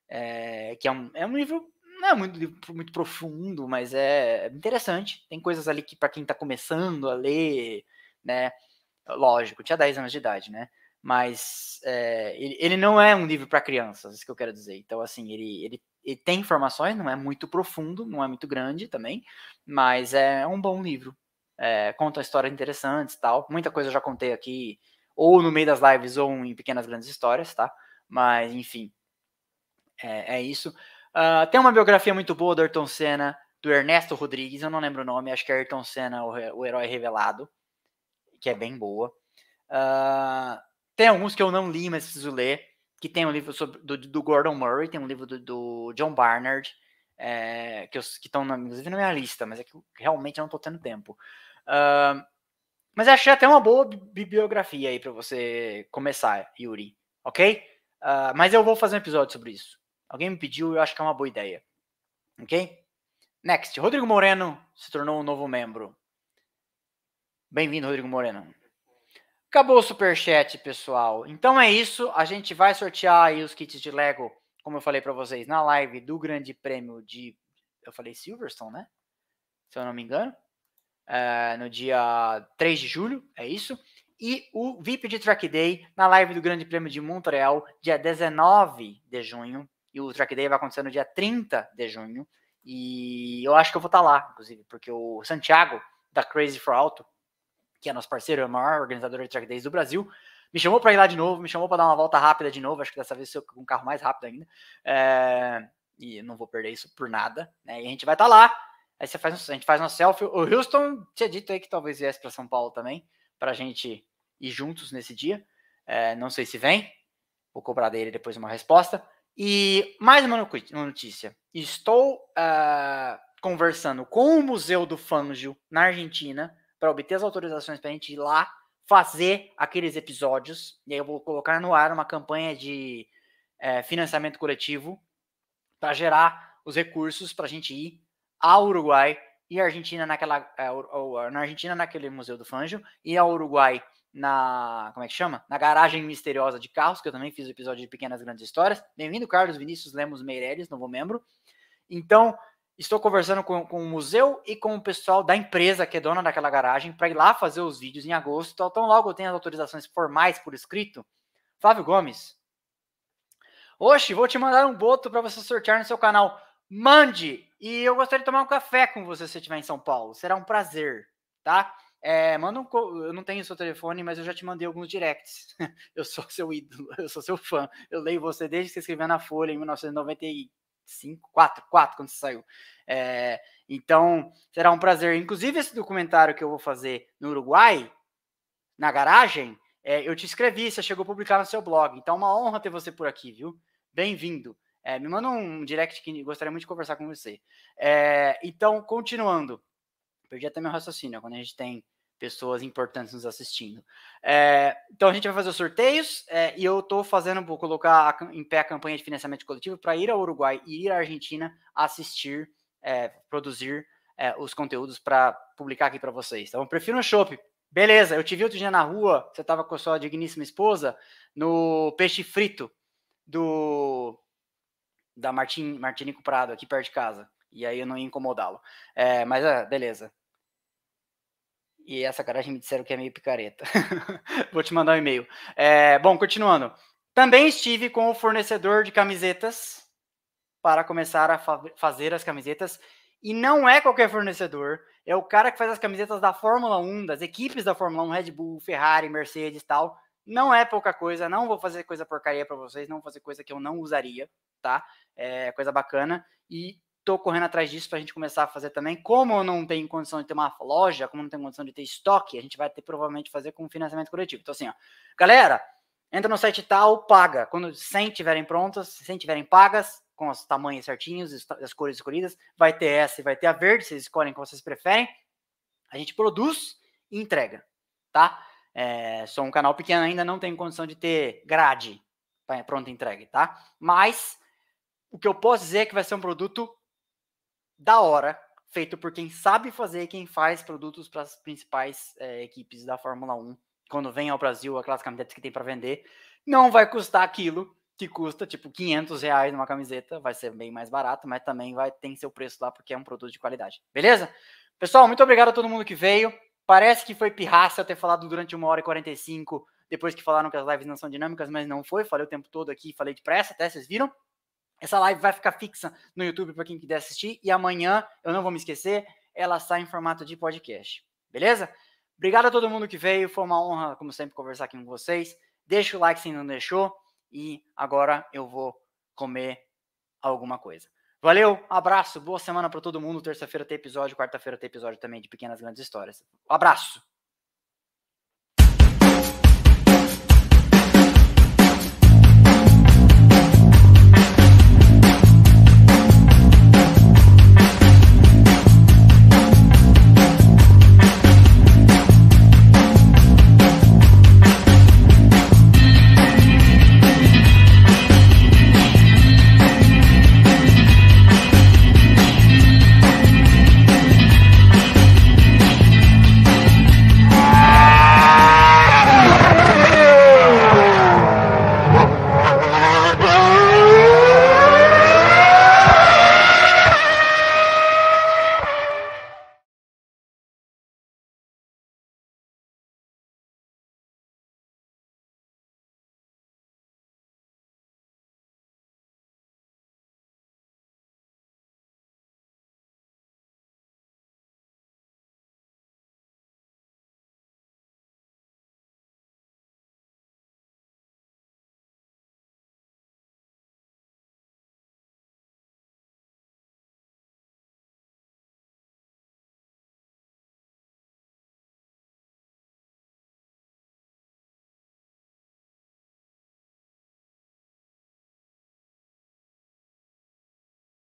É, que é um, é um livro, não é muito, muito profundo, mas é interessante. Tem coisas ali que, para quem está começando a ler, né? Lógico, tinha 10 anos de idade, né? Mas é, ele, ele, não é um livro para crianças, isso que eu quero dizer. Então, assim, ele, ele, ele tem informações, não é muito profundo, não é muito grande também, mas é um bom livro é, contam histórias interessantes tal. Muita coisa eu já contei aqui, ou no meio das lives, ou em pequenas grandes histórias, tá? Mas, enfim, é, é isso. Uh, tem uma biografia muito boa do Ayrton Senna, do Ernesto Rodrigues, eu não lembro o nome, acho que é Ayrton Senna, o, o herói revelado, que é bem boa. Uh, tem alguns que eu não li, mas preciso ler, que tem um livro sobre, do, do Gordon Murray, tem um livro do, do John Barnard, é, que estão, inclusive, na minha lista, mas é que realmente eu não estou tendo tempo. Uh, mas achei até uma boa bibliografia aí para você começar, Yuri, ok? Uh, mas eu vou fazer um episódio sobre isso. Alguém me pediu, eu acho que é uma boa ideia. Ok? Next. Rodrigo Moreno se tornou um novo membro. Bem-vindo, Rodrigo Moreno. Acabou o superchat, pessoal. Então é isso. A gente vai sortear aí os kits de Lego, como eu falei para vocês, na live do Grande Prêmio de. Eu falei Silverstone, né? Se eu não me engano. É, no dia 3 de julho, é isso e o VIP de Track Day na live do Grande Prêmio de Montreal, dia 19 de junho. E o Track Day vai acontecer no dia 30 de junho. E eu acho que eu vou estar lá, inclusive, porque o Santiago, da Crazy for Auto, que é nosso parceiro, é o maior organizador de Track Days do Brasil, me chamou para ir lá de novo, me chamou para dar uma volta rápida de novo. Acho que dessa vez eu com um carro mais rápido ainda. É, e não vou perder isso por nada. Né? E a gente vai estar lá. Aí você faz, a gente faz uma selfie. O Houston tinha dito aí que talvez viesse para São Paulo também, para a gente ir juntos nesse dia. É, não sei se vem, vou cobrar dele depois uma resposta. E mais uma notícia: estou uh, conversando com o Museu do Fangio na Argentina para obter as autorizações para a gente ir lá fazer aqueles episódios. E aí eu vou colocar no ar uma campanha de é, financiamento coletivo para gerar os recursos para a gente ir ao Uruguai e Argentina naquela é, na Argentina naquele museu do Fangio e ao Uruguai na. Como é que chama? Na garagem misteriosa de carros, que eu também fiz o episódio de Pequenas Grandes Histórias. Bem-vindo, Carlos Vinícius Lemos Meireles, novo membro. Então, estou conversando com, com o museu e com o pessoal da empresa que é dona daquela garagem para ir lá fazer os vídeos em agosto. Então, tão logo eu tenho as autorizações formais por escrito. Flávio Gomes. Oxe, vou te mandar um boto para você sortear no seu canal. Mande! E eu gostaria de tomar um café com você se estiver em São Paulo. Será um prazer, tá? É, manda um. Eu não tenho seu telefone, mas eu já te mandei alguns directs. [LAUGHS] eu sou seu ídolo, [LAUGHS] eu sou seu fã. Eu leio você desde que você escreveu na Folha em 1995, 4, 4 quando você saiu. É, então, será um prazer. Inclusive, esse documentário que eu vou fazer no Uruguai, na garagem, é, eu te escrevi, você chegou a publicar no seu blog. Então, uma honra ter você por aqui, viu? Bem-vindo. É, me manda um direct que gostaria muito de conversar com você. É, então, continuando. Perdi até meu raciocínio quando a gente tem pessoas importantes nos assistindo. É, então a gente vai fazer os sorteios é, e eu estou fazendo, vou colocar em pé a campanha de financiamento coletivo para ir ao Uruguai e ir à Argentina assistir, é, produzir é, os conteúdos para publicar aqui para vocês. Então, eu prefiro um shopping. Beleza, eu te vi outro dia na rua, você estava com a sua digníssima esposa no peixe frito do da Martin, Martinico Prado, aqui perto de casa. E aí eu não ia incomodá-lo. É, mas, é, beleza. E essa garagem me disseram que é meio picareta. [LAUGHS] Vou te mandar um e-mail. É, bom, continuando. Também estive com o fornecedor de camisetas para começar a fa fazer as camisetas. E não é qualquer fornecedor, é o cara que faz as camisetas da Fórmula 1, das equipes da Fórmula 1, Red Bull, Ferrari, Mercedes tal. Não é pouca coisa, não vou fazer coisa porcaria para vocês, não vou fazer coisa que eu não usaria, tá? É coisa bacana. E Estou correndo atrás disso para a gente começar a fazer também. Como eu não tenho condição de ter uma loja, como não tenho condição de ter estoque, a gente vai ter provavelmente fazer com financiamento coletivo. Então, assim, ó, galera, entra no site tal, paga. Quando 100 tiverem prontas, 100 tiverem pagas, com os tamanhos certinhos, as cores escolhidas, vai ter essa e vai ter a verde, vocês escolhem que vocês preferem. A gente produz e entrega, tá? É, sou um canal pequeno ainda, não tenho condição de ter grade pronta entregue, tá? Mas o que eu posso dizer é que vai ser um produto da hora, feito por quem sabe fazer, quem faz produtos para as principais é, equipes da Fórmula 1. Quando vem ao Brasil, aquelas camisetas que tem para vender, não vai custar aquilo que custa tipo 500 reais numa camiseta, vai ser bem mais barato, mas também vai ter seu preço lá porque é um produto de qualidade. Beleza? Pessoal, muito obrigado a todo mundo que veio. Parece que foi pirraça eu ter falado durante uma hora e 45, depois que falaram que as lives não são dinâmicas, mas não foi. Falei o tempo todo aqui, falei depressa, até vocês viram. Essa live vai ficar fixa no YouTube para quem quiser assistir e amanhã, eu não vou me esquecer, ela sai em formato de podcast. Beleza? Obrigado a todo mundo que veio, foi uma honra, como sempre, conversar aqui com vocês. Deixa o like se não deixou e agora eu vou comer alguma coisa. Valeu, abraço, boa semana para todo mundo. Terça-feira tem episódio, quarta-feira tem episódio também de Pequenas Grandes Histórias. Um abraço!